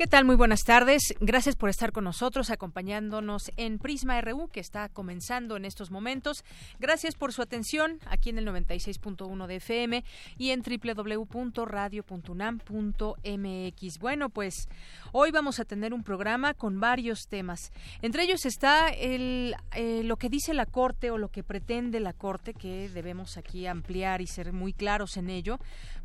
¿Qué tal? Muy buenas tardes. Gracias por estar con nosotros, acompañándonos en Prisma RU, que está comenzando en estos momentos. Gracias por su atención aquí en el 96.1 de FM y en www.radio.unam.mx. Bueno, pues hoy vamos a tener un programa con varios temas. Entre ellos está el, eh, lo que dice la Corte o lo que pretende la Corte, que debemos aquí ampliar y ser muy claros en ello,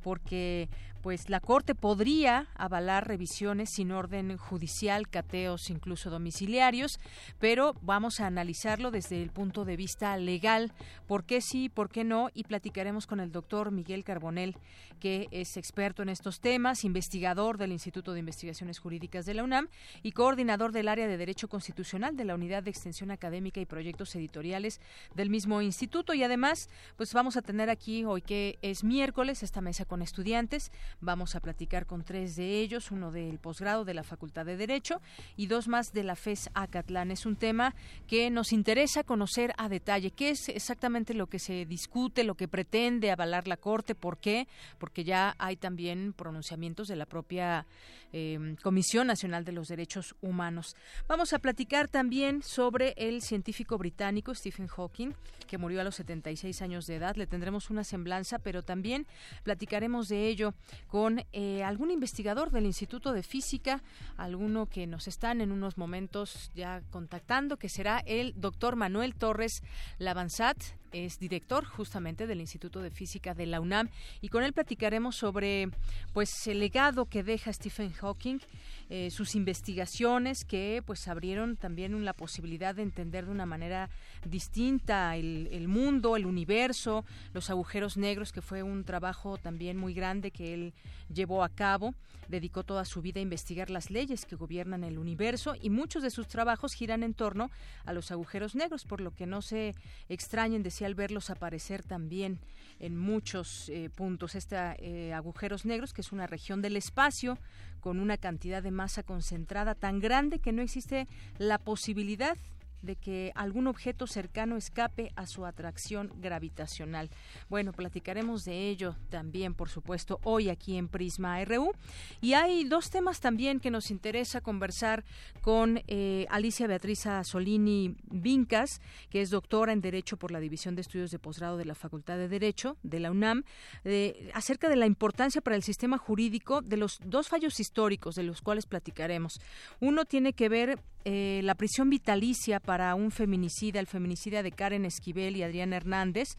porque pues la Corte podría avalar revisiones sin orden judicial, cateos incluso domiciliarios, pero vamos a analizarlo desde el punto de vista legal, por qué sí, por qué no, y platicaremos con el doctor Miguel Carbonel, que es experto en estos temas, investigador del Instituto de Investigaciones Jurídicas de la UNAM y coordinador del área de Derecho Constitucional de la Unidad de Extensión Académica y Proyectos Editoriales del mismo instituto. Y además, pues vamos a tener aquí hoy que es miércoles esta mesa con estudiantes Vamos a platicar con tres de ellos, uno del posgrado de la Facultad de Derecho y dos más de la FES Acatlán. Es un tema que nos interesa conocer a detalle. ¿Qué es exactamente lo que se discute, lo que pretende avalar la Corte? ¿Por qué? Porque ya hay también pronunciamientos de la propia eh, Comisión Nacional de los Derechos Humanos. Vamos a platicar también sobre el científico británico Stephen Hawking, que murió a los 76 años de edad. Le tendremos una semblanza, pero también platicaremos de ello con eh, algún investigador del Instituto de Física, alguno que nos están en unos momentos ya contactando, que será el doctor Manuel Torres Lavanzat, es director justamente del Instituto de Física de la UNAM y con él platicaremos sobre pues el legado que deja Stephen Hawking, eh, sus investigaciones que pues abrieron también la posibilidad de entender de una manera distinta el, el mundo, el universo, los agujeros negros, que fue un trabajo también muy grande que él llevó a cabo dedicó toda su vida a investigar las leyes que gobiernan el universo y muchos de sus trabajos giran en torno a los agujeros negros, por lo que no se extrañen, decía, al verlos aparecer también en muchos eh, puntos. Este eh, agujeros negros, que es una región del espacio con una cantidad de masa concentrada tan grande que no existe la posibilidad de que algún objeto cercano escape a su atracción gravitacional. Bueno, platicaremos de ello también, por supuesto, hoy aquí en Prisma RU. Y hay dos temas también que nos interesa conversar con eh, Alicia Beatriz Solini Vincas, que es doctora en Derecho por la División de Estudios de Posgrado de la Facultad de Derecho de la UNAM, acerca de la importancia para el sistema jurídico de los dos fallos históricos de los cuales platicaremos. Uno tiene que ver eh, la prisión vitalicia para un feminicida, el feminicida de Karen Esquivel y Adrián Hernández,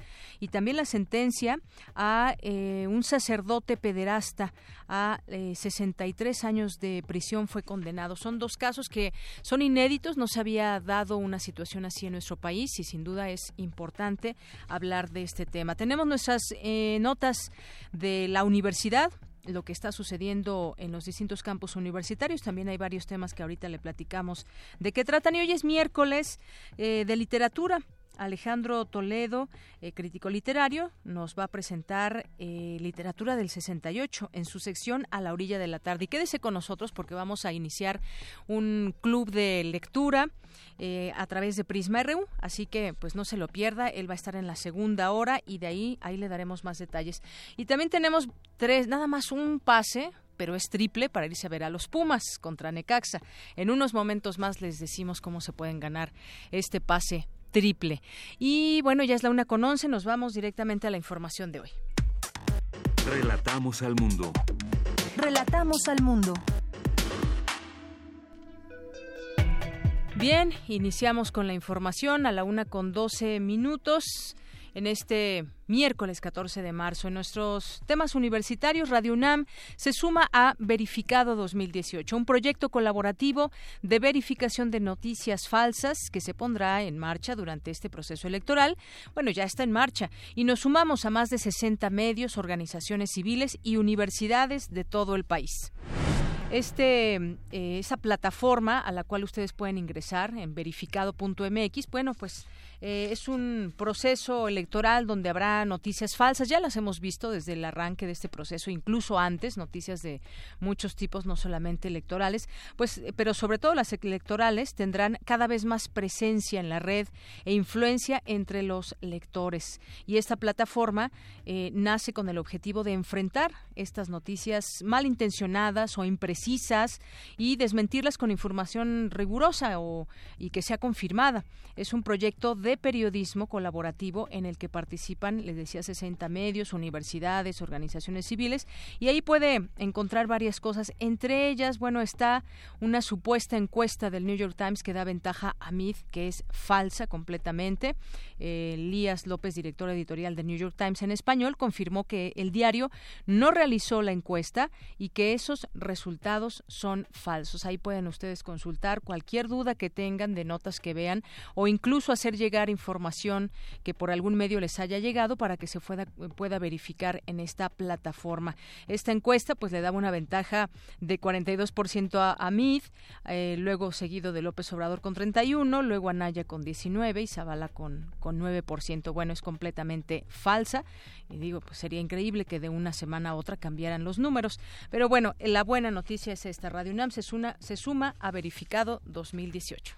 y también la sentencia a eh, un sacerdote pederasta a 63 eh, años de prisión fue condenado. Son dos casos que son inéditos, no se había dado una situación así en nuestro país y sin duda es importante hablar de este tema. Tenemos nuestras notas de la universidad, lo que está sucediendo en los distintos campos universitarios. También hay varios temas que ahorita le platicamos de qué tratan. Y hoy es miércoles eh, de literatura. Alejandro Toledo, eh, crítico literario, nos va a presentar eh, literatura del 68 en su sección A la orilla de la tarde. Y quédese con nosotros porque vamos a iniciar un club de lectura eh, a través de Prisma RU, así que pues no se lo pierda, él va a estar en la segunda hora y de ahí ahí le daremos más detalles. Y también tenemos tres, nada más un pase pero es triple para irse a ver a los Pumas contra Necaxa. En unos momentos más les decimos cómo se pueden ganar este pase triple. Y bueno, ya es la una con once, nos vamos directamente a la información de hoy. Relatamos al mundo. Relatamos al mundo. Bien, iniciamos con la información a la una con doce minutos. En este miércoles 14 de marzo. En nuestros temas universitarios, Radio UNAM se suma a Verificado 2018, un proyecto colaborativo de verificación de noticias falsas que se pondrá en marcha durante este proceso electoral. Bueno, ya está en marcha y nos sumamos a más de 60 medios, organizaciones civiles y universidades de todo el país este eh, esa plataforma a la cual ustedes pueden ingresar en verificado.mx, bueno, pues eh, es un proceso electoral donde habrá noticias falsas, ya las hemos visto desde el arranque de este proceso, incluso antes, noticias de muchos tipos, no solamente electorales, pues, eh, pero sobre todo las electorales tendrán cada vez más presencia en la red e influencia entre los lectores. Y esta plataforma eh, nace con el objetivo de enfrentar estas noticias malintencionadas o imprecisas y desmentirlas con información rigurosa o, y que sea confirmada. Es un proyecto de periodismo colaborativo en el que participan, les decía, 60 medios, universidades, organizaciones civiles, y ahí puede encontrar varias cosas. Entre ellas, bueno, está una supuesta encuesta del New York Times que da ventaja a Myth, que es falsa completamente. Eh, López, director editorial del New York Times en español, confirmó que el diario no realizó la encuesta y que esos resultados son falsos. Ahí pueden ustedes consultar cualquier duda que tengan de notas que vean o incluso hacer llegar información que por algún medio les haya llegado para que se pueda, verificar en esta plataforma. Esta encuesta pues le daba una ventaja de 42% a, a Mid, eh, luego seguido de López Obrador con 31, luego Anaya con 19 y Zavala con, con 9%. Bueno, es completamente falsa y digo, pues sería increíble que de una semana a otra cambiaran los números. Pero bueno, la buena noticia es esta. Radio UNAM se, se suma a verificado 2018.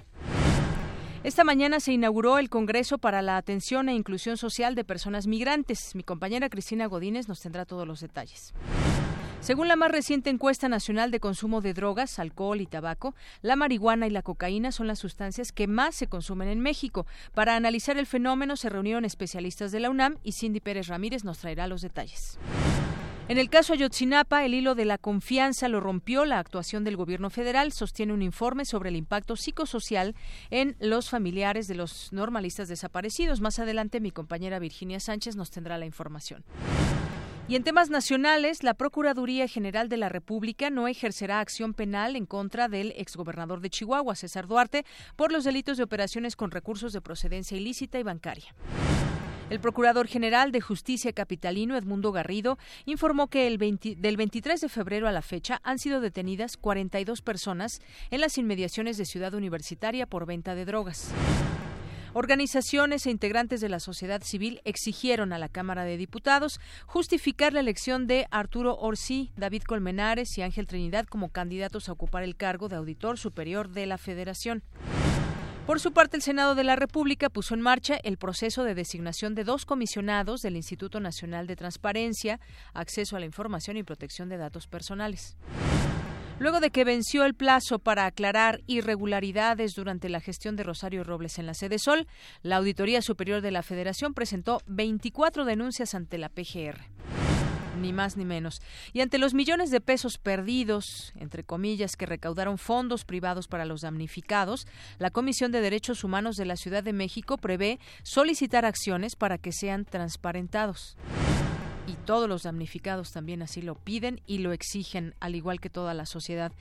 Esta mañana se inauguró el Congreso para la Atención e Inclusión Social de Personas Migrantes. Mi compañera Cristina Godínez nos tendrá todos los detalles. Según la más reciente encuesta nacional de consumo de drogas, alcohol y tabaco, la marihuana y la cocaína son las sustancias que más se consumen en México. Para analizar el fenómeno se reunieron especialistas de la UNAM y Cindy Pérez Ramírez nos traerá los detalles. En el caso Ayotzinapa, el hilo de la confianza lo rompió la actuación del gobierno federal, sostiene un informe sobre el impacto psicosocial en los familiares de los normalistas desaparecidos. Más adelante mi compañera Virginia Sánchez nos tendrá la información. Y en temas nacionales, la Procuraduría General de la República no ejercerá acción penal en contra del exgobernador de Chihuahua, César Duarte, por los delitos de operaciones con recursos de procedencia ilícita y bancaria. El Procurador General de Justicia Capitalino, Edmundo Garrido, informó que el del 23 de febrero a la fecha han sido detenidas 42 personas en las inmediaciones de Ciudad Universitaria por venta de drogas. Organizaciones e integrantes de la sociedad civil exigieron a la Cámara de Diputados justificar la elección de Arturo Orsi, David Colmenares y Ángel Trinidad como candidatos a ocupar el cargo de auditor superior de la Federación. Por su parte, el Senado de la República puso en marcha el proceso de designación de dos comisionados del Instituto Nacional de Transparencia, Acceso a la Información y Protección de Datos Personales. Luego de que venció el plazo para aclarar irregularidades durante la gestión de Rosario Robles en la sede Sol, la Auditoría Superior de la Federación presentó 24 denuncias ante la PGR ni más ni menos. Y ante los millones de pesos perdidos, entre comillas, que recaudaron fondos privados para los damnificados, la Comisión de Derechos Humanos de la Ciudad de México prevé solicitar acciones para que sean transparentados y todos los damnificados también así lo piden y lo exigen, al igual que toda la sociedad.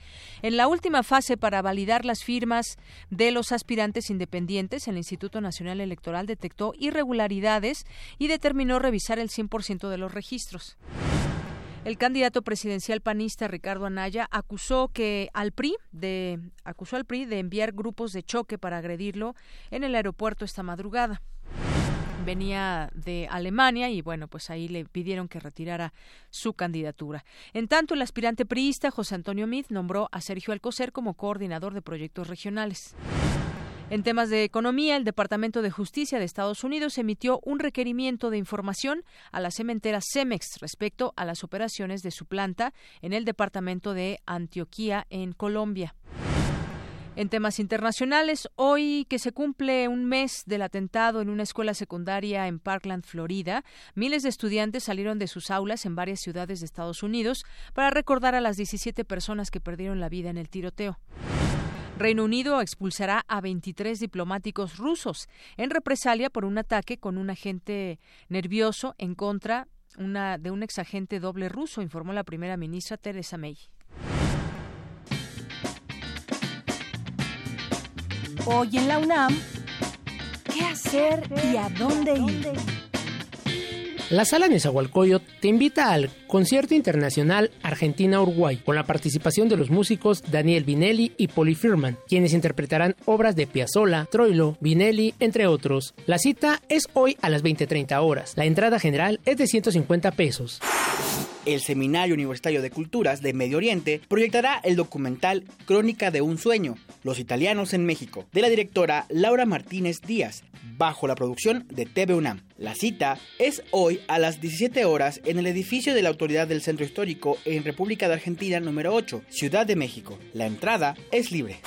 En la última fase para validar las firmas de los aspirantes independientes, el Instituto Nacional Electoral detectó irregularidades y determinó revisar el 100% de los registros. El candidato presidencial panista Ricardo Anaya acusó que al PRI de acusó al PRI de enviar grupos de choque para agredirlo en el aeropuerto esta madrugada venía de Alemania y bueno, pues ahí le pidieron que retirara su candidatura. En tanto, el aspirante priista José Antonio Mid nombró a Sergio Alcocer como coordinador de proyectos regionales. En temas de economía, el Departamento de Justicia de Estados Unidos emitió un requerimiento de información a la cementera Cemex respecto a las operaciones de su planta en el departamento de Antioquía, en Colombia. En temas internacionales, hoy que se cumple un mes del atentado en una escuela secundaria en Parkland, Florida, miles de estudiantes salieron de sus aulas en varias ciudades de Estados Unidos para recordar a las 17 personas que perdieron la vida en el tiroteo. Reino Unido expulsará a 23 diplomáticos rusos en represalia por un ataque con un agente nervioso en contra de un exagente doble ruso, informó la primera ministra Teresa May. Hoy en la UNAM, ¿qué hacer y a dónde ir? La Sala Nezahualcóyotl te invita al Concierto Internacional Argentina-Uruguay, con la participación de los músicos Daniel Vinelli y Poli Firman, quienes interpretarán obras de Piazzolla, Troilo, Vinelli, entre otros. La cita es hoy a las 20.30 horas. La entrada general es de 150 pesos. El Seminario Universitario de Culturas de Medio Oriente proyectará el documental Crónica de un Sueño, Los Italianos en México, de la directora Laura Martínez Díaz, bajo la producción de TV UNAM. La cita es hoy a las 17 horas en el edificio de la Autoridad del Centro Histórico en República de Argentina número 8, Ciudad de México. La entrada es libre.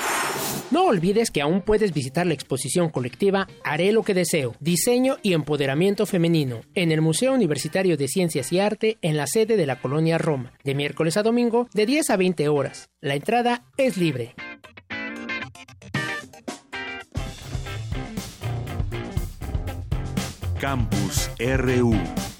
No olvides que aún puedes visitar la exposición colectiva Haré lo que deseo, diseño y empoderamiento femenino, en el Museo Universitario de Ciencias y Arte en la sede de la colonia Roma, de miércoles a domingo de 10 a 20 horas. La entrada es libre. Campus RU.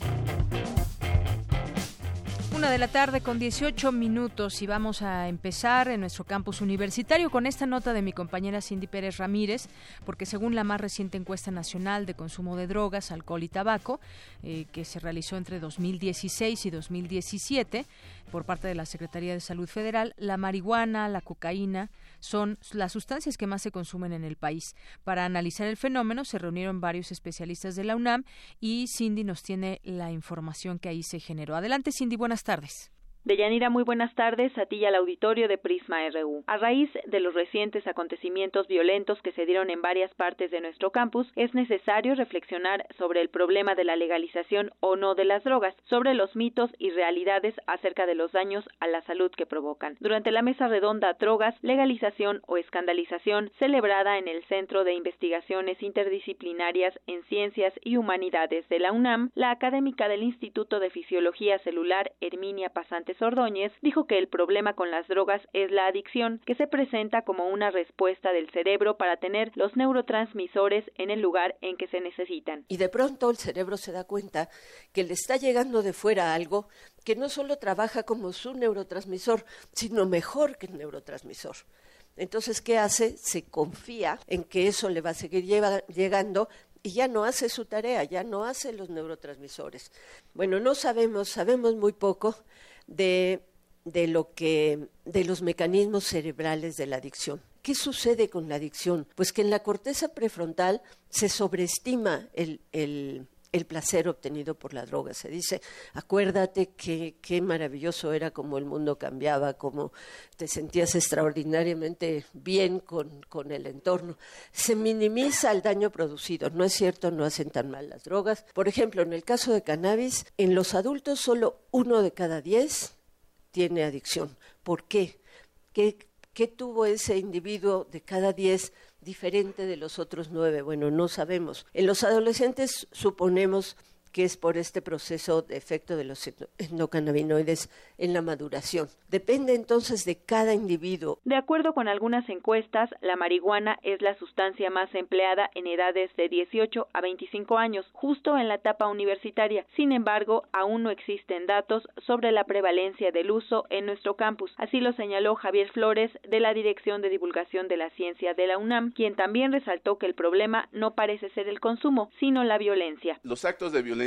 Una de la tarde con 18 minutos y vamos a empezar en nuestro campus universitario con esta nota de mi compañera Cindy Pérez Ramírez, porque según la más reciente encuesta nacional de consumo de drogas, alcohol y tabaco, eh, que se realizó entre 2016 y 2017 por parte de la Secretaría de Salud Federal, la marihuana, la cocaína, son las sustancias que más se consumen en el país. Para analizar el fenómeno se reunieron varios especialistas de la UNAM y Cindy nos tiene la información que ahí se generó. Adelante, Cindy, buenas tardes. Deyanira, muy buenas tardes a ti y al auditorio de Prisma RU. A raíz de los recientes acontecimientos violentos que se dieron en varias partes de nuestro campus, es necesario reflexionar sobre el problema de la legalización o no de las drogas, sobre los mitos y realidades acerca de los daños a la salud que provocan. Durante la mesa redonda Drogas, Legalización o Escandalización, celebrada en el Centro de Investigaciones Interdisciplinarias en Ciencias y Humanidades de la UNAM, la académica del Instituto de Fisiología Celular, Herminia Pasante Ordóñez, dijo que el problema con las drogas es la adicción, que se presenta como una respuesta del cerebro para tener los neurotransmisores en el lugar en que se necesitan. Y de pronto el cerebro se da cuenta que le está llegando de fuera algo que no solo trabaja como su neurotransmisor, sino mejor que el neurotransmisor. Entonces, ¿qué hace? Se confía en que eso le va a seguir llegando y ya no hace su tarea, ya no hace los neurotransmisores. Bueno, no sabemos, sabemos muy poco de, de, lo que, de los mecanismos cerebrales de la adicción. ¿Qué sucede con la adicción? Pues que en la corteza prefrontal se sobreestima el, el, el placer obtenido por la droga. Se dice, acuérdate que qué maravilloso era como el mundo cambiaba, como te sentías extraordinariamente bien con, con, el entorno. Se minimiza el daño producido. No es cierto, no hacen tan mal las drogas. Por ejemplo, en el caso de cannabis, en los adultos solo uno de cada diez tiene adicción. ¿Por qué? ¿Qué, qué tuvo ese individuo de cada diez diferente de los otros nueve? Bueno, no sabemos. En los adolescentes suponemos que es por este proceso de efecto de los endocannabinoides en la maduración. Depende entonces de cada individuo. De acuerdo con algunas encuestas, la marihuana es la sustancia más empleada en edades de 18 a 25 años, justo en la etapa universitaria. Sin embargo, aún no existen datos sobre la prevalencia del uso en nuestro campus. Así lo señaló Javier Flores de la Dirección de Divulgación de la Ciencia de la UNAM, quien también resaltó que el problema no parece ser el consumo, sino la violencia. Los actos de violencia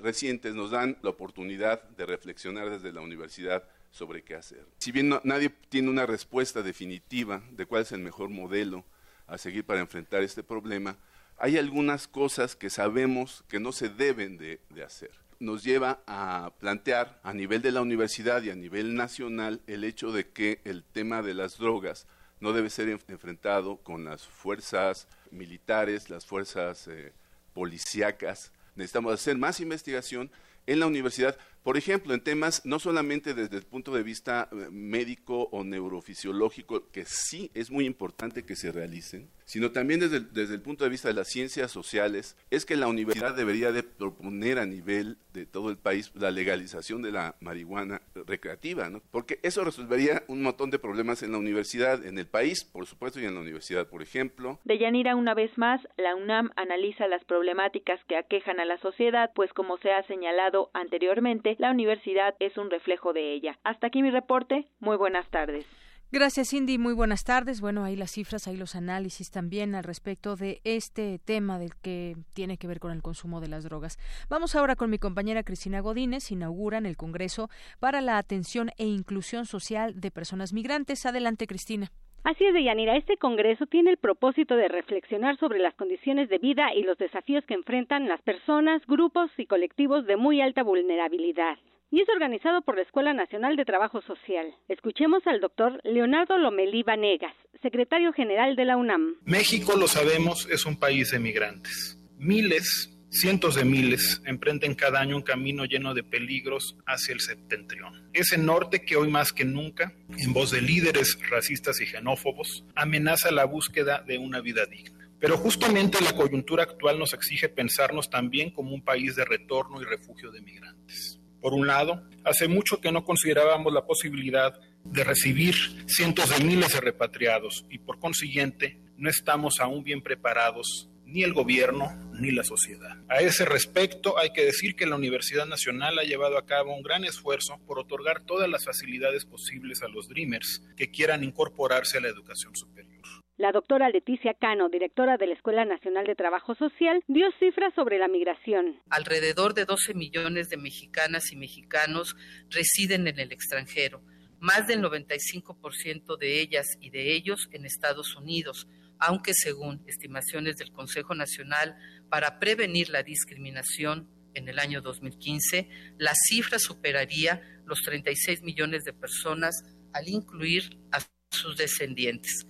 recientes nos dan la oportunidad de reflexionar desde la universidad sobre qué hacer. Si bien nadie tiene una respuesta definitiva de cuál es el mejor modelo a seguir para enfrentar este problema, hay algunas cosas que sabemos que no se deben de, de hacer. Nos lleva a plantear a nivel de la universidad y a nivel nacional el hecho de que el tema de las drogas no debe ser enfrentado con las fuerzas militares, las fuerzas eh, policíacas, necesitamos hacer más investigación en la universidad, por ejemplo, en temas no solamente desde el punto de vista eh, médico o neurofisiológico, que sí es muy importante que se realicen, sino también desde el, desde el punto de vista de las ciencias sociales, es que la universidad debería de proponer a nivel de todo el país la legalización de la marihuana recreativa, ¿no? Porque eso resolvería un montón de problemas en la universidad, en el país, por supuesto, y en la universidad, por ejemplo. De Yanira, una vez más, la UNAM analiza las problemáticas que aquejan a la sociedad, pues como se ha señalado anteriormente, la universidad es un reflejo de ella. Hasta aquí mi reporte. Muy buenas tardes. Gracias, Cindy. Muy buenas tardes. Bueno, ahí las cifras, ahí los análisis también al respecto de este tema del que tiene que ver con el consumo de las drogas. Vamos ahora con mi compañera Cristina Godínez. Inauguran el Congreso para la Atención e Inclusión Social de Personas Migrantes. Adelante, Cristina. Así es, Deyanira. Este Congreso tiene el propósito de reflexionar sobre las condiciones de vida y los desafíos que enfrentan las personas, grupos y colectivos de muy alta vulnerabilidad y es organizado por la Escuela Nacional de Trabajo Social. Escuchemos al doctor Leonardo Lomelí Vanegas, secretario general de la UNAM. México, lo sabemos, es un país de migrantes. Miles, cientos de miles, emprenden cada año un camino lleno de peligros hacia el septentrión. Ese norte que hoy más que nunca, en voz de líderes racistas y xenófobos, amenaza la búsqueda de una vida digna. Pero justamente la coyuntura actual nos exige pensarnos también como un país de retorno y refugio de migrantes. Por un lado, hace mucho que no considerábamos la posibilidad de recibir cientos de miles de repatriados y por consiguiente no estamos aún bien preparados ni el gobierno ni la sociedad. A ese respecto, hay que decir que la Universidad Nacional ha llevado a cabo un gran esfuerzo por otorgar todas las facilidades posibles a los Dreamers que quieran incorporarse a la educación superior. La doctora Leticia Cano, directora de la Escuela Nacional de Trabajo Social, dio cifras sobre la migración. Alrededor de 12 millones de mexicanas y mexicanos residen en el extranjero, más del 95% de ellas y de ellos en Estados Unidos, aunque según estimaciones del Consejo Nacional para Prevenir la Discriminación en el año 2015, la cifra superaría los 36 millones de personas al incluir a sus descendientes.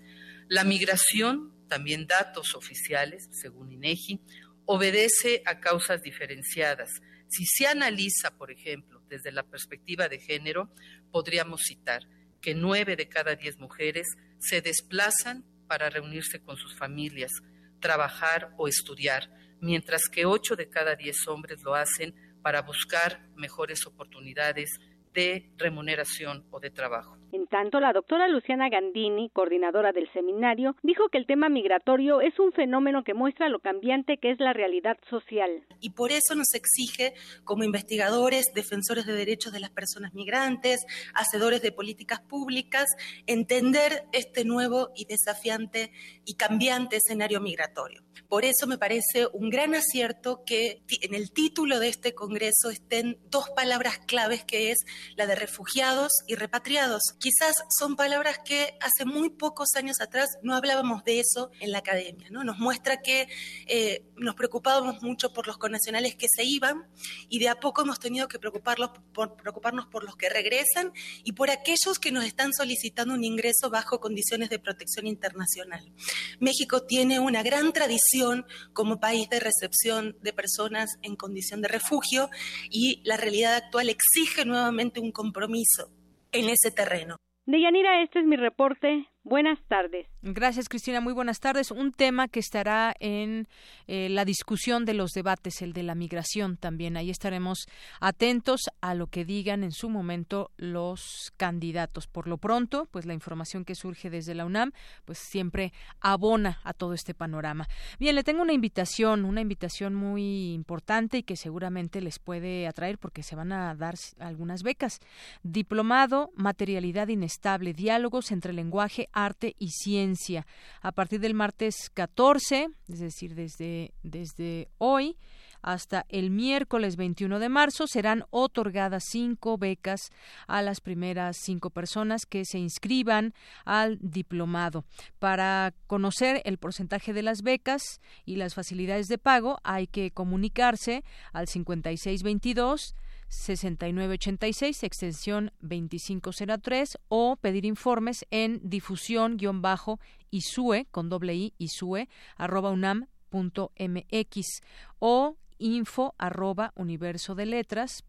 La migración, también datos oficiales, según INEGI, obedece a causas diferenciadas. Si se analiza, por ejemplo, desde la perspectiva de género, podríamos citar que nueve de cada diez mujeres se desplazan para reunirse con sus familias, trabajar o estudiar, mientras que ocho de cada diez hombres lo hacen para buscar mejores oportunidades de remuneración o de trabajo. En tanto, la doctora Luciana Gandini, coordinadora del seminario, dijo que el tema migratorio es un fenómeno que muestra lo cambiante que es la realidad social. Y por eso nos exige, como investigadores, defensores de derechos de las personas migrantes, hacedores de políticas públicas, entender este nuevo y desafiante y cambiante escenario migratorio. Por eso me parece un gran acierto que en el título de este Congreso estén dos palabras claves que es la de refugiados y repatriados. Quizás son palabras que hace muy pocos años atrás no hablábamos de eso en la academia. ¿no? Nos muestra que eh, nos preocupábamos mucho por los connacionales que se iban y de a poco hemos tenido que preocuparnos por los que regresan y por aquellos que nos están solicitando un ingreso bajo condiciones de protección internacional. México tiene una gran tradición como país de recepción de personas en condición de refugio y la realidad actual exige nuevamente un compromiso en ese terreno. Deyanira, este es mi reporte. Buenas tardes. Gracias, Cristina. Muy buenas tardes. Un tema que estará en eh, la discusión de los debates, el de la migración también. Ahí estaremos atentos a lo que digan en su momento los candidatos. Por lo pronto, pues la información que surge desde la UNAM, pues siempre abona a todo este panorama. Bien, le tengo una invitación, una invitación muy importante y que seguramente les puede atraer porque se van a dar algunas becas. Diplomado, materialidad inestable, diálogos entre lenguaje, arte y ciencia. A partir del martes 14, es decir, desde, desde hoy, hasta el miércoles 21 de marzo serán otorgadas cinco becas a las primeras cinco personas que se inscriban al diplomado. Para conocer el porcentaje de las becas y las facilidades de pago hay que comunicarse al 5622 6986, extensión 2503, o pedir informes en difusión-isue, con doble i, isue, arroba unam mx o info arroba universo de letras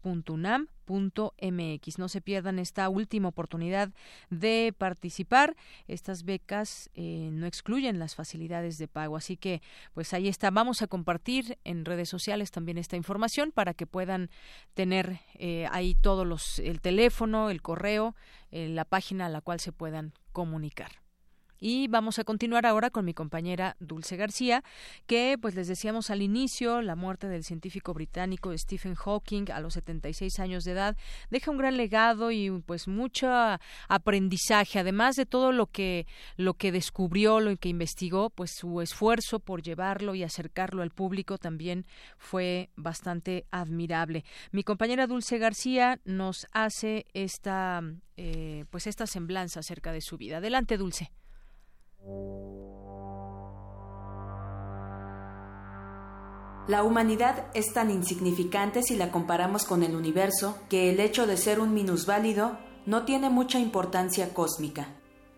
punto mx No se pierdan esta última oportunidad de participar. Estas becas eh, no excluyen las facilidades de pago, así que pues ahí está. Vamos a compartir en redes sociales también esta información para que puedan tener eh, ahí todos los el teléfono, el correo, eh, la página a la cual se puedan comunicar. Y vamos a continuar ahora con mi compañera Dulce García, que pues les decíamos al inicio, la muerte del científico británico Stephen Hawking a los 76 años de edad deja un gran legado y pues mucho aprendizaje, además de todo lo que lo que descubrió, lo que investigó, pues su esfuerzo por llevarlo y acercarlo al público también fue bastante admirable. Mi compañera Dulce García nos hace esta eh, pues esta semblanza acerca de su vida. Adelante, Dulce. La humanidad es tan insignificante si la comparamos con el universo que el hecho de ser un minusválido no tiene mucha importancia cósmica.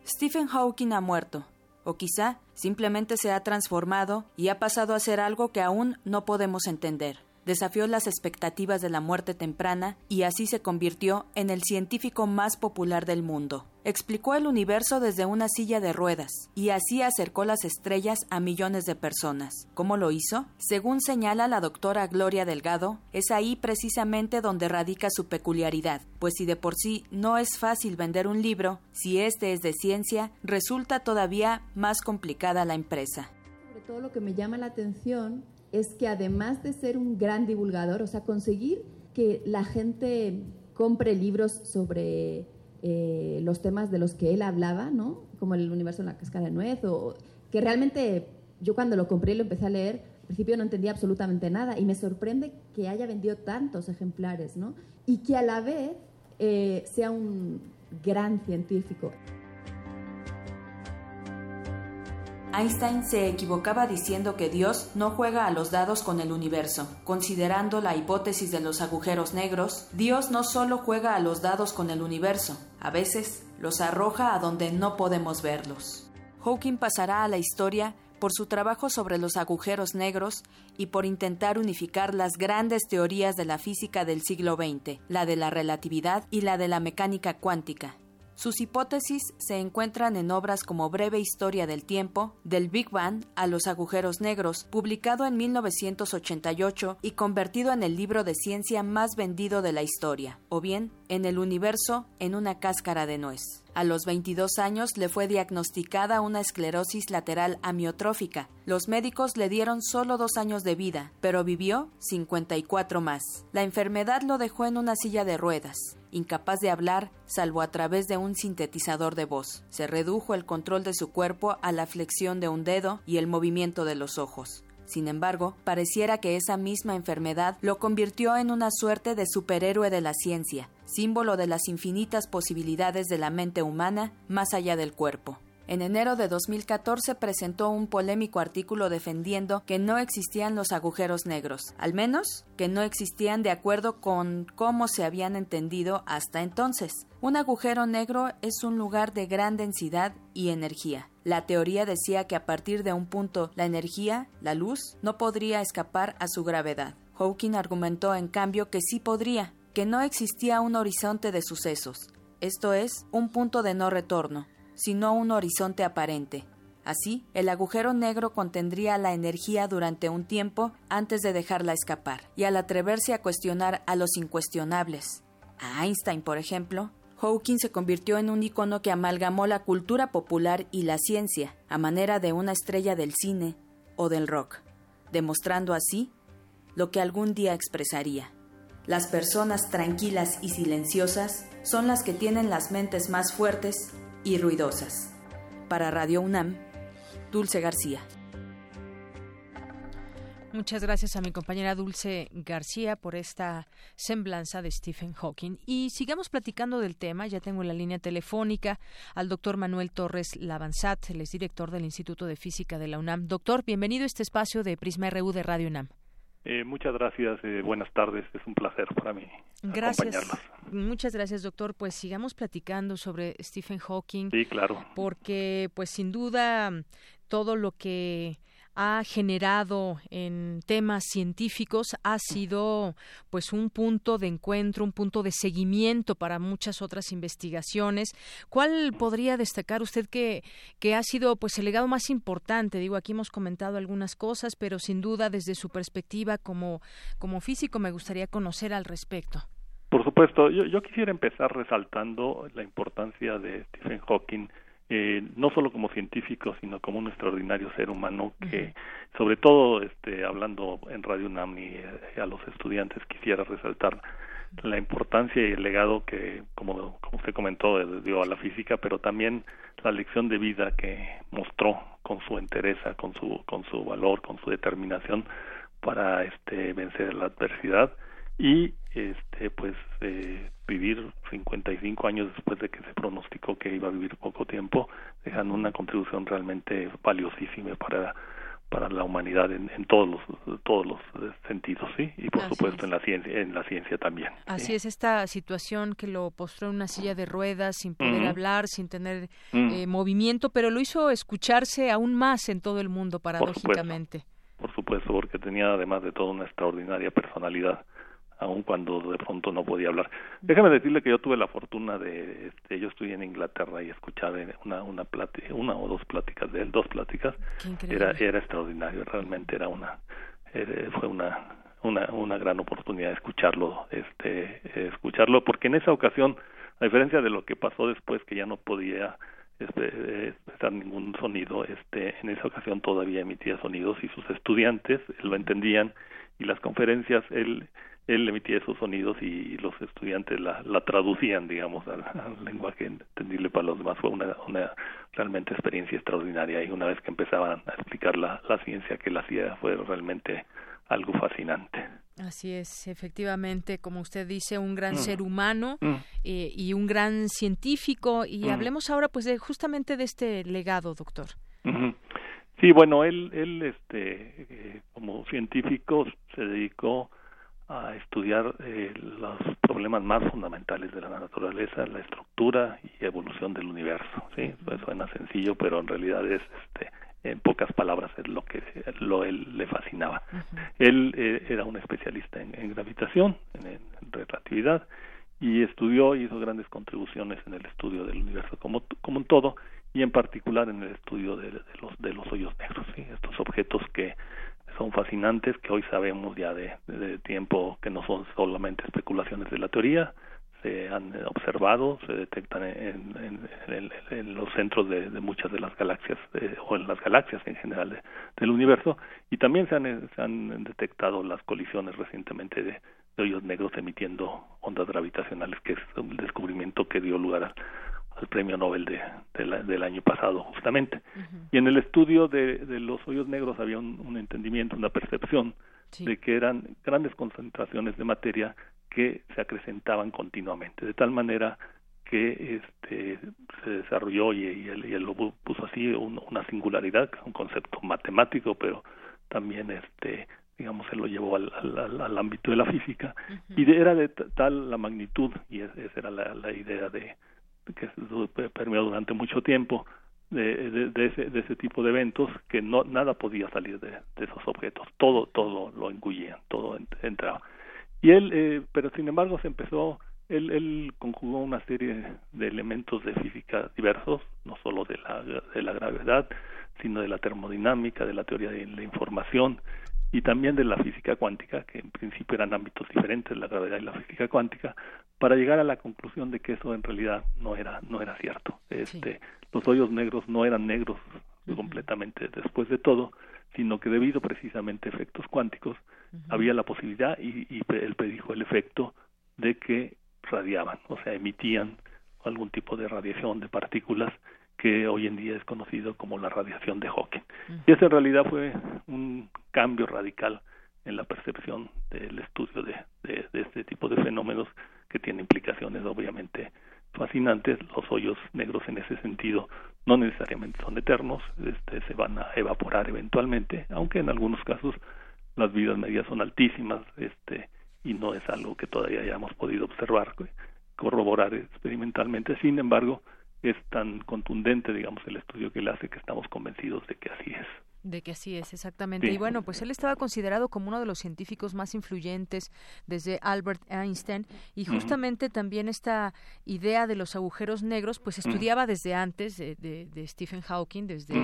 Stephen Hawking ha muerto, o quizá simplemente se ha transformado y ha pasado a ser algo que aún no podemos entender desafió las expectativas de la muerte temprana y así se convirtió en el científico más popular del mundo. Explicó el universo desde una silla de ruedas y así acercó las estrellas a millones de personas. ¿Cómo lo hizo? Según señala la doctora Gloria Delgado, es ahí precisamente donde radica su peculiaridad, pues si de por sí no es fácil vender un libro, si este es de ciencia, resulta todavía más complicada la empresa. Sobre todo lo que me llama la atención es que además de ser un gran divulgador, o sea, conseguir que la gente compre libros sobre eh, los temas de los que él hablaba, ¿no? Como el universo en la cascada de nuez, o que realmente yo cuando lo compré y lo empecé a leer, al principio no entendía absolutamente nada y me sorprende que haya vendido tantos ejemplares, ¿no? Y que a la vez eh, sea un gran científico. Einstein se equivocaba diciendo que Dios no juega a los dados con el universo. Considerando la hipótesis de los agujeros negros, Dios no solo juega a los dados con el universo, a veces los arroja a donde no podemos verlos. Hawking pasará a la historia por su trabajo sobre los agujeros negros y por intentar unificar las grandes teorías de la física del siglo XX, la de la relatividad y la de la mecánica cuántica. Sus hipótesis se encuentran en obras como Breve Historia del Tiempo, del Big Bang a los agujeros negros, publicado en 1988 y convertido en el libro de ciencia más vendido de la historia, o bien en el universo en una cáscara de nuez. A los 22 años le fue diagnosticada una esclerosis lateral amiotrófica. Los médicos le dieron solo dos años de vida, pero vivió 54 más. La enfermedad lo dejó en una silla de ruedas incapaz de hablar salvo a través de un sintetizador de voz. Se redujo el control de su cuerpo a la flexión de un dedo y el movimiento de los ojos. Sin embargo, pareciera que esa misma enfermedad lo convirtió en una suerte de superhéroe de la ciencia, símbolo de las infinitas posibilidades de la mente humana más allá del cuerpo. En enero de 2014 presentó un polémico artículo defendiendo que no existían los agujeros negros, al menos que no existían de acuerdo con cómo se habían entendido hasta entonces. Un agujero negro es un lugar de gran densidad y energía. La teoría decía que a partir de un punto la energía, la luz, no podría escapar a su gravedad. Hawking argumentó en cambio que sí podría, que no existía un horizonte de sucesos, esto es, un punto de no retorno, sino un horizonte aparente. Así, el agujero negro contendría la energía durante un tiempo antes de dejarla escapar, y al atreverse a cuestionar a los incuestionables, a Einstein, por ejemplo, Hawking se convirtió en un icono que amalgamó la cultura popular y la ciencia, a manera de una estrella del cine o del rock, demostrando así lo que algún día expresaría. Las personas tranquilas y silenciosas son las que tienen las mentes más fuertes y ruidosas. Para Radio UNAM, Dulce García. Muchas gracias a mi compañera Dulce García por esta semblanza de Stephen Hawking. Y sigamos platicando del tema. Ya tengo en la línea telefónica al doctor Manuel Torres Lavanzat, el director del Instituto de Física de la UNAM. Doctor, bienvenido a este espacio de Prisma RU de Radio UNAM. Eh, muchas gracias, eh, buenas tardes, es un placer para mí. Gracias. Muchas gracias, doctor. Pues sigamos platicando sobre Stephen Hawking. Sí, claro. Porque, pues sin duda, todo lo que ha generado en temas científicos ha sido pues un punto de encuentro, un punto de seguimiento para muchas otras investigaciones. ¿Cuál podría destacar usted que, que ha sido pues el legado más importante? Digo, aquí hemos comentado algunas cosas, pero sin duda desde su perspectiva como, como físico me gustaría conocer al respecto. Por supuesto, yo, yo quisiera empezar resaltando la importancia de Stephen Hawking eh, no solo como científico, sino como un extraordinario ser humano que, sobre todo, este, hablando en Radio UNAM y eh, a los estudiantes, quisiera resaltar la importancia y el legado que, como, como usted comentó, dio a la física, pero también la lección de vida que mostró con su entereza, con su, con su valor, con su determinación para este, vencer la adversidad y este pues eh, vivir 55 años después de que se pronosticó que iba a vivir poco tiempo dejando una contribución realmente valiosísima para para la humanidad en, todos los todos los sentidos sí y por supuesto en la ciencia en la ciencia también así es esta situación que lo postró en una silla de ruedas sin poder hablar sin tener eh, movimiento pero lo hizo escucharse aún más en todo el mundo paradójicamente. por supuesto porque tenía además de todo una extraordinaria personalidad aun cuando de pronto no podía hablar. Déjame decirle que yo tuve la fortuna de, este, yo estuve en Inglaterra y escuchar una una una o dos pláticas de él, dos pláticas, era era extraordinario, realmente era una fue una una una gran oportunidad escucharlo, este escucharlo porque en esa ocasión, a diferencia de lo que pasó después que ya no podía este, ningún sonido, este en esa ocasión todavía emitía sonidos y sus estudiantes lo entendían y las conferencias él él emitía esos sonidos y los estudiantes la, la traducían, digamos, al, lenguaje entendible para los demás. Fue una, una realmente experiencia extraordinaria y una vez que empezaban a explicar la, la ciencia que él hacía fue realmente algo fascinante. Así es, efectivamente, como usted dice, un gran mm. ser humano mm. eh, y un gran científico. Y mm. hablemos ahora, pues, de justamente de este legado, doctor. Sí, bueno, él, él, este, eh, como científico, se dedicó a estudiar eh, los problemas más fundamentales de la naturaleza, la estructura y evolución del universo. Sí, pues suena sencillo, pero en realidad es, este, en pocas palabras, es lo que lo él le fascinaba. Él eh, era un especialista en, gravitación, en, relatividad y estudió y hizo grandes contribuciones en el estudio del universo como como un todo y en particular en el estudio de, de los de los hoyos negros, ¿sí? estos objetos que son fascinantes que hoy sabemos ya de, tiempo que no son solamente especulaciones de la teoría, se han observado, se detectan en, en, los centros de, muchas de las galaxias eh, o en las galaxias en general del universo y también se han, se han detectado las colisiones recientemente de, hoyos negros emitiendo ondas gravitacionales, que es el descubrimiento que dio lugar al premio Nobel de, del año pasado justamente. Y en el estudio de, de, los hoyos negros había un, entendimiento, una percepción de que eran grandes concentraciones de materia que se acrecentaban continuamente, de tal manera que este, se desarrolló y, y, él, y él, lo puso así una singularidad, un concepto matemático, pero también este digamos se lo llevó al, al, al ámbito de la física. Y era de tal la magnitud y esa era la, la idea de, que permeó durante mucho tiempo de, de, ese, de ese tipo de eventos que no nada podía salir de, esos objetos. Todo todo lo engullían todo entraba. Y él eh, pero sin embargo se empezó él, él conjugó una serie de elementos de física diversos no solo de la de la gravedad sino de la termodinámica de la teoría de la información y también de la física cuántica, que en principio eran ámbitos diferentes, la gravedad y la física cuántica, para llegar a la conclusión de que eso en realidad no era no era cierto. Este, los hoyos negros no eran negros completamente después de todo, sino que debido precisamente a efectos cuánticos había la posibilidad y, y él predijo el efecto de que radiaban, o sea, emitían algún tipo de radiación de partículas que hoy en día es conocido como la radiación de Hawking. Y eso en realidad fue un cambio radical en la percepción del estudio de, de, este tipo de fenómenos que tiene implicaciones obviamente fascinantes. Los hoyos negros en ese sentido no necesariamente son eternos, este, se van a evaporar eventualmente, aunque en algunos casos las vidas medias son altísimas este, y no es algo que todavía hayamos podido observar, corroborar experimentalmente. Sin embargo, es tan contundente, digamos, el estudio que él hace que estamos convencidos de que así es. De que así es, exactamente. Y bueno, pues él estaba considerado como uno de los científicos más influyentes desde Albert Einstein y justamente también esta idea de los agujeros negros, pues estudiaba desde antes de, de, Stephen Hawking, desde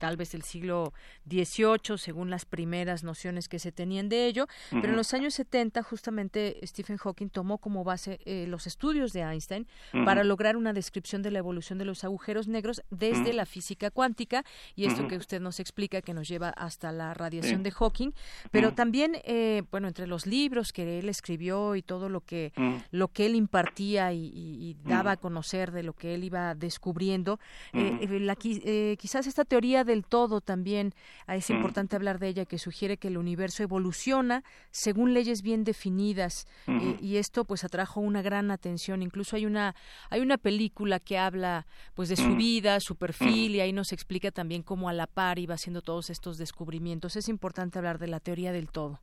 tal vez el siglo XVIII, según las primeras nociones que se tenían de ello, pero en los años 70 justamente Stephen Hawking tomó como base eh, los estudios de Einstein para lograr una descripción de la evolución de los agujeros negros desde la física cuántica y esto que usted nos explica que nos lleva hasta la radiación de Hawking, pero también, eh, bueno, entre los libros que él escribió y todo lo que, lo que él impartía y, daba a conocer de lo que él iba descubriendo, eh, quizás esta teoría del todo también ah, es importante hablar de ella que sugiere que el universo evoluciona según leyes bien definidas eh, y esto pues atrajo una gran atención. Incluso hay una hay una película que habla pues de su vida su perfil y ahí nos explica también cómo a la par iba haciendo todos estos descubrimientos. Es importante hablar de la teoría del todo.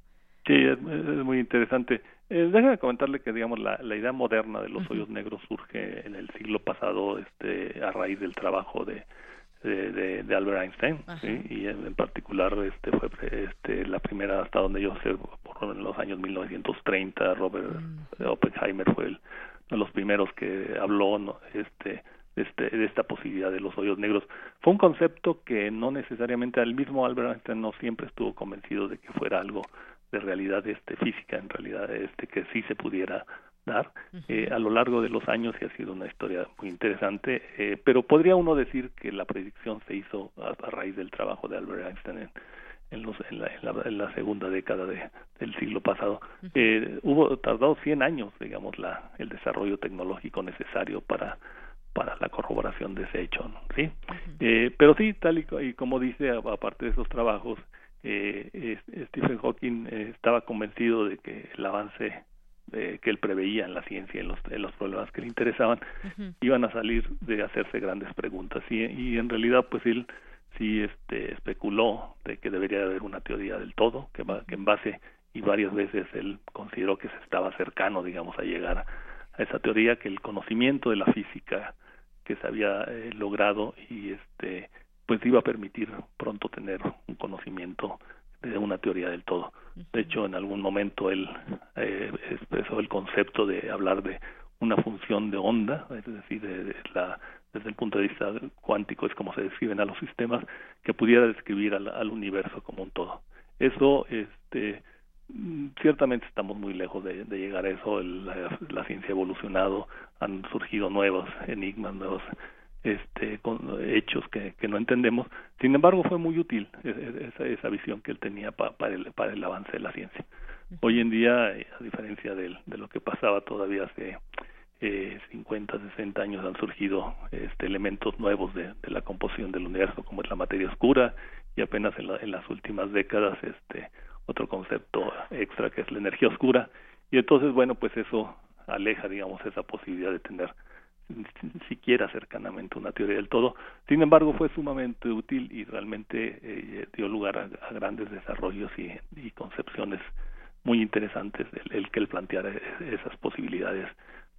Sí, es, muy interesante. Eh, déjame comentarle que, digamos, la, la idea moderna de los hoyos negros surge en el siglo pasado este, a raíz del trabajo de de, de, Albert Einstein ¿sí? y en, particular este fue este la primera hasta donde yo sé por en los años 1930 Robert mm. Oppenheimer fue el, uno de los primeros que habló este de, este, de esta posibilidad de los hoyos negros fue un concepto que no necesariamente el mismo Albert Einstein no siempre estuvo convencido de que fuera algo de realidad este física en realidad este que sí se pudiera dar eh, a lo largo de los años y ha sido una historia muy interesante, eh, pero podría uno decir que la predicción se hizo a, raíz del trabajo de Albert Einstein en, en, los, en, la, en, la, segunda década de, del siglo pasado. eh, hubo tardado 100 años, digamos, la, el desarrollo tecnológico necesario para para la corroboración de ese hecho, ¿sí? eh, pero sí, tal y, y como dice, aparte de esos trabajos, eh, Stephen Hawking eh, estaba convencido de que el avance que él preveía en la ciencia, en los, en los problemas que le interesaban, iban a salir de hacerse grandes preguntas. Y, y en realidad, pues él sí este, especuló de que debería haber una teoría del todo, que, que en base, y varias veces él consideró que se estaba cercano, digamos, a llegar a esa teoría, que el conocimiento de la física que se había eh, logrado y este pues iba a permitir pronto tener un conocimiento de una teoría del todo. De hecho, en algún momento él eh, expresó el concepto de hablar de una función de onda, es decir, de, la, desde el punto de vista cuántico es como se describen a los sistemas, que pudiera describir al, al universo como un todo. Eso, este, ciertamente estamos muy lejos de, de llegar a eso. la, la, ciencia ha evolucionado, han surgido nuevos enigmas, nuevos este, con hechos que, que no entendemos. Sin embargo, fue muy útil e, e, esa, esa visión que él tenía para, el, para el avance de la ciencia. Hoy en día, eh, a diferencia de, de lo que pasaba todavía hace eh, 50, 60 años, han surgido este, elementos nuevos de, de, la composición del universo, como es la materia oscura, y apenas en, la, en las últimas décadas este, otro concepto extra que es la energía oscura. Y entonces, bueno, pues eso aleja, digamos, esa posibilidad de tener siquiera cercanamente una teoría del todo. Sin embargo, fue sumamente útil y realmente eh, dio lugar a, grandes desarrollos y, y, concepciones muy interesantes el, que él planteara esas posibilidades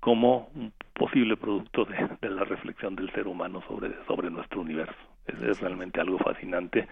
como un posible producto de, de, la reflexión del ser humano sobre, sobre nuestro universo. Es, es realmente algo fascinante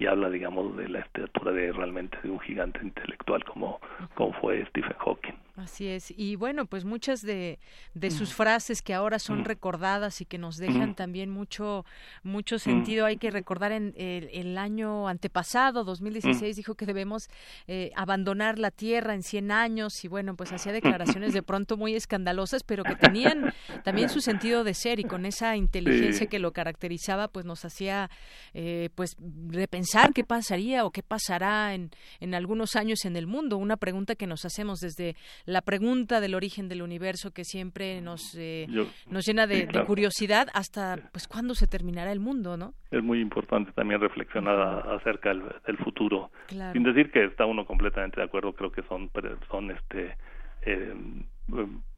y habla, digamos, de la estatura de realmente de un gigante intelectual como, como fue Stephen Hawking. Así es. Y bueno, pues muchas de, de sus frases que ahora son recordadas y que nos dejan también mucho, mucho sentido. Hay que recordar en el, año antepasado, 2016, dijo que debemos eh, abandonar la Tierra en 100 años y bueno, pues hacía declaraciones de pronto muy escandalosas, pero que tenían también su sentido de ser y con esa inteligencia que lo caracterizaba, pues nos hacía eh, pues repensar qué pasaría o qué pasará en, en algunos años en el mundo. Una pregunta que nos hacemos desde la pregunta del origen del universo que siempre nos eh, nos llena de, curiosidad hasta pues cuándo se terminará el mundo, ¿no? Es muy importante también reflexionar acerca del, futuro, sin decir que está uno completamente de acuerdo. Creo que son son este eh,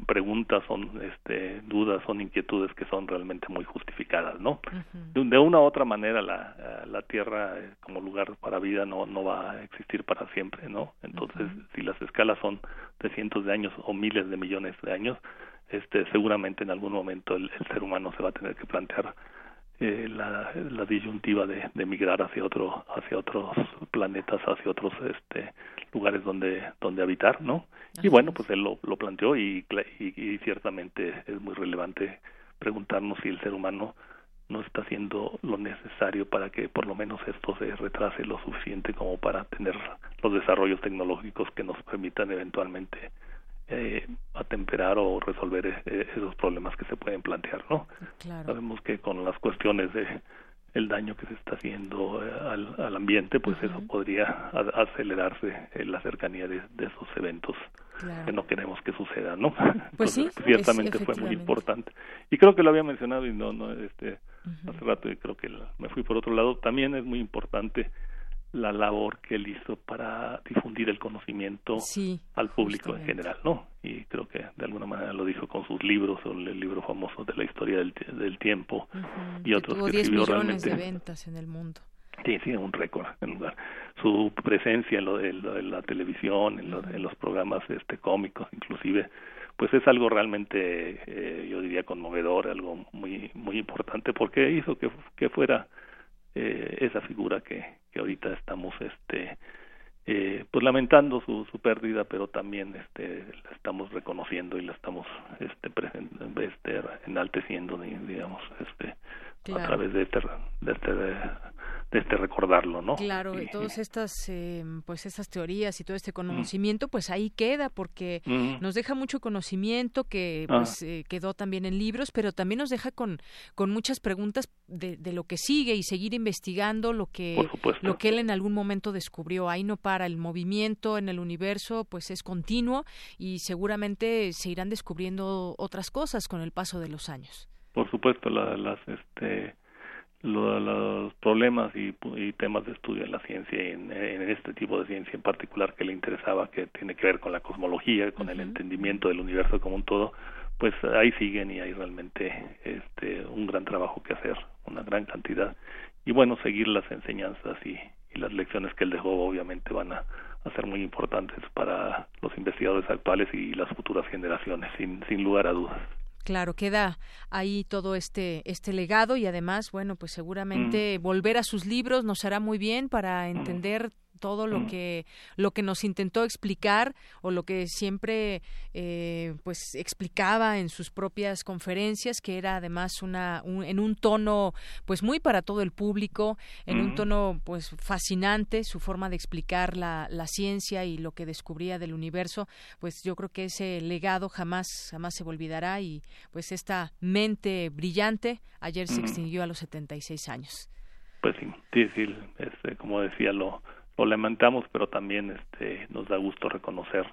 preguntas, son este, dudas, son inquietudes que son realmente muy justificadas, ¿no? de, una u otra manera la, la Tierra eh, como lugar para vida no, no va a existir para siempre, ¿no? Entonces, si las escalas son de cientos de años o miles de millones de años, este, seguramente en algún momento el, ser humano se va a tener que plantear eh, la, la, disyuntiva de, de, migrar hacia otro hacia otros planetas hacia otros este lugares donde donde habitar no y bueno pues él lo, lo planteó y, y, ciertamente es muy relevante preguntarnos si el ser humano no está haciendo lo necesario para que por lo menos esto se retrase lo suficiente como para tener los desarrollos tecnológicos que nos permitan eventualmente eh, atemperar o resolver eh, esos problemas que se pueden plantear, ¿no? Sabemos que con las cuestiones de el daño que se está haciendo eh, al, al, ambiente, pues eso podría acelerarse en la cercanía de, esos eventos que no queremos que sucedan, ¿no? Pues sí, ciertamente fue muy importante. Y creo que lo había mencionado y no, no, este, hace rato y creo que me fui por otro lado. También es muy importante la labor que él hizo para difundir el conocimiento al público en general, ¿no? Y creo que de alguna manera lo dijo con sus libros, el libro famoso de la historia del, del tiempo y otros que, tuvo 10 millones de ventas en el mundo. Sí, sí, un récord en lugar. Su presencia en, lo, en, la televisión, en, los programas este cómicos, inclusive, pues es algo realmente, eh, yo diría, conmovedor, algo muy muy importante, porque hizo que, que fuera eh, esa figura que, que ahorita estamos este eh, pues lamentando su, su pérdida pero también este la estamos reconociendo y la estamos este, este enalteciendo digamos este a través de este, de este este recordarlo, ¿no? Claro, y, todas estas, eh, pues estas teorías y todo este conocimiento, pues ahí queda porque nos deja mucho conocimiento que ah. pues eh, quedó también en libros, pero también nos deja con con muchas preguntas de, de lo que sigue y seguir investigando lo que lo que él en algún momento descubrió. Ahí no para el movimiento en el universo, pues es continuo y seguramente se irán descubriendo otras cosas con el paso de los años. Por supuesto, las este los problemas y, temas de estudio en la ciencia y en, este tipo de ciencia en particular que le interesaba, que tiene que ver con la cosmología, con el entendimiento del universo como un todo, pues ahí siguen y hay realmente este, un gran trabajo que hacer, una gran cantidad. Y bueno, seguir las enseñanzas y, y las lecciones que él dejó obviamente van a, a ser muy importantes para los investigadores actuales y las futuras generaciones, sin, sin lugar a dudas. Claro, queda ahí todo este este legado y además, bueno, pues seguramente mm. volver a sus libros nos hará muy bien para mm. entender todo lo mm. que lo que nos intentó explicar o lo que siempre eh, pues explicaba en sus propias conferencias que era además una en un tono pues muy para todo el público en un tono pues fascinante su forma de explicar la, la ciencia y lo que descubría del universo pues yo creo que ese legado jamás jamás se olvidará y pues esta mente brillante ayer se extinguió a los 76 años. Pues sí, difícil, este, como decía, lo, lo lamentamos, pero también este, nos da gusto reconocer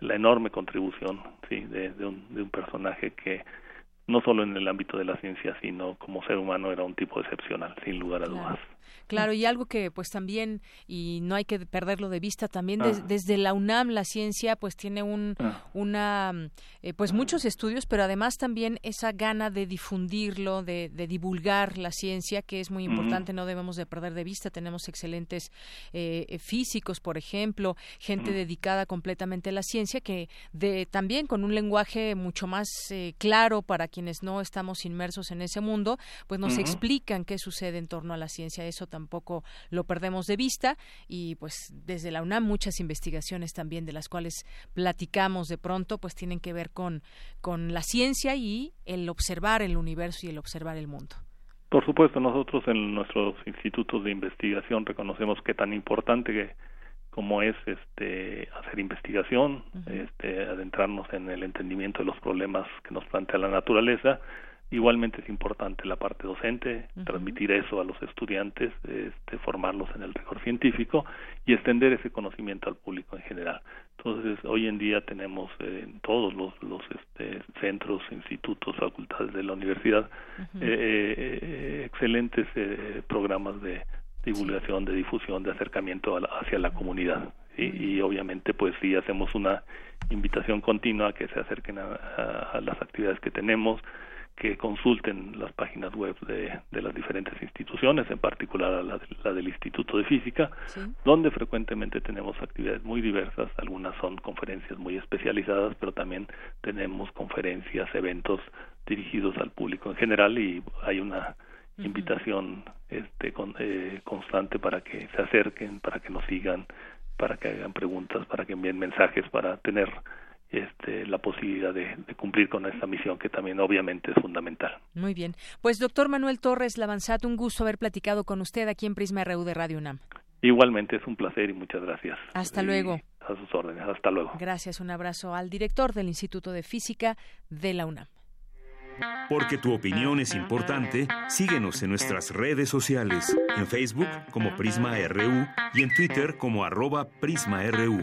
la enorme contribución sí, de, de, un, de un personaje que no solo en el ámbito de la ciencia, sino como ser humano era un tipo excepcional, sin lugar a dudas. Claro, y algo que pues también, y no hay que perderlo de vista, también ah. desde la UNAM la ciencia pues tiene un, ah. una, eh, pues muchos estudios, pero además también esa gana de difundirlo, de, divulgar la ciencia, que es muy importante, no debemos de perder de vista. Tenemos excelentes eh, físicos, por ejemplo, gente dedicada completamente a la ciencia, que de, también con un lenguaje mucho más eh, claro para quienes no estamos inmersos en ese mundo, pues nos explican qué sucede en torno a la ciencia. Eso tampoco lo perdemos de vista y pues desde la UNAM muchas investigaciones también de las cuales platicamos de pronto pues tienen que ver con, con la ciencia y el observar el universo y el observar el mundo. Por supuesto, nosotros en nuestros institutos de investigación reconocemos que tan importante que como es este hacer investigación, este adentrarnos en el entendimiento de los problemas que nos plantea la naturaleza Igualmente es importante la parte docente, transmitir eso a los estudiantes, este, formarlos en el rigor científico y extender ese conocimiento al público en general. Entonces, hoy en día tenemos eh, en todos los, los este, centros, institutos, facultades de la universidad eh, eh, excelentes programas de divulgación, de difusión, de acercamiento hacia la comunidad. Y obviamente, pues sí, hacemos una invitación continua a que se acerquen a las actividades que tenemos, que consulten las páginas web de, de las diferentes instituciones, en particular la, la del Instituto de Física, donde frecuentemente tenemos actividades muy diversas, algunas son conferencias muy especializadas, pero también tenemos conferencias, eventos dirigidos al público en general y hay una invitación este, eh, constante para que se acerquen, para que nos sigan, para que hagan preguntas, para que envíen mensajes, para tener este, la posibilidad de, cumplir con esta misión que también obviamente es fundamental. Muy bien. Pues doctor Manuel Torres Lavanzat, un gusto haber platicado con usted aquí en Prisma RU de Radio UNAM. Igualmente es un placer y muchas gracias. Hasta luego. A sus órdenes. Hasta luego. Gracias. Un abrazo al director del Instituto de Física de la UNAM. Porque tu opinión es importante, síguenos en nuestras redes sociales, en Facebook como Prisma RU y en Twitter como arroba PrismaRU.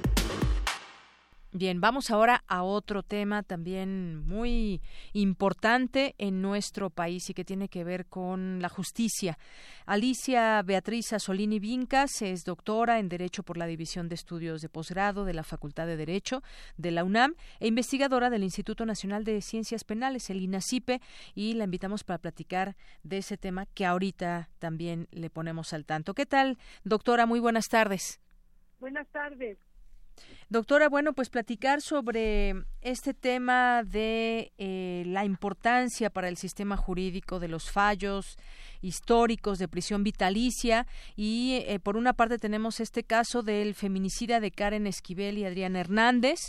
Bien, vamos ahora a otro tema también muy importante en nuestro país y que tiene que ver con la justicia. Alicia Beatriz Asolini Vincas es doctora en Derecho por la División de Estudios de Posgrado de la Facultad de Derecho de la UNAM e investigadora del Instituto Nacional de Ciencias Penales, el INACIPE, y la invitamos para platicar de ese tema que ahorita también le ponemos al tanto. ¿Qué tal, doctora? Muy buenas tardes. Buenas tardes. Doctora, bueno, pues platicar sobre este tema de eh, la importancia para el sistema jurídico de los fallos históricos de prisión vitalicia y eh, por una parte tenemos este caso del feminicida de Karen Esquivel y Adrián Hernández,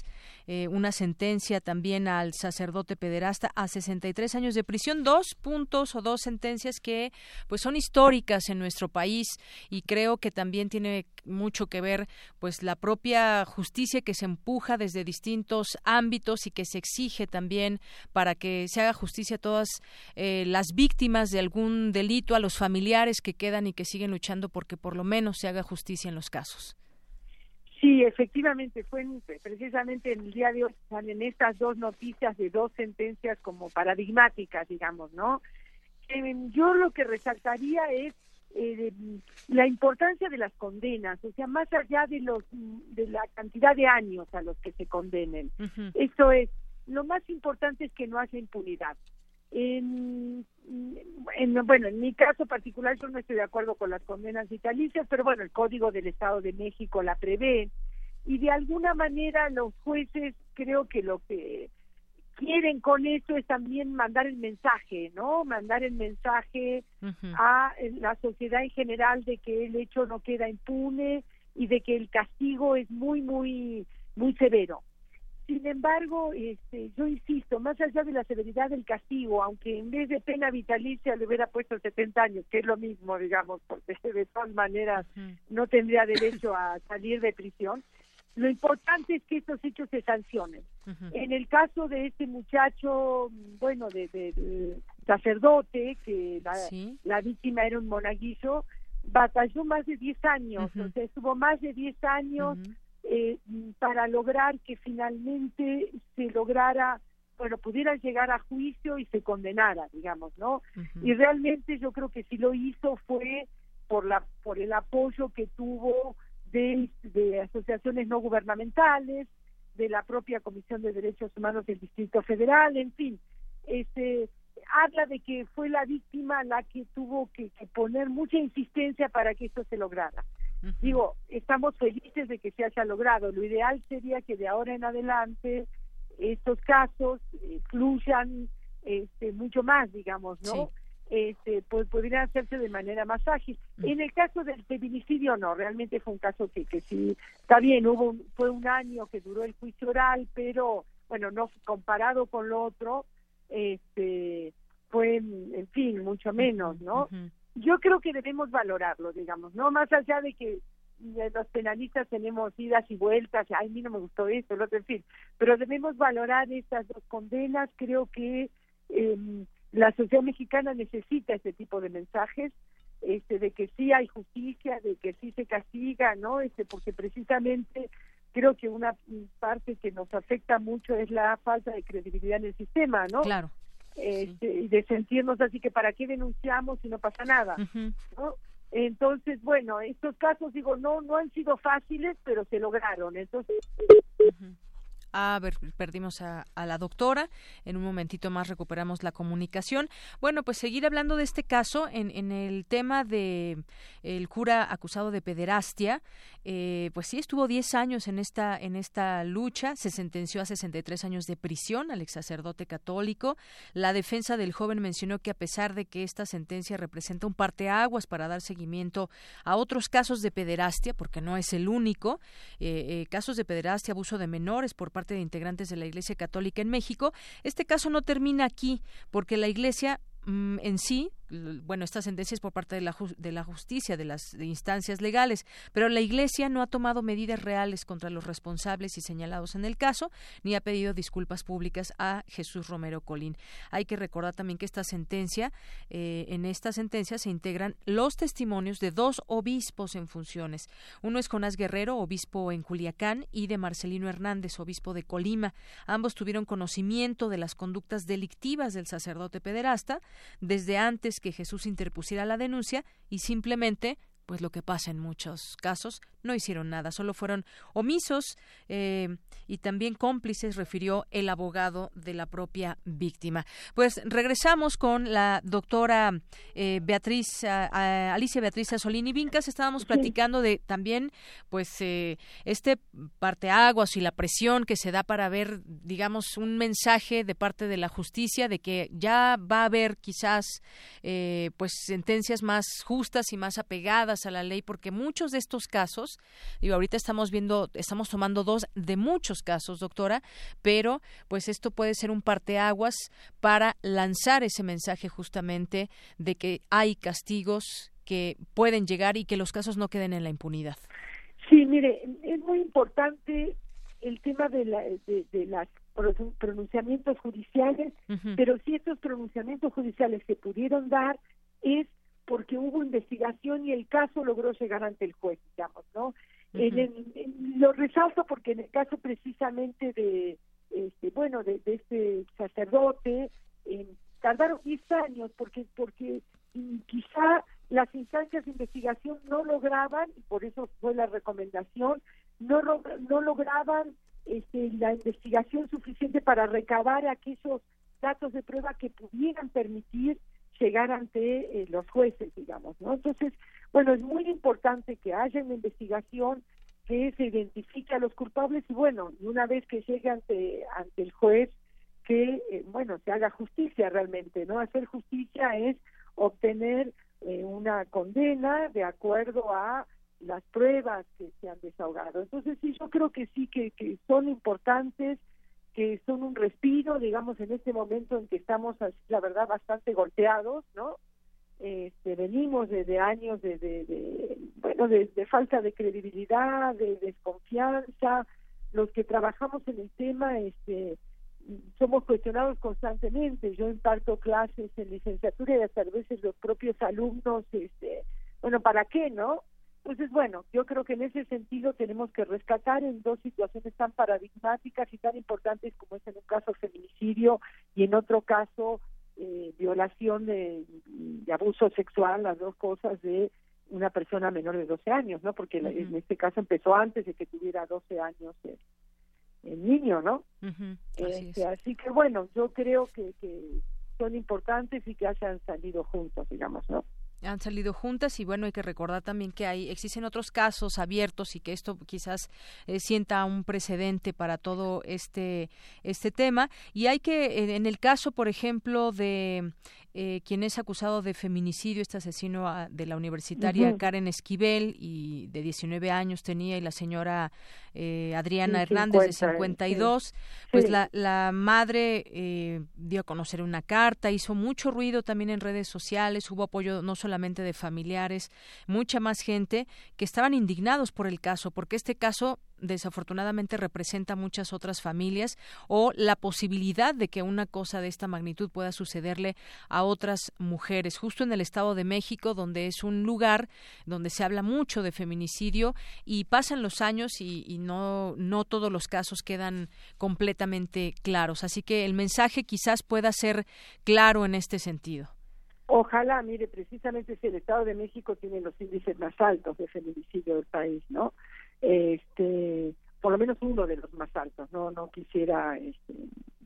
eh, una sentencia también al sacerdote pederasta a 63 años de prisión, dos puntos o dos sentencias que pues son históricas en nuestro país y creo que también tiene mucho que ver pues la propia justicia que se empuja desde distintos ámbitos y que se exige también para que se haga justicia a todas eh, las víctimas de algún delito a los familiares que quedan y que siguen luchando porque por lo menos se haga justicia en los casos. Sí, efectivamente, fue precisamente en el día de hoy en estas dos noticias de dos sentencias como paradigmáticas, digamos, ¿no? yo lo que resaltaría es eh, la importancia de las condenas, o sea, más allá de los de la cantidad de años a los que se condenen. Eso es, lo más importante es que no haya impunidad. En, bueno, en mi caso particular yo no estoy de acuerdo con las condenas vitalicias, pero bueno, el Código del Estado de México la prevé y de alguna manera los jueces creo que lo que quieren con esto es también mandar el mensaje, ¿no? Mandar el mensaje a la sociedad en general de que el hecho no queda impune y de que el castigo es muy, muy, muy severo. Sin embargo, este, yo insisto, más allá de la severidad del castigo, aunque en vez de pena vitalicia le hubiera puesto 70 años, que es lo mismo, digamos, porque de todas maneras no tendría derecho a salir de prisión, lo importante es que estos hechos se sancionen. En el caso de este muchacho, bueno, de, sacerdote, que la, víctima era un monaguillo, batalló más de 10 años, o sea, estuvo más de 10 años eh, para lograr que finalmente se lograra bueno, pudiera llegar a juicio y se condenara, digamos, ¿no? Y realmente yo creo que si lo hizo fue por la por el apoyo que tuvo de, de asociaciones no gubernamentales, de la propia Comisión de Derechos Humanos del Distrito Federal, en fin, este habla de que fue la víctima la que tuvo que poner mucha insistencia para que esto se lograra. Digo, estamos felices de que se haya logrado. Lo ideal sería que de ahora en adelante estos casos eh, fluyan este, mucho más, digamos, ¿no? Este, pues podrían hacerse de manera más ágil. Mm. En el caso del feminicidio, no, realmente fue un caso que, que sí, está bien, hubo fue un año que duró el juicio oral, pero bueno, no comparado con lo otro, este, fue, en fin, mucho menos, ¿no? yo creo que debemos valorarlo, digamos, no más allá de que los penalistas tenemos idas y vueltas, ay, a mí no me gustó esto, lo otro, en fin, pero debemos valorar estas dos condenas, creo que eh, la sociedad mexicana necesita este tipo de mensajes, este, de que sí hay justicia, de que sí se castiga, ¿no? Este, porque precisamente creo que una parte que nos afecta mucho es la falta de credibilidad en el sistema, ¿no? Claro. Este, y de sentirnos así que para qué denunciamos si no pasa nada entonces bueno estos casos digo no no han sido fáciles pero se lograron. Entonces a ver, perdimos a, la doctora. En un momentito más recuperamos la comunicación. Bueno, pues seguir hablando de este caso en, el tema de el cura acusado de pederastia. Eh, pues sí, estuvo 10 años en esta, en esta lucha. Se sentenció a 63 años de prisión al ex sacerdote católico. La defensa del joven mencionó que a pesar de que esta sentencia representa un parteaguas para dar seguimiento a otros casos de pederastia, porque no es el único, eh, eh, casos de pederastia, abuso de menores por parte de integrantes de la Iglesia Católica en México. Este caso no termina aquí, porque la Iglesia mm, en sí bueno, esta sentencia es por parte de la, de la justicia, de las instancias legales, pero la Iglesia no ha tomado medidas reales contra los responsables y señalados en el caso, ni ha pedido disculpas públicas a Jesús Romero Colín. Hay que recordar también que esta sentencia, eh, en esta sentencia se integran los testimonios de dos obispos en funciones. Uno es Jonás Guerrero, obispo en Culiacán, y de Marcelino Hernández, obispo de Colima. Ambos tuvieron conocimiento de las conductas delictivas del sacerdote pederasta desde antes que Jesús interpusiera la denuncia y simplemente pues lo que pasa en muchos casos, no hicieron nada, solo fueron omisos eh, y también cómplices, refirió el abogado de la propia víctima. Pues regresamos con la doctora eh, Beatriz, Alicia Beatriz Solini Vincas, estábamos platicando de también, pues, eh, este parteaguas y la presión que se da para ver, digamos, un mensaje de parte de la justicia de que ya va a haber quizás, pues, sentencias más justas y más apegadas a la ley, porque muchos de estos casos, digo, ahorita estamos viendo, estamos tomando dos de muchos casos, doctora, pero pues esto puede ser un parteaguas para lanzar ese mensaje justamente de que hay castigos que pueden llegar y que los casos no queden en la impunidad. Sí, mire, es muy importante el tema de, la, de, de las pronunciamientos judiciales, pero si estos pronunciamientos judiciales se pudieron dar es porque hubo investigación y el caso logró llegar ante el juez, digamos, ¿no? lo resalto porque en el caso precisamente de, este, bueno, de, este sacerdote, eh, tardaron 10 años porque, porque quizá las instancias de investigación no lograban, y por eso fue la recomendación, no, no lograban este, la investigación suficiente para recabar aquellos datos de prueba que pudieran permitir llegar ante eh, los jueces, digamos, ¿no? Entonces, bueno, es muy importante que haya una investigación que se identifique a los culpables y bueno, una vez que llegue ante ante el juez que eh, bueno, se haga justicia realmente, ¿no? Hacer justicia es obtener eh, una condena de acuerdo a las pruebas que se han desahogado. Entonces, sí, yo creo que sí que, que son importantes que son un respiro, digamos, en este momento en que estamos, la verdad, bastante golpeados, ¿no? Este, venimos desde años de, de, bueno, de, falta de credibilidad, de desconfianza. Los que trabajamos en el tema, este, somos cuestionados constantemente. Yo imparto clases en licenciatura y hasta a veces los propios alumnos, este, bueno, ¿para qué, no? Entonces, bueno, yo creo que en ese sentido tenemos que rescatar en dos situaciones tan paradigmáticas y tan importantes como es en un caso feminicidio y en otro caso eh, violación de, abuso sexual, las dos cosas de una persona menor de 12 años, ¿no? Porque en este caso empezó antes de que tuviera 12 años el, niño, ¿no? Este, así, que bueno, yo creo que, que son importantes y que hayan salido juntos, digamos, ¿no? Han salido juntas y bueno hay que recordar también que hay existen otros casos abiertos y que esto quizás eh, sienta un precedente para todo este este tema. Y hay que en el caso por ejemplo de eh, quien es acusado de feminicidio, este asesino ah, de la universitaria Karen Esquivel, y de 19 años tenía, y la señora eh, Adriana Hernández, de 52, pues La, la madre eh, dio a conocer una carta, hizo mucho ruido también en redes sociales, hubo apoyo no solamente de familiares, mucha más gente que estaban indignados por el caso, porque este caso desafortunadamente representa muchas otras familias o la posibilidad de que una cosa de esta magnitud pueda sucederle a otras mujeres, justo en el Estado de México, donde es un lugar donde se habla mucho de feminicidio y pasan los años y, no, no todos los casos quedan completamente claros. Así que el mensaje quizás pueda ser claro en este sentido. Ojalá, mire, precisamente si el Estado de México tiene los índices más altos de feminicidio del país, ¿no? Este, por lo menos uno de los más altos, no no quisiera, este,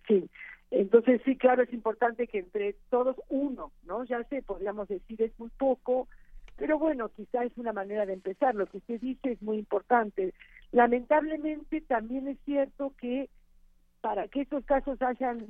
sí. Entonces sí, claro, es importante que entre todos uno, ¿no? Ya sé, podríamos decir es muy poco, pero bueno, quizá es una manera de empezar. Lo que usted dice es muy importante. Lamentablemente también es cierto que para que estos casos hayan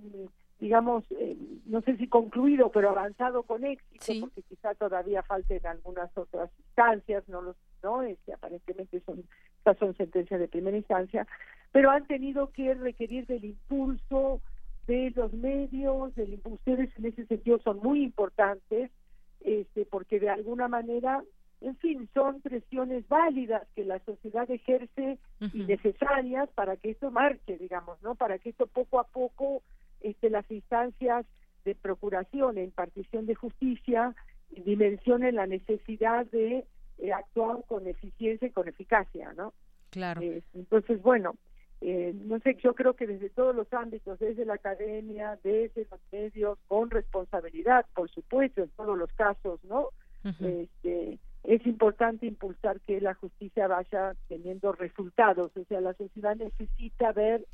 digamos, eh, no sé si concluido, pero avanzado con éxito, porque quizá todavía falten algunas otras instancias, no los, no, este, aparentemente son, estas son sentencias de primera instancia, pero han tenido que requerir del impulso de los medios, del ustedes en ese sentido son muy importantes, este, porque de alguna manera en fin, son presiones válidas que la sociedad ejerce y necesarias para que esto marche, digamos, ¿no? Para que esto poco a poco este, las instancias de procuración e impartición de justicia dimensionen la necesidad de eh, actuar con eficiencia y con eficacia, ¿no? Claro. Eh, entonces, bueno, eh, no sé, yo creo que desde todos los ámbitos, desde la academia, desde los medios, con responsabilidad, por supuesto, en todos los casos, ¿no? este, es importante impulsar que la justicia vaya teniendo resultados, o sea, la sociedad necesita ver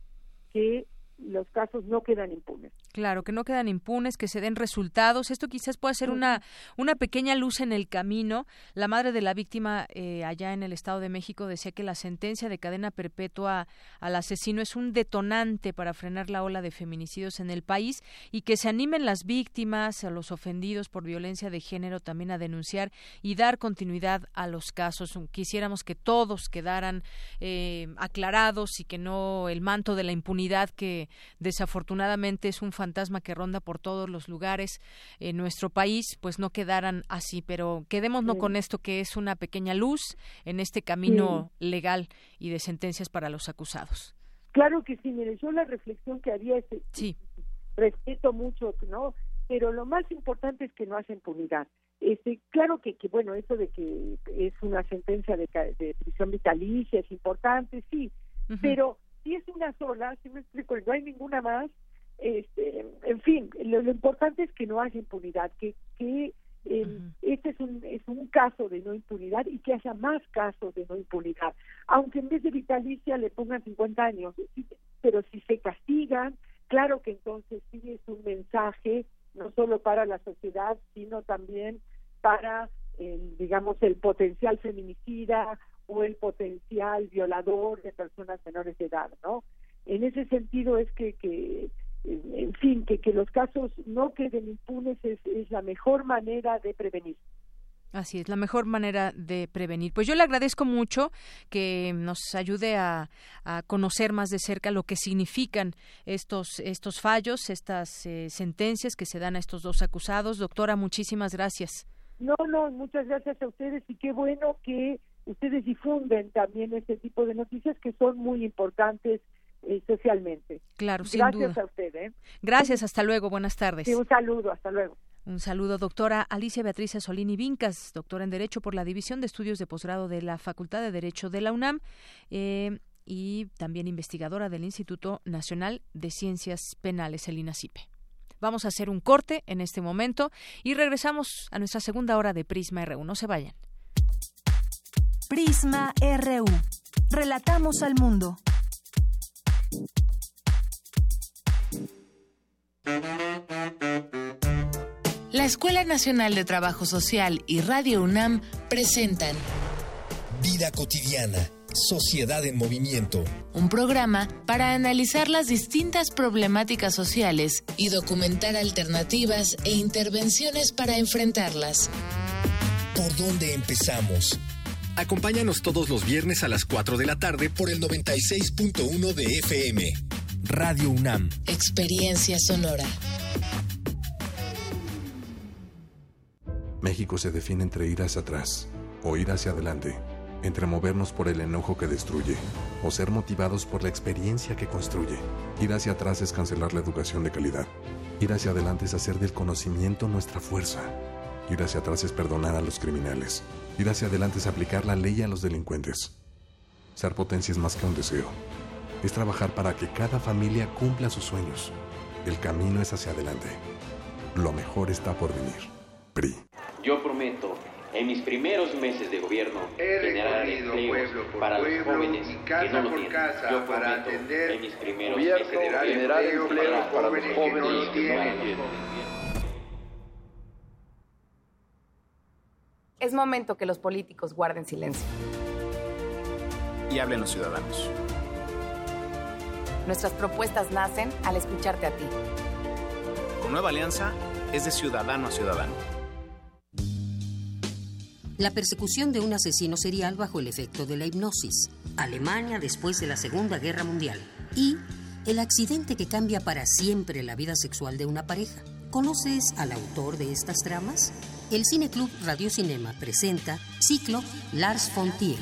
que los casos no quedan impunes. Claro, que no quedan impunes, que se den resultados. Esto quizás pueda ser una, una pequeña luz en el camino. La madre de la víctima eh, allá en el Estado de México decía que la sentencia de cadena perpetua al asesino es un detonante para frenar la ola de feminicidios en el país y que se animen las víctimas, a los ofendidos por violencia de género también a denunciar y dar continuidad a los casos. Quisiéramos que todos quedaran eh, aclarados y que no el manto de la impunidad que desafortunadamente es un fantasma que ronda por todos los lugares en nuestro país, pues no quedaran así. Pero quedémonos con esto que es una pequeña luz en este camino legal y de sentencias para los acusados. Claro que sí, mire, yo la reflexión que haría es, sí. respeto mucho, ¿no? Pero lo más importante es que no haya impunidad. Este, claro que, que, bueno, eso de que es una sentencia de, de prisión vitalicia es importante, sí, pero si es una sola, si me explico, no hay ninguna más, este, en fin, lo, importante es que no haya impunidad, que, que em, este es un, es un caso de no impunidad y que haya más casos de no impunidad, aunque en vez de vitalicia le pongan 50 años, pero si se castigan, claro que entonces sí es un mensaje no solo para la sociedad, sino también para, digamos, el potencial feminicida o el potencial violador de personas menores de edad, ¿no? En ese sentido es que, que en fin, que, que los casos no queden impunes es, es la mejor manera de prevenir. Así es, la mejor manera de prevenir. Pues yo le agradezco mucho que nos ayude a, a conocer más de cerca lo que significan estos, estos fallos, estas eh, sentencias que se dan a estos dos acusados. Doctora, muchísimas gracias. No, no, muchas gracias a ustedes y qué bueno que ustedes difunden también este tipo de noticias que son muy importantes eh, socialmente. Claro, sin Gracias duda. a usted. ¿eh? Gracias, hasta luego, buenas tardes. Sí, un saludo, hasta luego. Un saludo, doctora Alicia Beatriz Solini Vincas, doctora en Derecho por la División de Estudios de Posgrado de la Facultad de Derecho de la UNAM eh, y también investigadora del Instituto Nacional de Ciencias Penales, el INACIPE. Vamos a hacer un corte en este momento y regresamos a nuestra segunda hora de Prisma RU. No se vayan. Prisma RU. Relatamos al mundo. La Escuela Nacional de Trabajo Social y Radio UNAM presentan Vida cotidiana, Sociedad en Movimiento. Un programa para analizar las distintas problemáticas sociales y documentar alternativas e intervenciones para enfrentarlas. ¿Por dónde empezamos? Acompáñanos todos los viernes a las 4 de la tarde por el 96.1 de FM. Radio UNAM. Experiencia sonora. México se define entre ir hacia atrás o ir hacia adelante, entre movernos por el enojo que destruye o ser motivados por la experiencia que construye. Ir hacia atrás es cancelar la educación de calidad. Ir hacia adelante es hacer del conocimiento nuestra fuerza. Ir hacia atrás es perdonar a los criminales. Ir hacia adelante es aplicar la ley a los delincuentes. Ser potencia es más que un deseo. Es trabajar para que cada familia cumpla sus sueños. El camino es hacia adelante. Lo mejor está por venir. PRI. Yo prometo En mis primeros meses de gobierno generar empleos para los jóvenes que no lo tienen. Yo prometo en mis primeros meses de gobierno generar empleos para los jóvenes que no lo tienen. Es momento que los políticos guarden silencio. Y hablen los ciudadanos. Nuestras propuestas nacen al escucharte a ti. Con Nueva Alianza es de ciudadano a ciudadano. La persecución de un asesino serial bajo el efecto de la hipnosis. Alemania después de la Segunda Guerra Mundial. Y el accidente que cambia para siempre la vida sexual de una pareja. ¿Conoces al autor de estas tramas? El Cineclub Radio Cinema presenta Ciclo Lars von Trier.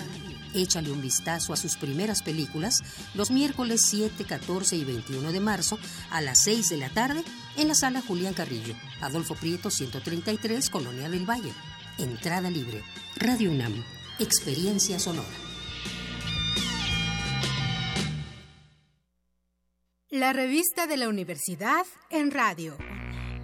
Échale un vistazo a sus primeras películas los miércoles 7, 14 y 21 de marzo a las 6 de la tarde en la sala Julián Carrillo, Adolfo Prieto 133, Colonia del Valle. Entrada libre. Radio UNAM. Experiencia sonora. La revista de la universidad en radio.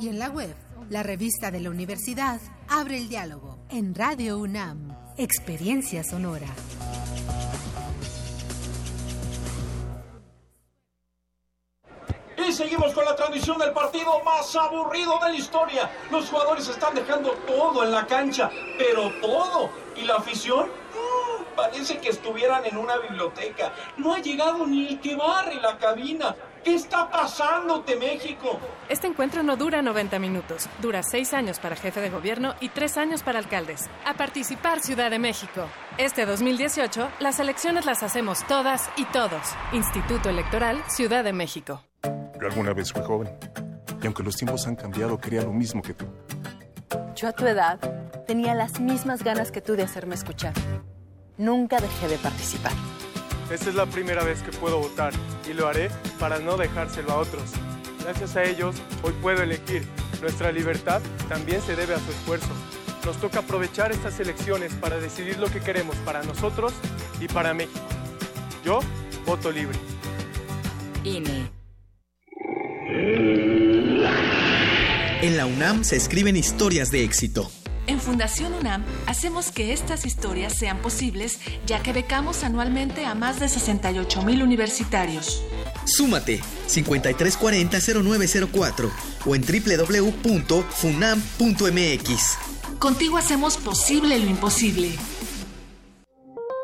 y en la web. La revista de la universidad abre el diálogo en Radio UNAM, Experiencia Sonora. Y seguimos con la transmisión del partido más aburrido de la historia. Los jugadores están dejando todo en la cancha, pero todo. ¿Y la afición? Parece que estuvieran en una biblioteca. No ha llegado ni el que barre la cabina. ¿Qué está pasándote, México? Este encuentro no dura 90 minutos. Dura 6 años para jefe de gobierno y 3 años para alcaldes. A participar, Ciudad de México. Este 2018, las elecciones las hacemos todas y todos. Instituto Electoral, Ciudad de México. Yo alguna vez fui joven. Y aunque los tiempos han cambiado, quería lo mismo que tú. Yo a tu edad tenía las mismas ganas que tú de hacerme escuchar. Nunca dejé de participar. Esta es la primera vez que puedo votar y lo haré para no dejárselo a otros. Gracias a ellos, hoy puedo elegir. Nuestra libertad también se debe a su esfuerzo. Nos toca aprovechar estas elecciones para decidir lo que queremos para nosotros y para México. Yo voto libre. INE. En la UNAM se escriben historias de éxito. En Fundación UNAM hacemos que estas historias sean posibles ya que becamos anualmente a más de 68 mil universitarios. Súmate 5340-0904 o en www.funam.mx. Contigo hacemos posible lo imposible.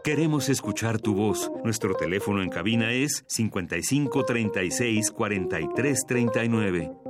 Queremos escuchar tu voz. Nuestro teléfono en cabina es 55 36 43 39.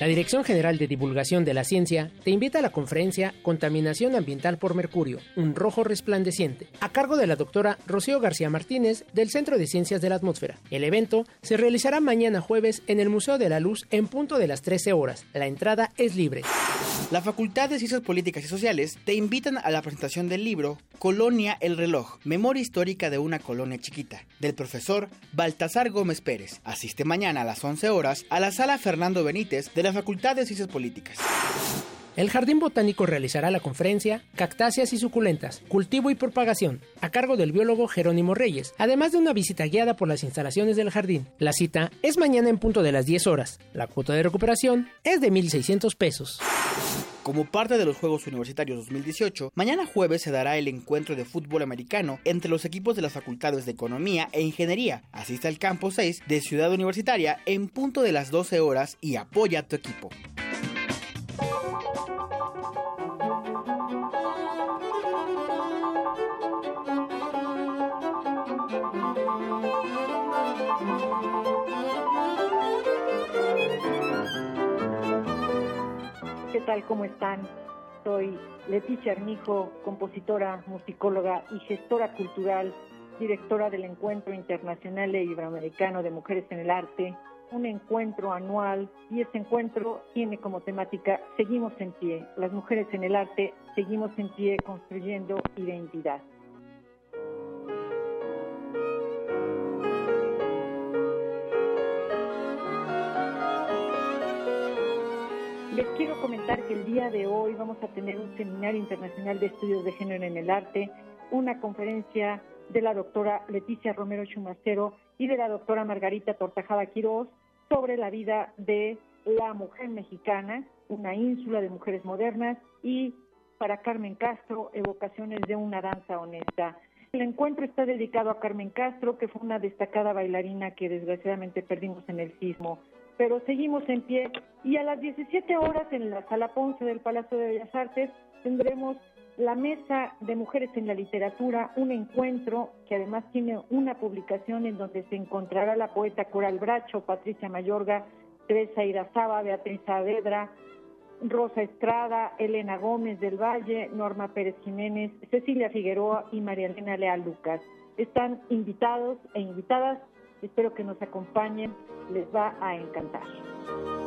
La Dirección General de Divulgación de la Ciencia te invita a la conferencia Contaminación Ambiental por Mercurio, un rojo resplandeciente, a cargo de la doctora Rocío García Martínez del Centro de Ciencias de la Atmósfera. El evento se realizará mañana jueves en el Museo de la Luz en punto de las 13 horas. La entrada es libre. La Facultad de Ciencias Políticas y Sociales te invitan a la presentación del libro Colonia el Reloj, Memoria Histórica de una Colonia Chiquita, del profesor Baltasar Gómez Pérez. Asiste mañana a las 11 horas a la sala Fernando Benítez de la Facultad de Ciencias Políticas. El Jardín Botánico realizará la conferencia Cactáceas y suculentas, cultivo y propagación, a cargo del biólogo Jerónimo Reyes, además de una visita guiada por las instalaciones del jardín. La cita es mañana en punto de las 10 horas. La cuota de recuperación es de 1.600 pesos. Como parte de los Juegos Universitarios 2018, mañana jueves se dará el encuentro de fútbol americano entre los equipos de las facultades de Economía e Ingeniería. Asiste al campo 6 de Ciudad Universitaria en punto de las 12 horas y apoya a tu equipo. ¿Qué tal? ¿Cómo están? Soy Leticia Armijo, compositora, musicóloga y gestora cultural, directora del Encuentro Internacional e Iberoamericano de Mujeres en el Arte, un encuentro anual y este encuentro tiene como temática Seguimos en pie, las mujeres en el arte, seguimos en pie construyendo identidad. Les quiero comentar que el día de hoy vamos a tener un seminario internacional de estudios de género en el arte, una conferencia de la doctora Leticia Romero Chumacero y de la doctora Margarita Tortajada Quirós sobre la vida de la mujer mexicana, una ínsula de mujeres modernas y para Carmen Castro, evocaciones de una danza honesta. El encuentro está dedicado a Carmen Castro, que fue una destacada bailarina que desgraciadamente perdimos en el sismo. Pero seguimos en pie y a las 17 horas en la Sala Ponce del Palacio de Bellas Artes tendremos la Mesa de Mujeres en la Literatura, un encuentro que además tiene una publicación en donde se encontrará la poeta Coral Bracho, Patricia Mayorga, Teresa Irazaba, Beatriz Saavedra, Rosa Estrada, Elena Gómez del Valle, Norma Pérez Jiménez, Cecilia Figueroa y María Elena Leal Lucas. Están invitados e invitadas, espero que nos acompañen, les va a encantar.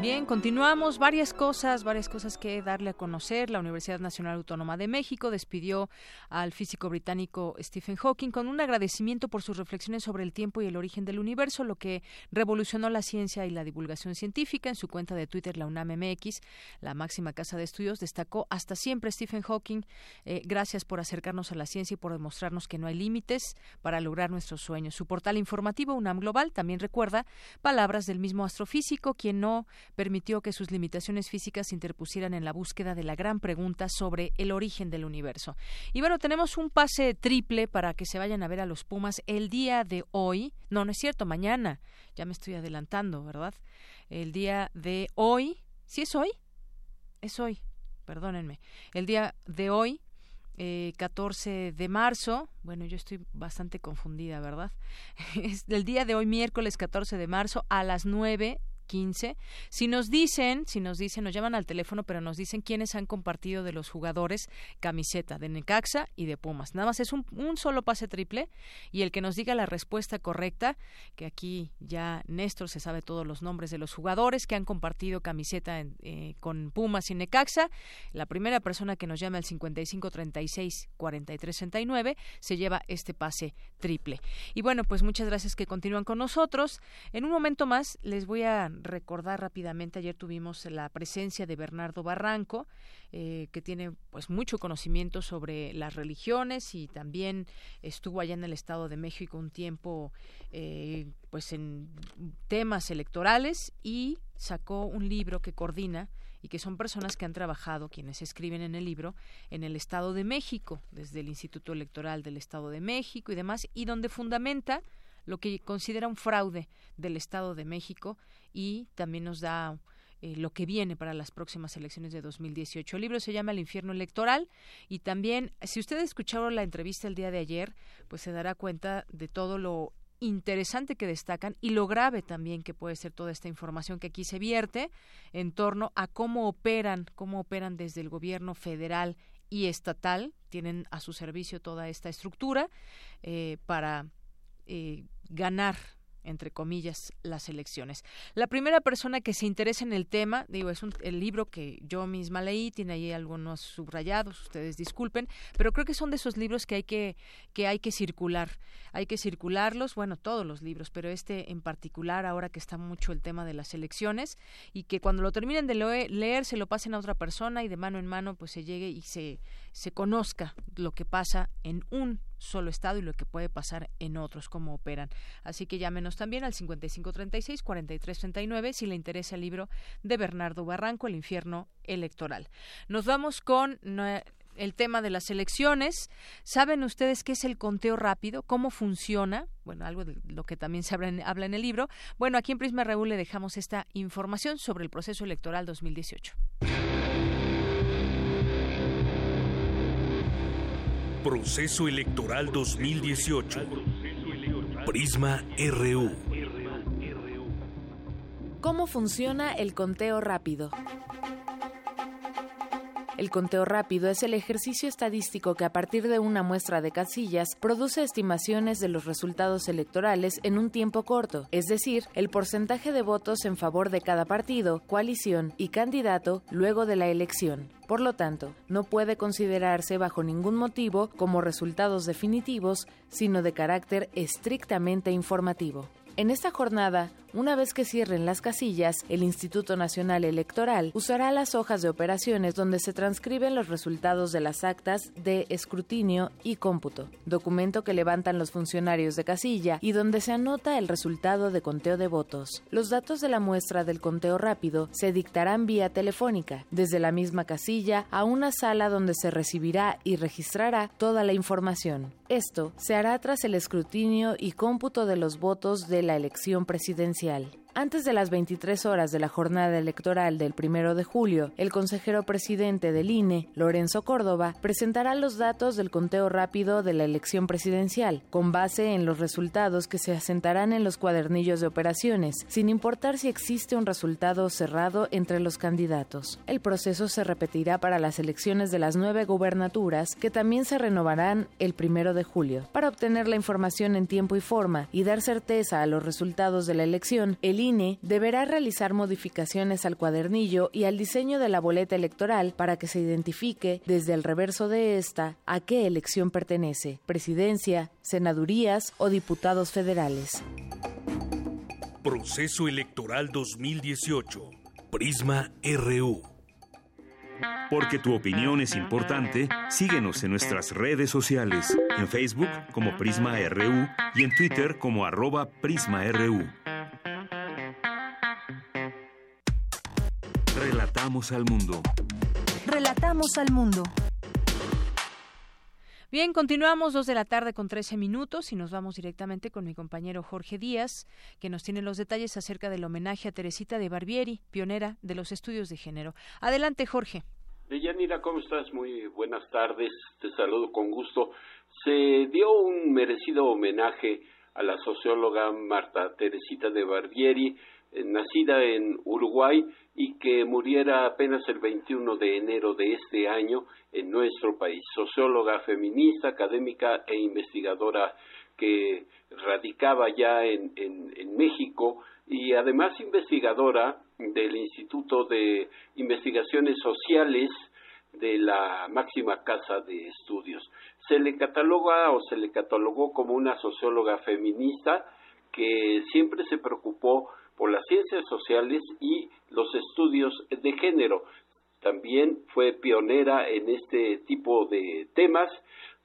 Bien, continuamos. Varias cosas, varias cosas que darle a conocer. La Universidad Nacional Autónoma de México despidió al físico británico Stephen Hawking con un agradecimiento por sus reflexiones sobre el tiempo y el origen del universo, lo que revolucionó la ciencia y la divulgación científica. En su cuenta de Twitter, la UNAM MX, la máxima casa de estudios, destacó hasta siempre Stephen Hawking. Eh, gracias por acercarnos a la ciencia y por demostrarnos que no hay límites para lograr nuestros sueños. Su portal informativo, UNAM Global, también recuerda palabras del mismo astrofísico, quien no permitió que sus limitaciones físicas se interpusieran en la búsqueda de la gran pregunta sobre el origen del universo. Y bueno, tenemos un pase triple para que se vayan a ver a los Pumas el día de hoy. No, no es cierto, mañana. Ya me estoy adelantando, ¿verdad? El día de hoy. ¿Sí es hoy? Es hoy, perdónenme. El día de hoy 14 eh, de marzo. Bueno, yo estoy bastante confundida, ¿verdad? Es el día de hoy, miércoles 14 de marzo, a las 9 15. Si nos dicen, si nos dicen, nos llaman al teléfono, pero nos dicen quiénes han compartido de los jugadores camiseta de Necaxa y de Pumas. Nada más es un, solo pase triple y el que nos diga la respuesta correcta, que aquí ya Néstor se sabe todos los nombres de los jugadores que han compartido camiseta eh, con Pumas y Necaxa, la primera persona que nos llame al 55 36 43 69 se lleva este pase triple. Y bueno, pues muchas gracias que continúan con nosotros. En un momento más les voy a recordar rápidamente, ayer tuvimos la presencia de Bernardo Barranco, eh, que tiene pues mucho conocimiento sobre las religiones y también estuvo allá en el Estado de México un tiempo eh, pues en temas electorales y sacó un libro que coordina y que son personas que han trabajado, quienes escriben en el libro, en el Estado de México, desde el Instituto Electoral del Estado de México y demás, y donde fundamenta lo que considera un fraude del Estado de México y también nos da eh, lo que viene para las próximas elecciones de 2018. El libro se llama El infierno electoral y también, si usted escucharon la entrevista el día de ayer, pues se dará cuenta de todo lo interesante que destacan y lo grave también que puede ser toda esta información que aquí se vierte en torno a cómo operan, cómo operan desde el gobierno federal y estatal, tienen a su servicio toda esta estructura eh, para eh, ganar entre comillas, las elecciones. La primera persona que se interesa en el tema, digo, es un, el libro que yo misma leí, tiene ahí algunos subrayados, ustedes disculpen, pero creo que son de esos libros que hay que, que hay que circular. Hay que circularlos, bueno, todos los libros, pero este en particular, ahora que está mucho el tema de las elecciones, y que cuando lo terminen de leer, se lo pasen a otra persona y de mano en mano, pues se llegue y se, se conozca lo que pasa en un solo estado y lo que puede pasar en otros, cómo operan. Así que llámenos también al 5536-4339 si le interesa el libro de Bernardo Barranco, El infierno electoral. Nos vamos con el tema de las elecciones. ¿Saben ustedes qué es el conteo rápido? ¿Cómo funciona? Bueno, algo de lo que también se habla en, el libro. Bueno, aquí en Prisma Reúl le dejamos esta información sobre el proceso electoral 2018. Proceso Electoral 2018. Prisma RU. ¿Cómo funciona el conteo rápido? El conteo rápido es el ejercicio estadístico que a partir de una muestra de casillas produce estimaciones de los resultados electorales en un tiempo corto, es decir, el porcentaje de votos en favor de cada partido, coalición y candidato luego de la elección. Por lo tanto, no puede considerarse bajo ningún motivo como resultados definitivos, sino de carácter estrictamente informativo. En esta jornada, una vez que cierren las casillas, el Instituto Nacional Electoral usará las hojas de operaciones donde se transcriben los resultados de las actas de escrutinio y cómputo, documento que levantan los funcionarios de casilla y donde se anota el resultado de conteo de votos. Los datos de la muestra del conteo rápido se dictarán vía telefónica, desde la misma casilla a una sala donde se recibirá y registrará toda la información. Esto se hará tras el escrutinio y cómputo de los votos de la elección presidencial esencial antes de las 23 horas de la jornada electoral del 1 de julio, el consejero presidente del INE, Lorenzo Córdoba, presentará los datos del conteo rápido de la elección presidencial, con base en los resultados que se asentarán en los cuadernillos de operaciones, sin importar si existe un resultado cerrado entre los candidatos. El proceso se repetirá para las elecciones de las nueve gubernaturas, que también se renovarán el 1 de julio. Para obtener la información en tiempo y forma y dar certeza a los resultados de la elección, el INE deberá realizar modificaciones al cuadernillo y al diseño de la boleta electoral para que se identifique desde el reverso de esta a qué elección pertenece, presidencia, senadurías o diputados federales. Proceso Electoral 2018. Prisma RU. Porque tu opinión es importante, síguenos en nuestras redes sociales, en Facebook como Prisma RU y en Twitter como arroba PrismaRU. Relatamos al mundo. Relatamos al mundo. Bien, continuamos dos de la tarde con 13 minutos y nos vamos directamente con mi compañero Jorge Díaz, que nos tiene los detalles acerca del homenaje a Teresita de Barbieri, pionera de los estudios de género. Adelante, Jorge. Deyanira, ¿cómo estás? Muy buenas tardes. Te saludo con gusto. Se dio un merecido homenaje a la socióloga Marta Teresita de Barbieri, nacida en Uruguay y que muriera apenas el 21 de enero de este año en nuestro país. Socióloga feminista, académica e investigadora que radicaba ya en, en, México y además investigadora del Instituto de Investigaciones Sociales de la máxima casa de estudios. Se le cataloga o se le catalogó como una socióloga feminista que siempre se preocupó por las ciencias sociales y los estudios de género. También fue pionera en este tipo de temas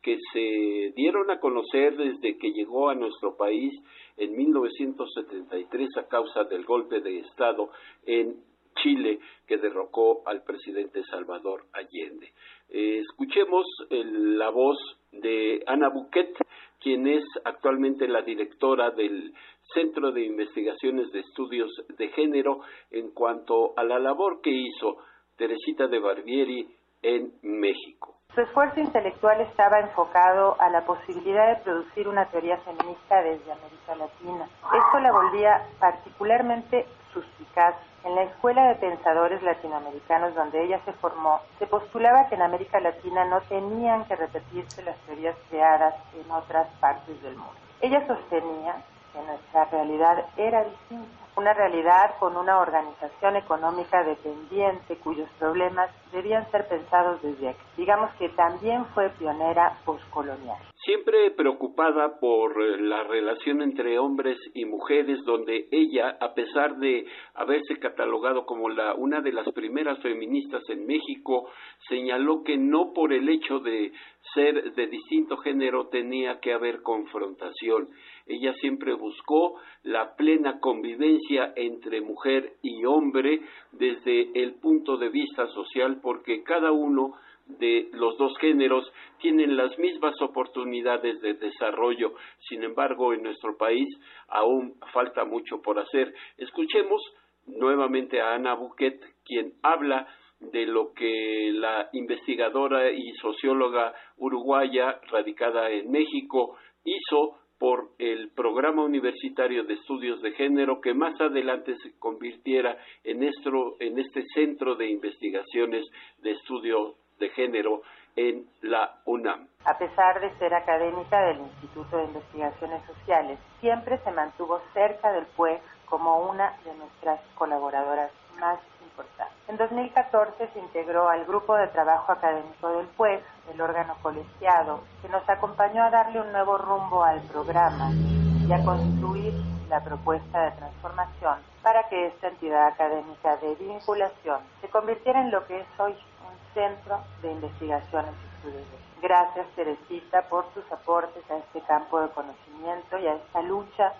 que se dieron a conocer desde que llegó a nuestro país en 1973 a causa del golpe de Estado en Chile que derrocó al presidente Salvador Allende. Eh, escuchemos la voz de Ana Buquet, quien es actualmente la directora del Centro de Investigaciones de Estudios de Género en cuanto a la labor que hizo Teresita de Barbieri en México. Su esfuerzo intelectual estaba enfocado a la posibilidad de producir una teoría feminista desde América Latina. Esto la volvía particularmente suspicaz. En la Escuela de Pensadores Latinoamericanos donde ella se formó, se postulaba que en América Latina no tenían que repetirse las teorías creadas en otras partes del mundo. Ella sostenía nuestra realidad era distinta, una realidad con una organización económica dependiente cuyos problemas debían ser pensados desde aquí. Digamos que también fue pionera postcolonial. Siempre preocupada por eh, la relación entre hombres y mujeres, donde ella, a pesar de haberse catalogado como la, una de las primeras feministas en México, señaló que no por el hecho de ser de distinto género tenía que haber confrontación ella siempre buscó la plena convivencia entre mujer y hombre desde el punto de vista social porque cada uno de los dos géneros tienen las mismas oportunidades de desarrollo. Sin embargo, en nuestro país aún falta mucho por hacer. Escuchemos nuevamente a Ana Buquet, quien habla de lo que la investigadora y socióloga uruguaya radicada en México hizo por el programa universitario de estudios de género que más adelante se convirtiera en, en este centro de investigaciones de estudio de género en la UNAM. A pesar de ser académica del Instituto de Investigaciones Sociales, siempre se mantuvo cerca del PUEG como una de nuestras colaboradoras más importantes. En 2014 se integró al grupo de trabajo académico del PUEG, el órgano colegiado, que nos acompañó a darle un nuevo rumbo al programa y a construir la propuesta de transformación para que esta entidad académica de vinculación se convirtiera en lo que es hoy un centro de investigaciones y estudios. Gracias, Teresita, por tus aportes a este campo de conocimiento y a esta lucha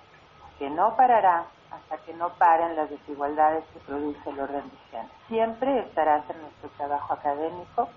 que no parará hasta que no paren las desigualdades que produce el orden vigente. Siempre estarás en nuestro trabajo académico,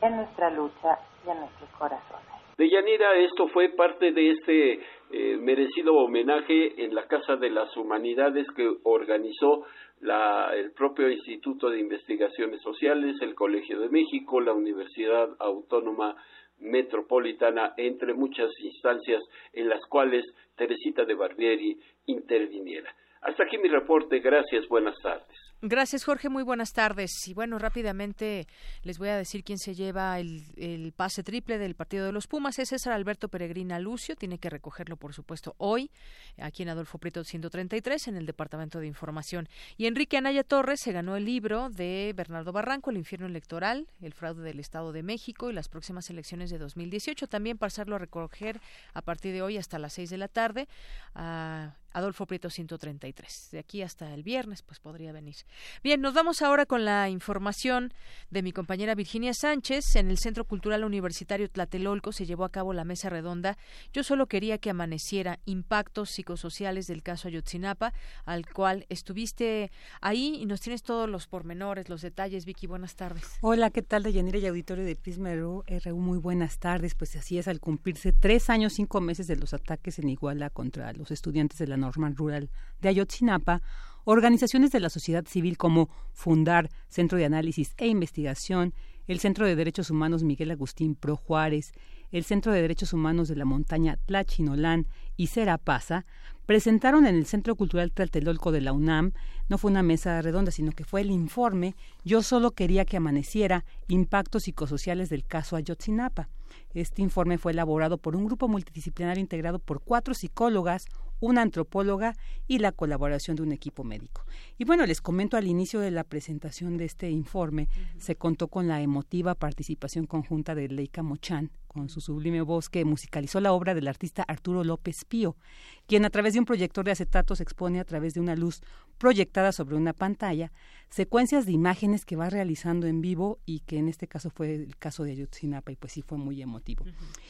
en nuestra lucha y en nuestros corazones. Deyanira, esto fue parte de este eh, merecido homenaje en la Casa de las Humanidades que organizó la, el propio Instituto de Investigaciones Sociales, el Colegio de México, la Universidad Autónoma Metropolitana, entre muchas instancias en las cuales Teresita de Barbieri interviniera. Hasta aquí mi reporte. Gracias. Buenas tardes. Gracias, Jorge. Muy buenas tardes. Y bueno, rápidamente les voy a decir quién se lleva el, pase triple del partido de los Pumas. Es César Alberto Peregrina Lucio. Tiene que recogerlo, por supuesto, hoy, aquí en Adolfo Prieto 133, en el Departamento de Información. Y Enrique Anaya Torres se ganó el libro de Bernardo Barranco, El infierno electoral, el fraude del Estado de México y las próximas elecciones de 2018. También pasarlo a recoger a partir de hoy hasta las 6 de la tarde. Adolfo Prieto 133. De aquí hasta el viernes, pues podría venir. Bien, nos vamos ahora con la información de mi compañera Virginia Sánchez. En el Centro Cultural Universitario Tlatelolco se llevó a cabo la mesa redonda. Yo solo quería que amaneciera impactos psicosociales del caso Ayotzinapa, al cual estuviste ahí y nos tienes todos los pormenores, los detalles. Vicky, buenas tardes. Hola, ¿qué tal, Deyanira y auditorio de Prisma RU? Muy buenas tardes. Pues así es, al cumplirse tres años, cinco meses de los ataques en Iguala contra los estudiantes de la normal rural de Ayotzinapa, organizaciones de la sociedad civil como Fundar, Centro de Análisis e Investigación, el Centro de Derechos Humanos Miguel Agustín Pro Juárez, el Centro de Derechos Humanos de la Montaña Tlachinolán y Serapasa presentaron en el Centro Cultural Tlatelolco de la UNAM, no fue una mesa redonda, sino que fue el informe Yo solo quería que amaneciera, impactos psicosociales del caso Ayotzinapa. Este informe fue elaborado por un grupo multidisciplinario integrado por cuatro psicólogas, una antropóloga y la colaboración de un equipo médico. Y bueno, les comento al inicio de la presentación de este informe, se contó con la emotiva participación conjunta de Leica Mochan, con su sublime voz que musicalizó la obra del artista Arturo López Pío, quien a través de un proyector de acetatos expone a través de una luz proyectada sobre una pantalla secuencias de imágenes que va realizando en vivo y que en este caso fue el caso de Ayotzinapa y pues sí fue muy emotivo.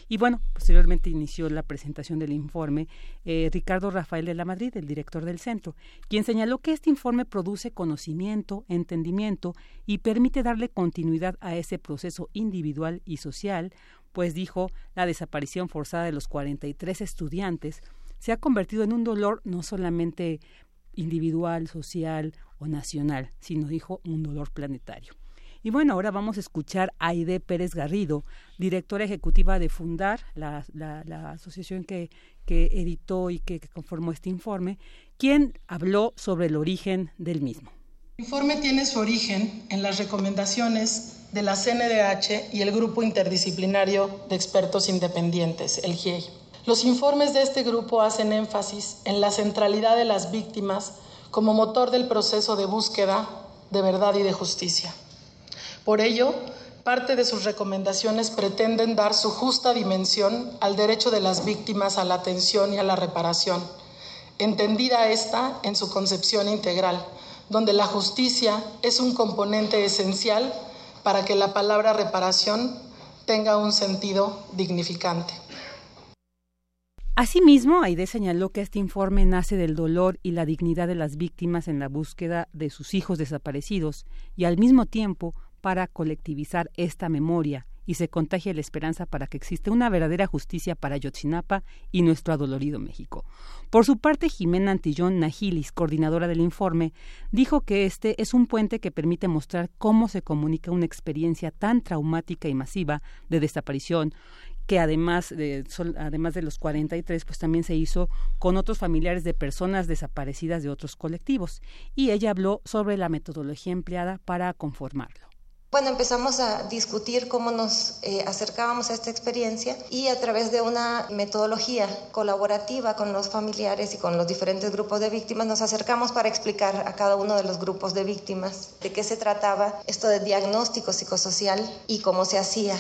Y bueno, posteriormente inició la presentación del informe eh, Ricardo Rafael de la Madrid, el director del centro, quien señaló que este informe produce conocimiento, entendimiento y permite darle continuidad a ese proceso individual y social, pues dijo la desaparición forzada de los 43 estudiantes se ha convertido en un dolor no solamente individual, social o nacional, sino dijo un dolor planetario. Y bueno, ahora vamos a escuchar a Aide Pérez Garrido, directora ejecutiva de Fundar, la, asociación que, que, editó y que, que conformó este informe, quien habló sobre el origen del mismo. El informe tiene su origen en las recomendaciones de la CNDH y el Grupo Interdisciplinario de Expertos Independientes, el GIEI. Los informes de este grupo hacen énfasis en la centralidad de las víctimas como motor del proceso de búsqueda de verdad y de justicia. Por ello, parte de sus recomendaciones pretenden dar su justa dimensión al derecho de las víctimas a la atención y a la reparación, entendida esta en su concepción integral, donde la justicia es un componente esencial para que la palabra reparación tenga un sentido dignificante. Asimismo, Aide señaló que este informe nace del dolor y la dignidad de las víctimas en la búsqueda de sus hijos desaparecidos y al mismo tiempo para colectivizar esta memoria y se contagie la esperanza para que exista una verdadera justicia para Yotzinapa y nuestro adolorido México. Por su parte, Jimena Antillón Najilis, coordinadora del informe, dijo que este es un puente que permite mostrar cómo se comunica una experiencia tan traumática y masiva de desaparición que además de, además de los 43, pues también se hizo con otros familiares de personas desaparecidas de otros colectivos. Y ella habló sobre la metodología empleada para conformarlo. Bueno, empezamos a discutir cómo nos eh, acercábamos a esta experiencia y a través de una metodología colaborativa con los familiares y con los diferentes grupos de víctimas nos acercamos para explicar a cada uno de los grupos de víctimas de qué se trataba esto de diagnóstico psicosocial y cómo se hacía.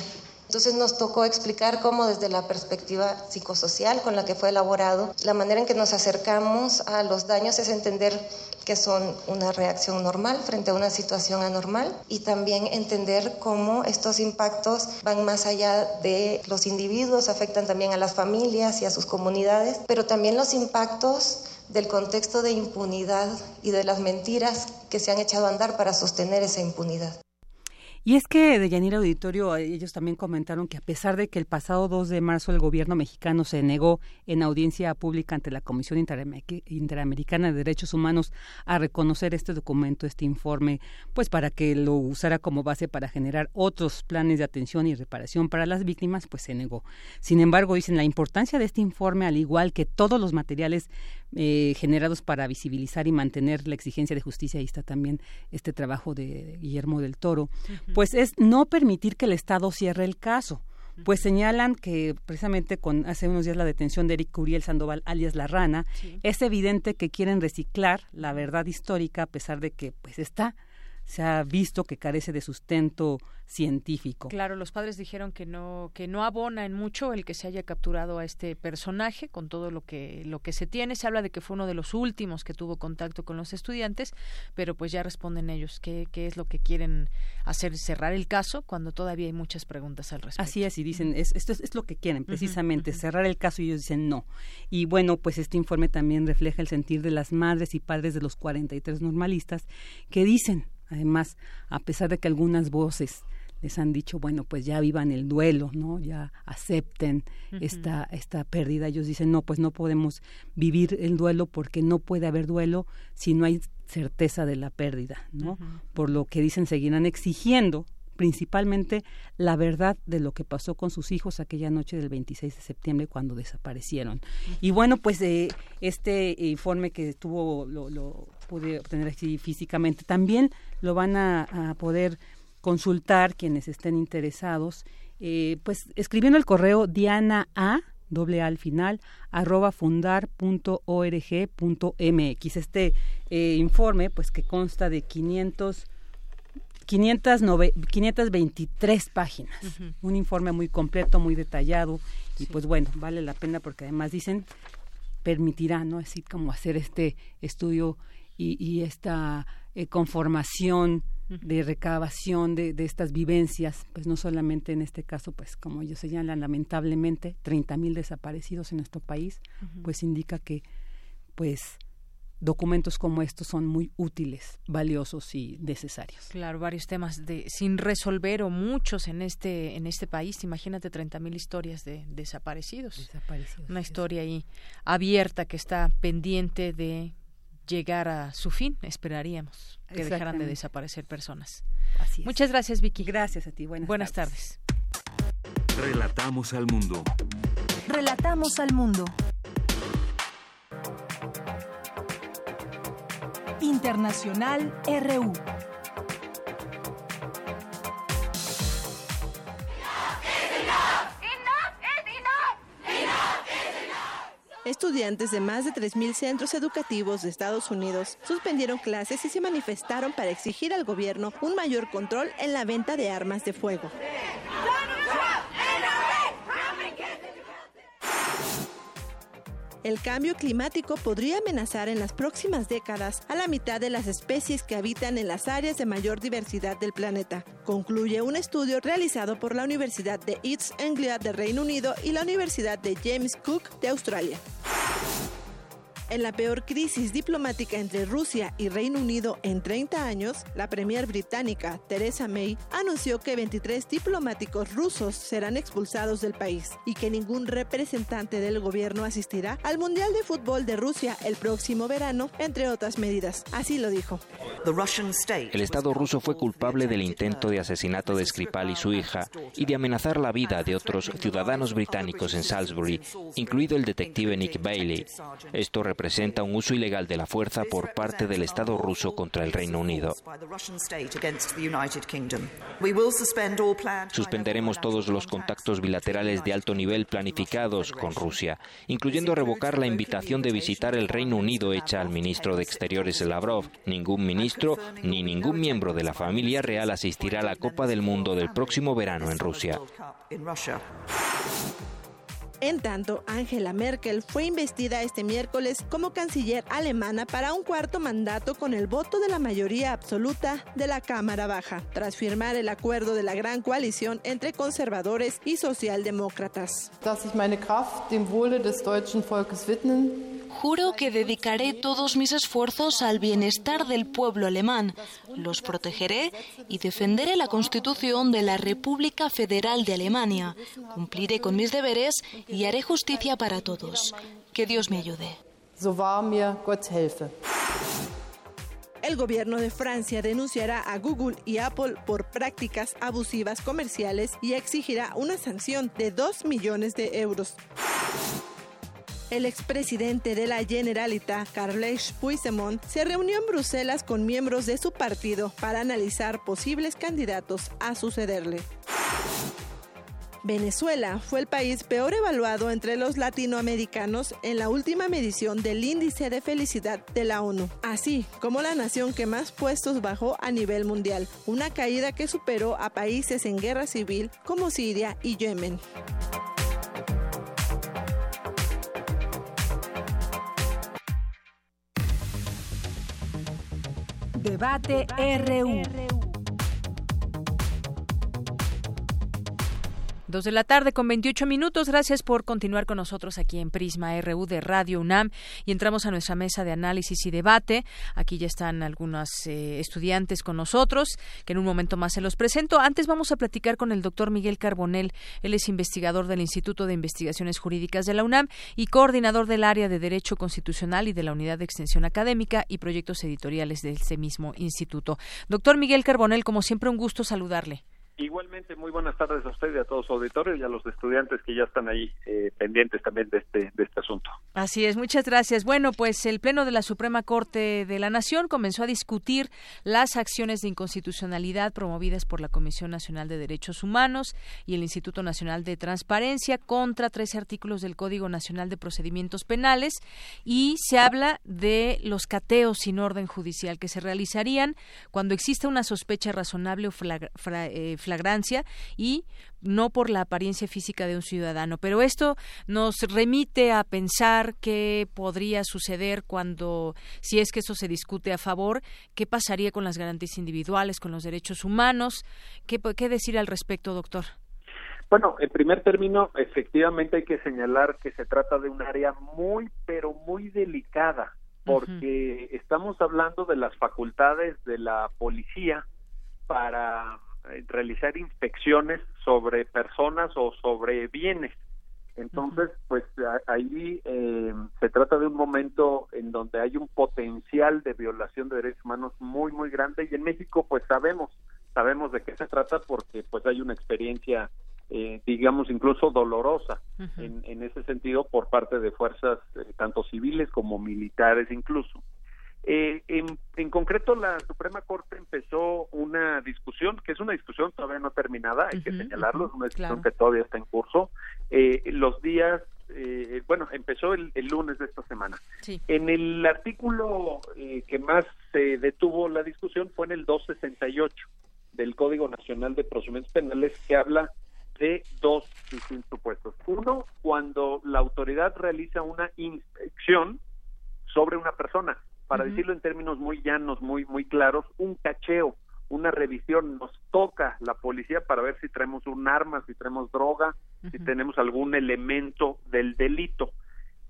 Entonces nos tocó explicar cómo desde la perspectiva psicosocial con la que fue elaborado, la manera en que nos acercamos a los daños es entender que son una reacción normal frente a una situación anormal y también entender cómo estos impactos van más allá de los individuos, afectan también a las familias y a sus comunidades, pero también los impactos del contexto de impunidad y de las mentiras que se han echado a andar para sostener esa impunidad. Y es que de Yanira Auditorio ellos también comentaron que a pesar de que el pasado 2 de marzo el gobierno mexicano se negó en audiencia pública ante la Comisión Interamericana de Derechos Humanos a reconocer este documento, este informe, pues para que lo usara como base para generar otros planes de atención y reparación para las víctimas, pues se negó. Sin embargo, dicen la importancia de este informe, al igual que todos los materiales eh, generados para visibilizar y mantener la exigencia de justicia, ahí está también este trabajo de Guillermo del Toro, pues es no permitir que el Estado cierre el caso. Pues señalan que precisamente con hace unos días la detención de Eric Curiel Sandoval, alias La Rana, es evidente que quieren reciclar la verdad histórica a pesar de que pues está se ha visto que carece de sustento científico. Claro, los padres dijeron que no que no abona en mucho el que se haya capturado a este personaje con todo lo que lo que se tiene. Se habla de que fue uno de los últimos que tuvo contacto con los estudiantes, pero pues ya responden ellos qué, qué es lo que quieren hacer cerrar el caso cuando todavía hay muchas preguntas al respecto. Así es, y dicen, es, esto es, lo que quieren, precisamente, cerrar el caso y ellos dicen no. Y bueno, pues este informe también refleja el sentir de las madres y padres de los 43 normalistas que dicen Además, a pesar de que algunas voces les han dicho, bueno, pues ya vivan el duelo, ¿no? Ya acepten esta, esta pérdida. Ellos dicen, no, pues no podemos vivir el duelo porque no puede haber duelo si no hay certeza de la pérdida, ¿no? Por lo que dicen, seguirán exigiendo principalmente la verdad de lo que pasó con sus hijos aquella noche del 26 de septiembre cuando desaparecieron. Y bueno, pues eh, este informe que tuvo, lo, lo pude obtener aquí físicamente, también lo van a, poder consultar quienes estén interesados, eh, pues escribiendo el correo diana a doble al final, arroba fundar.org.mx. Este eh, informe, pues que consta de 500 523 páginas. Un informe muy completo, muy detallado. Y pues bueno, vale la pena porque además dicen permitirá, ¿no? Así como hacer este estudio y, esta eh, conformación de recabación de, de, estas vivencias, pues no solamente en este caso, pues como ellos señalan, lamentablemente, 30 mil desaparecidos en nuestro país, pues indica que pues documentos como estos son muy útiles, valiosos y necesarios. Claro, varios temas de sin resolver o muchos en este en este país. Imagínate 30.000 historias de desaparecidos. Desaparecidos. Una historia ahí abierta que está pendiente de llegar a su fin, esperaríamos que dejaran de desaparecer personas. Así Muchas gracias, Vicky. Gracias a ti. Buenas, Buenas tardes. Relatamos al mundo. Relatamos al mundo. Internacional RU. Estudiantes de más de 3.000 centros educativos de Estados Unidos suspendieron clases y se manifestaron para exigir al gobierno un mayor control en la venta de armas de fuego. El cambio climático podría amenazar en las próximas décadas a la mitad de las especies que habitan en las áreas de mayor diversidad del planeta, concluye un estudio realizado por la Universidad de East Anglia de Reino Unido y la Universidad de James Cook de Australia. En la peor crisis diplomática entre Rusia y Reino Unido en 30 años, la premier británica Theresa May anunció que 23 diplomáticos rusos serán expulsados del país y que ningún representante del gobierno asistirá al Mundial de Fútbol de Rusia el próximo verano, entre otras medidas. Así lo dijo. El Estado ruso fue culpable del intento de asesinato de Skripal y su hija y de amenazar la vida de otros ciudadanos británicos en Salisbury, incluido el detective Nick Bailey. Esto representa un uso ilegal de la fuerza por parte del Estado ruso contra el Reino Unido. Suspenderemos todos los contactos bilaterales de alto nivel planificados con Rusia, incluyendo revocar la invitación de visitar el Reino Unido hecha al ministro de Exteriores Lavrov. Ningún ministro ni ningún miembro de la familia real asistirá a la Copa del Mundo del próximo verano en Rusia. En tanto, Angela Merkel fue investida este miércoles como canciller alemana para un cuarto mandato con el voto de la mayoría absoluta de la Cámara Baja, tras firmar el acuerdo de la gran coalición entre conservadores y socialdemócratas. Juro que dedicaré todos mis esfuerzos al bienestar del pueblo alemán. Los protegeré y defenderé la Constitución de la República Federal de Alemania. Cumpliré con mis deberes y haré justicia para todos. Que Dios me ayude. El gobierno de Francia denunciará a Google y Apple por prácticas abusivas comerciales y exigirá una sanción de 2 millones de euros. El expresidente de la Generalitat, Carles Puigdemont, se reunió en Bruselas con miembros de su partido para analizar posibles candidatos a sucederle. Venezuela fue el país peor evaluado entre los latinoamericanos en la última medición del índice de felicidad de la ONU, así como la nación que más puestos bajó a nivel mundial, una caída que superó a países en guerra civil como Siria y Yemen. Debate RU. Dos de la tarde con 28 minutos. Gracias por continuar con nosotros aquí en Prisma RU de Radio UNAM. Y entramos a nuestra mesa de análisis y debate. Aquí ya están algunos eh, estudiantes con nosotros, que en un momento más se los presento. Antes vamos a platicar con el doctor Miguel Carbonel. Él es investigador del Instituto de Investigaciones Jurídicas de la UNAM y coordinador del área de Derecho Constitucional y de la Unidad de Extensión Académica y Proyectos Editoriales de ese mismo instituto. Doctor Miguel Carbonel, como siempre, un gusto saludarle. Igualmente, muy buenas tardes a usted y a todos los auditores y a los estudiantes que ya están ahí eh, pendientes también de este, de este asunto. Así es, muchas gracias. Bueno, pues el Pleno de la Suprema Corte de la Nación comenzó a discutir las acciones de inconstitucionalidad promovidas por la Comisión Nacional de Derechos Humanos y el Instituto Nacional de Transparencia contra tres artículos del Código Nacional de Procedimientos Penales y se habla de los cateos sin orden judicial que se realizarían cuando exista una sospecha razonable o flagra, eh, flagrancia y no por la apariencia física de un ciudadano. Pero esto nos remite a pensar qué podría suceder cuando, si es que eso se discute a favor, qué pasaría con las garantías individuales, con los derechos humanos. ¿Qué, qué decir al respecto, doctor? Bueno, en primer término, efectivamente hay que señalar que se trata de un área muy, pero muy delicada, porque uh -huh. estamos hablando de las facultades de la policía para realizar inspecciones sobre personas o sobre bienes. Entonces, pues ahí eh, se trata de un momento en donde hay un potencial de violación de derechos humanos muy, muy grande y en México pues sabemos, sabemos de qué se trata porque pues hay una experiencia, eh, digamos, incluso dolorosa uh -huh. en, en, ese sentido por parte de fuerzas eh, tanto civiles como militares incluso. Eh, en, en, concreto, la Suprema Corte empezó una discusión, que es una discusión todavía no terminada, hay uh -huh, que señalarlo, es una discusión claro. que todavía está en curso. Eh, los días, eh, bueno, empezó el, el, lunes de esta semana. Sí. En el artículo eh, que más se detuvo la discusión fue en el 268 del Código Nacional de Procedimientos Penales, que habla de dos distintos supuestos. Uno, cuando la autoridad realiza una inspección sobre una persona para uh -huh. decirlo en términos muy llanos, muy muy claros, un cacheo, una revisión, nos toca la policía para ver si traemos un arma, si traemos droga, uh -huh. si tenemos algún elemento del delito.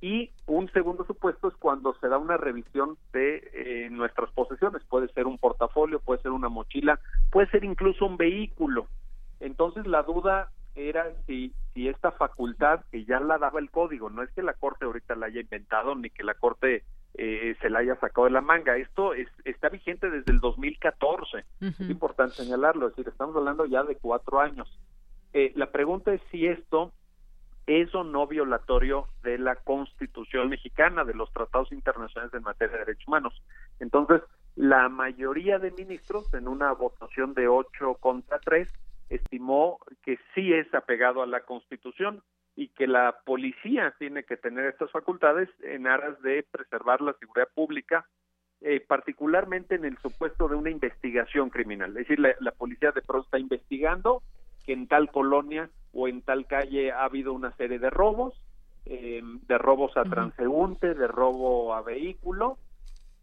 Y un segundo supuesto es cuando se da una revisión de eh, nuestras posesiones. Puede ser un portafolio, puede ser una mochila, puede ser incluso un vehículo. Entonces la duda era si, si esta facultad que ya la daba el código, no es que la Corte ahorita la haya inventado ni que la Corte eh, se la haya sacado de la manga. Esto es, está vigente desde el 2014. Es importante señalarlo, es decir, estamos hablando ya de cuatro años. Eh, la pregunta es si esto es o no violatorio de la Constitución mexicana, de los tratados internacionales en materia de derechos humanos. Entonces, la mayoría de ministros, en una votación de ocho contra tres, estimó que sí es apegado a la Constitución y que la policía tiene que tener estas facultades en aras de preservar la seguridad pública, eh, particularmente en el supuesto de una investigación criminal. Es decir, la, policía de pronto está investigando que en tal colonia o en tal calle ha habido una serie de robos, eh, de robos a transeúnte, de robo a vehículo,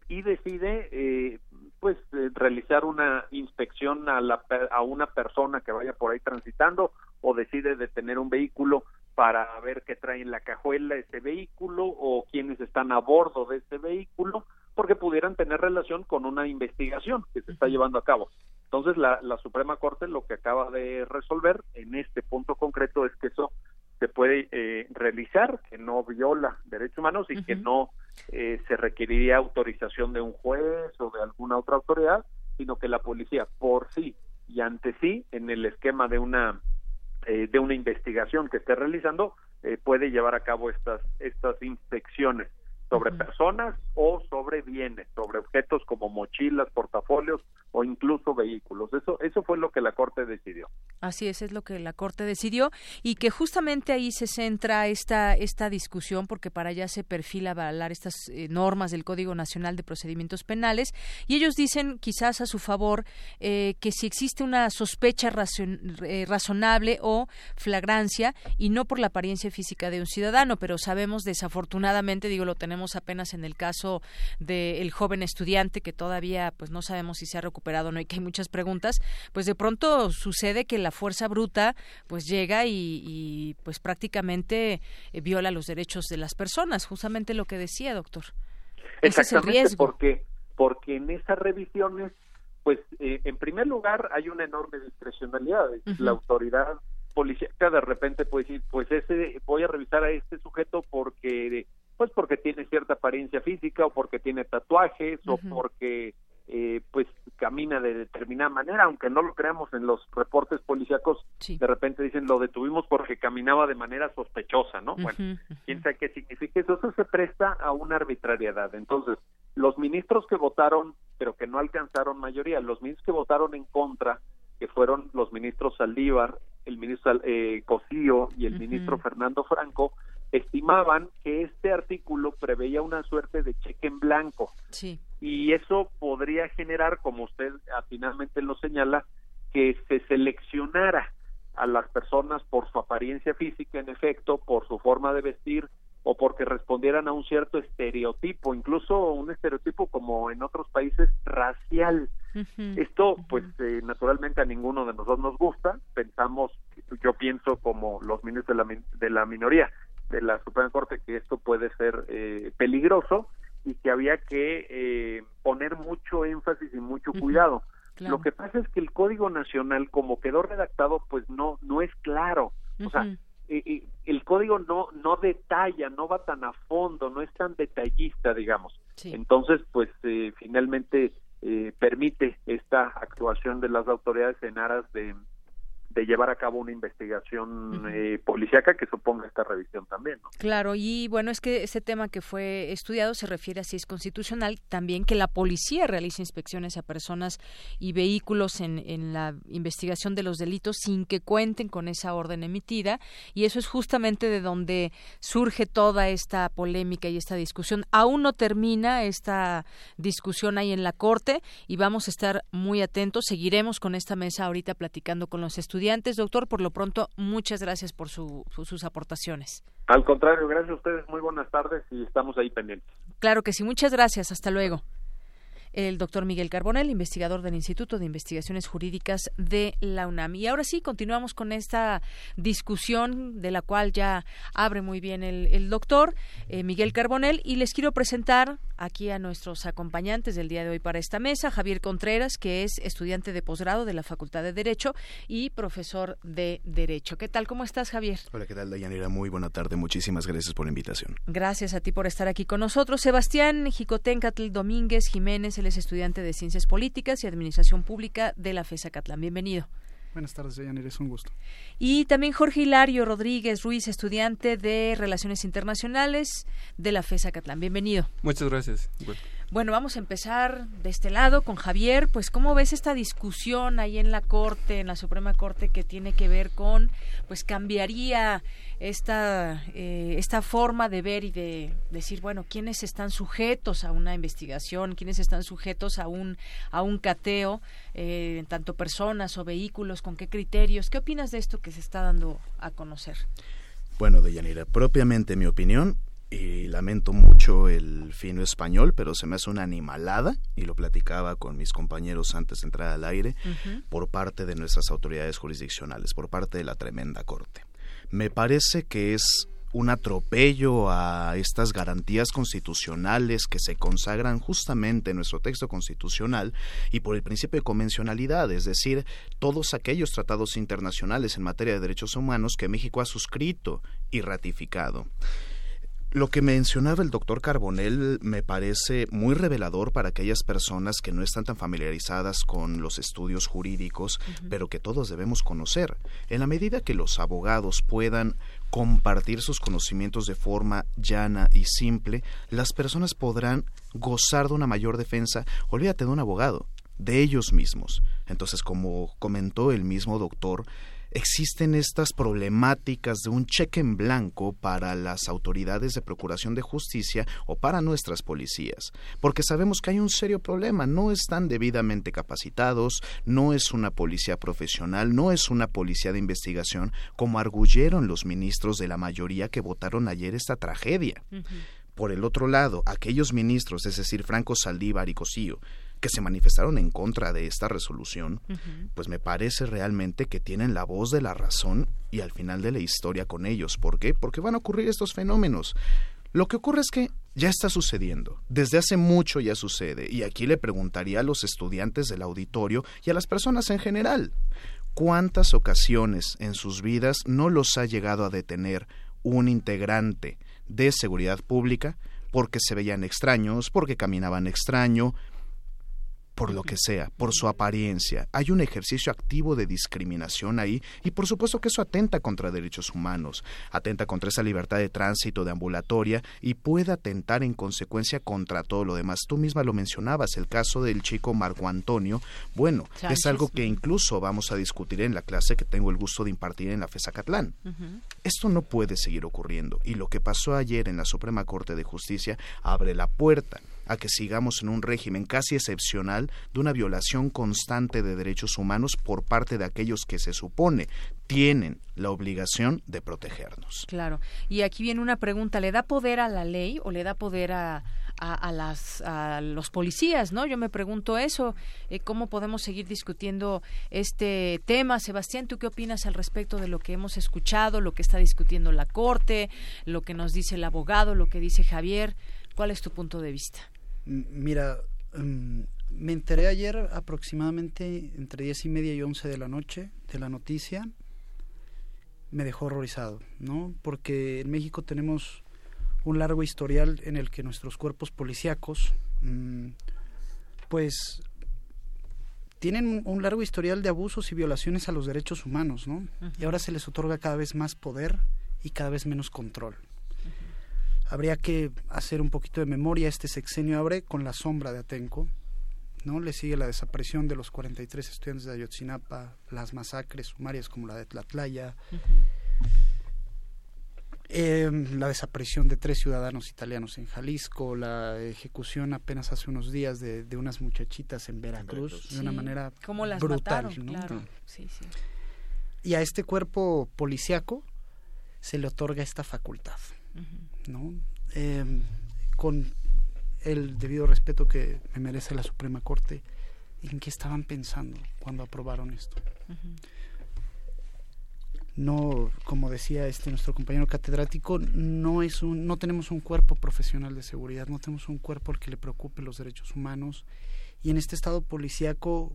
y decide eh, pues realizar una inspección a, la, a una persona que vaya por ahí transitando o decide detener un vehículo para ver qué trae en la cajuela ese vehículo o quiénes están a bordo de ese vehículo, porque pudieran tener relación con una investigación que se está llevando a cabo. Entonces, la, la Suprema Corte lo que acaba de resolver en este punto concreto es que eso se puede eh, realizar, que no viola derechos humanos y que no eh, se requeriría autorización de un juez o de alguna otra autoridad, sino que la policía por sí y ante sí, en el esquema de una eh, de una investigación que esté realizando eh, puede llevar a cabo estas estas inspecciones sobre personas o sobre bienes, sobre objetos como mochilas, portafolios o incluso vehículos. Eso, eso fue lo que la Corte decidió. Así es, es lo que la Corte decidió y que justamente ahí se centra esta, esta discusión porque para allá se perfila avalar estas eh, normas del Código Nacional de Procedimientos Penales y ellos dicen quizás a su favor eh, que si existe una sospecha eh, razonable o flagrancia y no por la apariencia física de un ciudadano, pero sabemos desafortunadamente, digo, lo tenemos apenas en el caso del joven estudiante que todavía pues no sabemos si se ha recuperado no y que hay muchas preguntas, pues de pronto sucede que la fuerza bruta pues llega y, pues prácticamente eh, viola los derechos de las personas, justamente lo que decía, doctor. Exactamente, es porque porque en esas revisiones pues eh, en primer lugar hay una enorme discrecionalidad, la autoridad policíaca de repente puede decir, pues ese voy a revisar a este sujeto porque pues porque tiene cierta apariencia física o porque tiene tatuajes o porque eh, pues camina de determinada manera, aunque no lo creamos en los reportes policíacos, de repente dicen lo detuvimos porque caminaba de manera sospechosa, ¿no? bueno, quién sabe qué significa eso, eso se presta a una arbitrariedad. Entonces, los ministros que votaron, pero que no alcanzaron mayoría, los ministros que votaron en contra, que fueron los ministros Saldívar, el ministro eh, Cosío y el ministro Fernando Franco, estimaban que este artículo preveía una suerte de cheque en blanco. Sí. Y eso podría generar, como usted finalmente lo señala, que se seleccionara a las personas por su apariencia física, en efecto, por su forma de vestir o porque respondieran a un cierto estereotipo, incluso un estereotipo como en otros países racial. Esto, pues, eh, naturalmente a ninguno de nosotros nos gusta. Pensamos, yo pienso como los ministros de la, de la minoría, de la Suprema Corte que esto puede ser eh, peligroso y que había que eh, poner mucho énfasis y mucho cuidado. Lo que pasa es que el Código Nacional, como quedó redactado, pues no no es claro. O sea, eh, el código no no detalla, no va tan a fondo, no es tan detallista, digamos. Entonces, pues finalmente permite esta actuación de las autoridades en aras de de llevar a cabo una investigación eh, policíaca que suponga esta revisión también. Claro, y bueno, es que ese tema que fue estudiado se refiere a si es constitucional también que la policía realice inspecciones a personas y vehículos en, en la investigación de los delitos sin que cuenten con esa orden emitida y eso es justamente de donde surge toda esta polémica y esta discusión. Aún no termina esta discusión ahí en la Corte y vamos a estar muy atentos. Seguiremos con esta mesa ahorita platicando con los estudiantes antes, Doctor, por lo pronto, muchas gracias por sus aportaciones. Al contrario, gracias a ustedes. Muy buenas tardes y estamos ahí pendientes. Claro que sí. Muchas gracias. Hasta luego. el doctor Miguel Carbonel, investigador del Instituto de Investigaciones Jurídicas de la UNAM. Y ahora sí, continuamos con esta discusión de la cual ya abre muy bien el, doctor eh, Miguel Carbonel y les quiero presentar aquí a nuestros acompañantes del día de hoy para esta mesa, Javier Contreras, que es estudiante de posgrado de la Facultad de Derecho y profesor de Derecho. ¿Qué tal? ¿Cómo estás, Javier? Hola, ¿qué tal, Dayanira? Muy buena tarde. Muchísimas gracias por la invitación. Gracias a ti por estar aquí con nosotros. Sebastián Jicotencatl Domínguez Jiménez, él es estudiante de Ciencias Políticas y Administración Pública de la FESA Catlán. Bienvenido. Buenas tardes, Dayanira. Es un gusto. Y también Jorge Hilario Rodríguez Ruiz, estudiante de Relaciones Internacionales de la FESA Catlán. Bienvenido. Muchas gracias. Bueno, vamos a empezar de este lado con Javier. Pues, ¿cómo ves esta discusión ahí en la Corte, en la Suprema Corte, que tiene que ver con, pues, cambiaría esta, eh, esta forma de ver y de decir, bueno, quiénes están sujetos a una investigación, quiénes están sujetos a un, a un cateo, eh, tanto personas o vehículos, con qué criterios? ¿Qué opinas de esto que se está dando a conocer? Bueno, Deyanira, propiamente mi opinión, y lamento mucho el fino español, pero se me hace una animalada, y lo platicaba con mis compañeros antes de entrar al aire, por parte de nuestras autoridades jurisdiccionales, por parte de la tremenda corte. Me parece que es un atropello a estas garantías constitucionales que se consagran justamente en nuestro texto constitucional y por el principio de convencionalidad, es decir, todos aquellos tratados internacionales en materia de derechos humanos que México ha suscrito y ratificado. Lo que mencionaba el doctor Carbonell me parece muy revelador para aquellas personas que no están tan familiarizadas con los estudios jurídicos, pero que todos debemos conocer. En la medida que los abogados puedan compartir sus conocimientos de forma llana y simple, las personas podrán gozar de una mayor defensa. Olvídate de un abogado, de ellos mismos. Entonces, como comentó el mismo doctor, existen estas problemáticas de un cheque en blanco para las autoridades de procuración de justicia o para nuestras policías, porque sabemos que hay un serio problema, no están debidamente capacitados, no es una policía profesional, no es una policía de investigación, como arguyeron los ministros de la mayoría que votaron ayer esta tragedia. Por el otro lado, aquellos ministros, es decir, Franco Saldívar y Cosío, que se manifestaron en contra de esta resolución, pues me parece realmente que tienen la voz de la razón y al final de la historia con ellos. ¿Por qué? Porque van a ocurrir estos fenómenos. Lo que ocurre es que ya está sucediendo. Desde hace mucho ya sucede. Y aquí le preguntaría a los estudiantes del auditorio y a las personas en general, ¿cuántas ocasiones en sus vidas no los ha llegado a detener un integrante de seguridad pública porque se veían extraños, porque caminaban extraño, por lo que sea, por su apariencia. Hay un ejercicio activo de discriminación ahí y por supuesto que eso atenta contra derechos humanos, atenta contra esa libertad de tránsito de ambulatoria y puede atentar en consecuencia contra todo lo demás. Tú misma lo mencionabas, el caso del chico Marco Antonio, bueno, es algo que incluso vamos a discutir en la clase que tengo el gusto de impartir en la FESA Catlán. Esto no puede seguir ocurriendo y lo que pasó ayer en la Suprema Corte de Justicia abre la puerta a que sigamos en un régimen casi excepcional de una violación constante de derechos humanos por parte de aquellos que se supone tienen la obligación de protegernos. Claro. Y aquí viene una pregunta, ¿le da poder a la ley o le da poder a, a, las, a los policías, ¿no? Yo me pregunto eso, eh, ¿cómo podemos seguir discutiendo este tema? Sebastián, ¿tú qué opinas al respecto de lo que hemos escuchado, lo que está discutiendo la Corte, lo que nos dice el abogado, lo que dice Javier? ¿Cuál es tu punto de vista? Mira, mm, me enteré ayer aproximadamente entre diez y media y once de la noche de la noticia. Me dejó horrorizado, ¿no? Porque en México tenemos un largo historial en el que nuestros cuerpos policíacos, mm, pues, tienen un largo historial de abusos y violaciones a los derechos humanos, ¿no? Y ahora se les otorga cada vez más poder y cada vez menos control habría que hacer un poquito de memoria. Este sexenio abre con la sombra de Atenco, ¿no? Le sigue la desaparición de los 43 estudiantes de Ayotzinapa, las masacres sumarias como la de Tlatlaya, em, la desaparición de tres ciudadanos italianos en Jalisco, la ejecución apenas hace unos días de, unas muchachitas en Veracruz, de una manera brutal. Y a este cuerpo policiaco se le otorga esta facultad. ¿No? Em, con el debido respeto que me merece la Suprema Corte, en qué estaban pensando cuando aprobaron esto. No, como decía este nuestro compañero catedrático, no es un, no tenemos un cuerpo profesional de seguridad, no tenemos un cuerpo al que le preocupe los derechos humanos y en este estado policíaco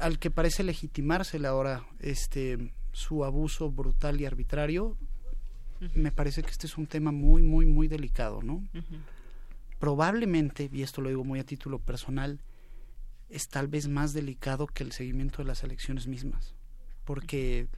al que parece legitimarse ahora este su abuso brutal y arbitrario, me parece que este es un tema muy, muy, muy delicado, ¿no? Probablemente, y esto lo digo muy a título personal, es tal vez más delicado que el seguimiento de las elecciones mismas, porque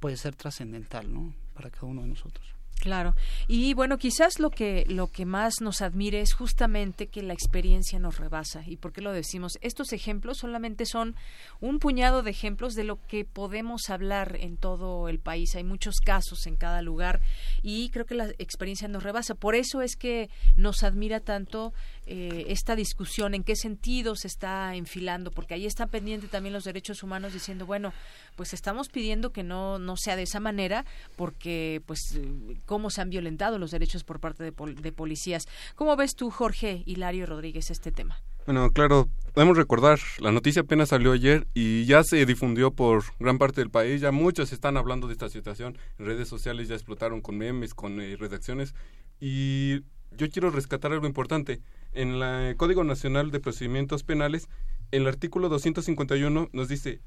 puede ser trascendental, ¿no? Para cada uno de nosotros. Claro. Y bueno, quizás lo que lo que más nos admire es justamente que la experiencia nos rebasa. ¿Y por qué lo decimos? Estos ejemplos solamente son un puñado de ejemplos de lo que podemos hablar en todo el país. Hay muchos casos en cada lugar y creo que la experiencia nos rebasa. Por eso es que nos admira tanto eh, esta discusión, en qué sentido se está enfilando, porque ahí están pendientes también los derechos humanos diciendo, bueno, pues estamos pidiendo que no, no sea de esa manera, porque pues eh, cómo se han violentado los derechos por parte de, de policías. ¿Cómo ves tú, Jorge Hilario Rodríguez, este tema? Bueno, claro, podemos recordar, la noticia apenas salió ayer y ya se difundió por gran parte del país, ya muchos están hablando de esta situación, en redes sociales ya explotaron con memes, con eh, redacciones y yo quiero rescatar algo importante. En el Código Nacional de Procedimientos Penales, el artículo 251 nos dice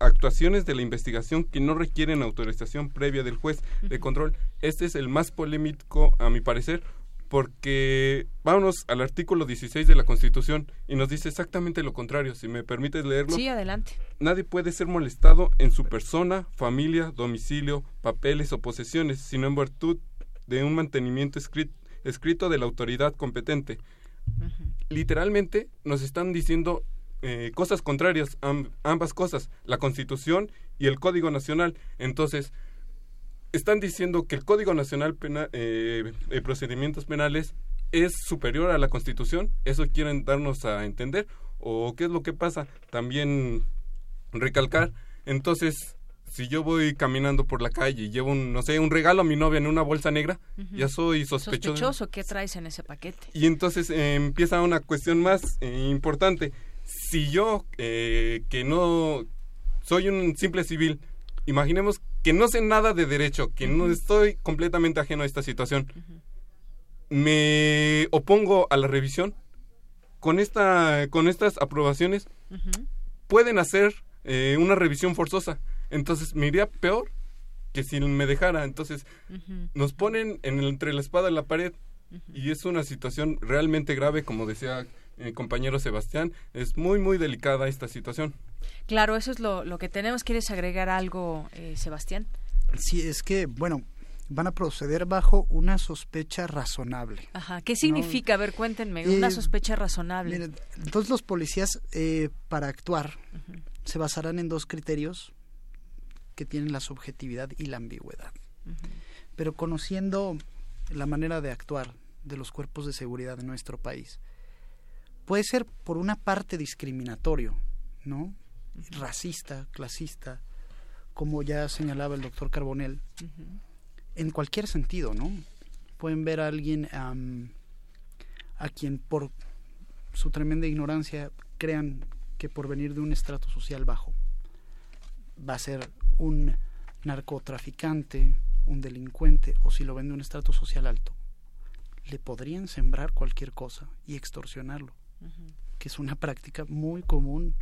actuaciones de la investigación que no requieren autorización previa del juez de control. Este es el más polémico, a mi parecer, porque vámonos al artículo 16 de la Constitución y nos dice exactamente lo contrario. Si me permites leerlo. Sí, adelante. Nadie puede ser molestado en su persona, familia, domicilio, papeles o posesiones, sino en virtud de un mantenimiento escrito, escrito de la autoridad competente literalmente nos están diciendo eh, cosas contrarias, ambas cosas, la Constitución y el Código Nacional. Entonces, están diciendo que el Código Nacional eh, de Procedimientos Penales es superior a la Constitución. ¿Eso quieren darnos a entender? ¿O qué es lo que pasa? También recalcar. Entonces, si yo voy caminando por la calle y llevo un, no sé, un regalo a mi novia en una bolsa negra, ya soy sospechoso. Sospechoso, ¿qué traes en ese paquete? Y entonces eh, empieza una cuestión más eh, importante. Si yo, eh, que no soy un simple civil, imaginemos que no sé nada de derecho, que no estoy completamente ajeno a esta situación, me opongo a la revisión, con, esta, con estas aprobaciones pueden hacer una revisión forzosa entonces me iría peor que si me dejara. Entonces nos ponen en entre la espada y la pared y es una situación realmente grave, como decía mi compañero Sebastián. Es muy, muy delicada esta situación. Claro, eso es lo, lo que tenemos. ¿Quieres agregar algo, eh, Sebastián? Sí, es que, bueno, van a proceder bajo una sospecha razonable. Ajá, ¿qué significa? A ver, cuéntenme, una eh, sospecha razonable. entonces los policías, eh, para actuar, se basarán en dos criterios que tienen la subjetividad y la ambigüedad. Pero conociendo la manera de actuar de los cuerpos de seguridad de nuestro país, puede ser por una parte discriminatorio, ¿no? Racista, clasista, como ya señalaba el doctor Carbonell, en cualquier sentido, ¿no? Pueden ver a alguien a quien por su tremenda ignorancia crean que por venir de un estrato social bajo va a ser un narcotraficante, un delincuente o si lo vende un estrato social alto, le podrían sembrar cualquier cosa y extorsionarlo, que es una práctica muy común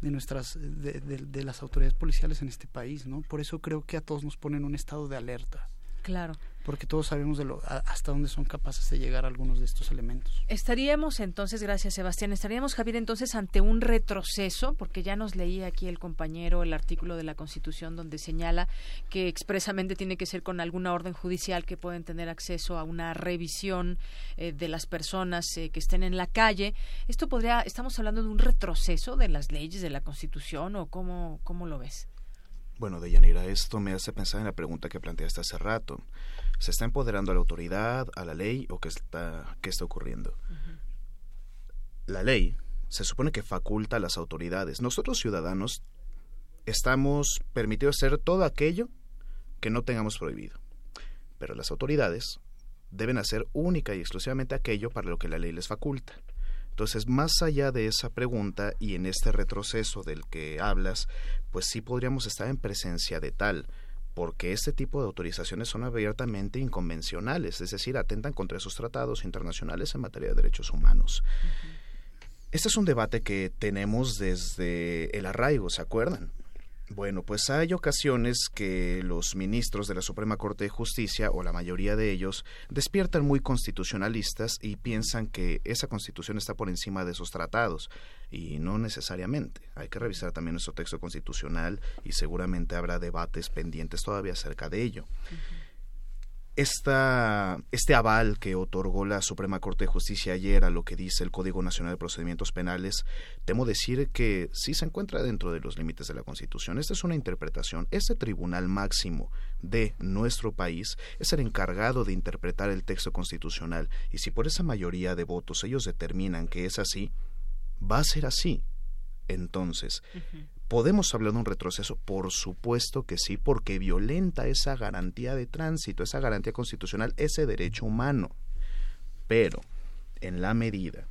de nuestras de, de, las autoridades policiales en este país, ¿no? Por eso creo que a todos nos ponen en un estado de alerta. Claro porque todos sabemos de lo, hasta dónde son capaces de llegar algunos de estos elementos. Estaríamos entonces, gracias Sebastián, estaríamos Javier entonces ante un retroceso, porque ya nos leía aquí el compañero el artículo de la Constitución donde señala que expresamente tiene que ser con alguna orden judicial que pueden tener acceso a una revisión eh, de las personas eh, que estén en la calle. Esto podría, estamos hablando de un retroceso de las leyes de la Constitución o cómo, cómo lo ves? Bueno, Deyanira, esto me hace pensar en la pregunta que planteaste hace rato. ¿Se está empoderando a la autoridad, a la ley o qué está, qué está ocurriendo? La ley se supone que faculta a las autoridades. Nosotros ciudadanos estamos permitidos hacer todo aquello que no tengamos prohibido. Pero las autoridades deben hacer única y exclusivamente aquello para lo que la ley les faculta. Entonces, más allá de esa pregunta y en este retroceso del que hablas, pues sí podríamos estar en presencia de tal, porque este tipo de autorizaciones son abiertamente inconvencionales, es decir, atentan contra esos tratados internacionales en materia de derechos humanos. Este es un debate que tenemos desde el arraigo, ¿se acuerdan? Bueno, pues hay ocasiones que los ministros de la Suprema Corte de Justicia, o la mayoría de ellos, despiertan muy constitucionalistas y piensan que esa constitución está por encima de esos tratados. Y no necesariamente. Hay que revisar también nuestro texto constitucional y seguramente habrá debates pendientes todavía acerca de ello esta, este aval que otorgó la Suprema Corte de Justicia ayer a lo que dice el Código Nacional de Procedimientos Penales, temo decir que sí se encuentra dentro de los límites de la Constitución. Esta es una interpretación. Este tribunal máximo de nuestro país es el encargado de interpretar el texto constitucional y si por esa mayoría de votos ellos determinan que es así, va a ser así. Entonces, ¿Podemos hablar de un retroceso? Por supuesto que sí, porque violenta esa garantía de tránsito, esa garantía constitucional, ese derecho humano. Pero, en la medida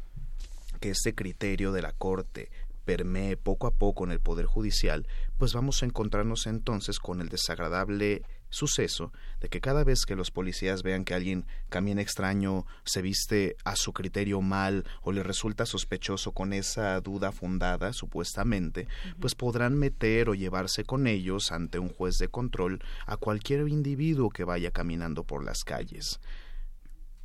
que este criterio de la Corte permee poco a poco en el Poder Judicial, pues vamos a encontrarnos entonces con el desagradable suceso de que cada vez que los policías vean que alguien camina extraño, se viste a su criterio mal o le resulta sospechoso con esa duda fundada, supuestamente, pues podrán meter o llevarse con ellos ante un juez de control a cualquier individuo que vaya caminando por las calles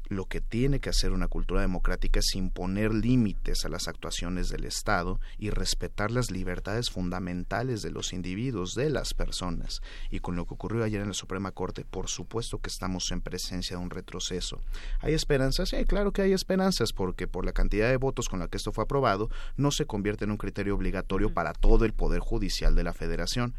lo que tiene que hacer una cultura democrática es imponer límites a las actuaciones del Estado y respetar las libertades fundamentales de los individuos, de las personas. Y con lo que ocurrió ayer en la Suprema Corte, por supuesto que estamos en presencia de un retroceso. ¿Hay esperanzas? Sí, claro que hay esperanzas, porque por la cantidad de votos con la que esto fue aprobado, no se convierte en un criterio obligatorio para todo el Poder Judicial de la Federación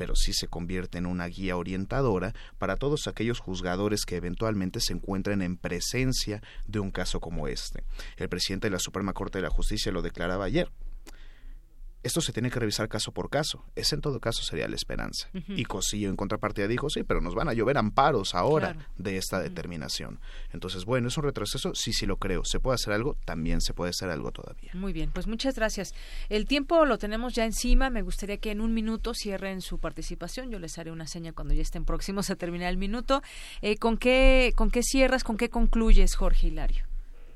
pero sí se convierte en una guía orientadora para todos aquellos juzgadores que eventualmente se encuentren en presencia de un caso como este. El presidente de la Suprema Corte de la Justicia lo declaraba ayer esto se tiene que revisar caso por caso. Ese en todo caso sería la esperanza. Y Cosillo en contrapartida dijo, sí, pero nos van a llover amparos ahora de esta determinación. Entonces, bueno, es un retroceso, sí, sí lo creo. ¿Se puede hacer algo? También se puede hacer algo todavía. Muy bien, pues muchas gracias. El tiempo lo tenemos ya encima. Me gustaría que en un minuto cierren su participación. Yo les haré una seña cuando ya estén próximos a terminar el minuto. Eh, ¿con, qué, ¿Con qué cierras, con qué concluyes, Jorge Hilario?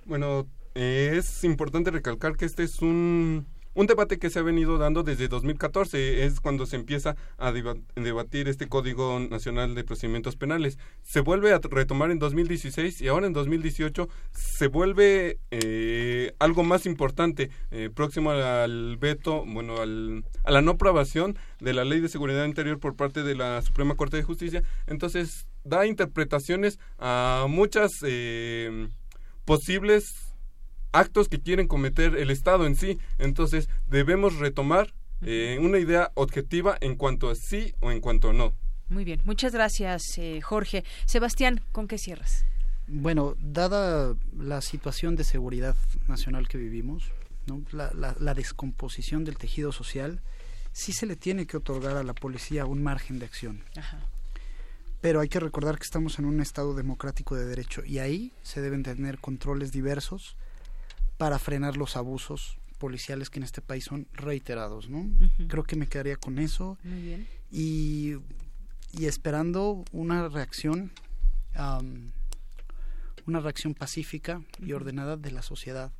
Bueno, eh, es importante recalcar que este es un un debate que se ha venido dando desde 2014 es cuando se empieza a debatir este Código Nacional de Procedimientos Penales. Se vuelve a retomar en 2016 y ahora en 2018 se vuelve eh, algo más importante, eh, próximo al veto, bueno, al, a la no aprobación de la Ley de Seguridad Interior por parte de la Suprema Corte de Justicia. Entonces da interpretaciones a muchas eh, posibles actos que quieren cometer el Estado en sí. Entonces, debemos retomar eh, una idea objetiva en cuanto a sí o en cuanto a no. Muy bien, muchas gracias, eh, Jorge. Sebastián, ¿con qué cierras? Bueno, dada la situación de seguridad nacional que vivimos, la, descomposición del tejido social, sí se le tiene que otorgar a la policía un margen de acción. Pero hay que recordar que estamos en un Estado democrático de derecho y ahí se deben tener controles diversos para frenar los abusos policiales que en este país son reiterados, ¿no? Creo que me quedaría con eso. Y, y esperando una reacción, una reacción pacífica y ordenada de la sociedad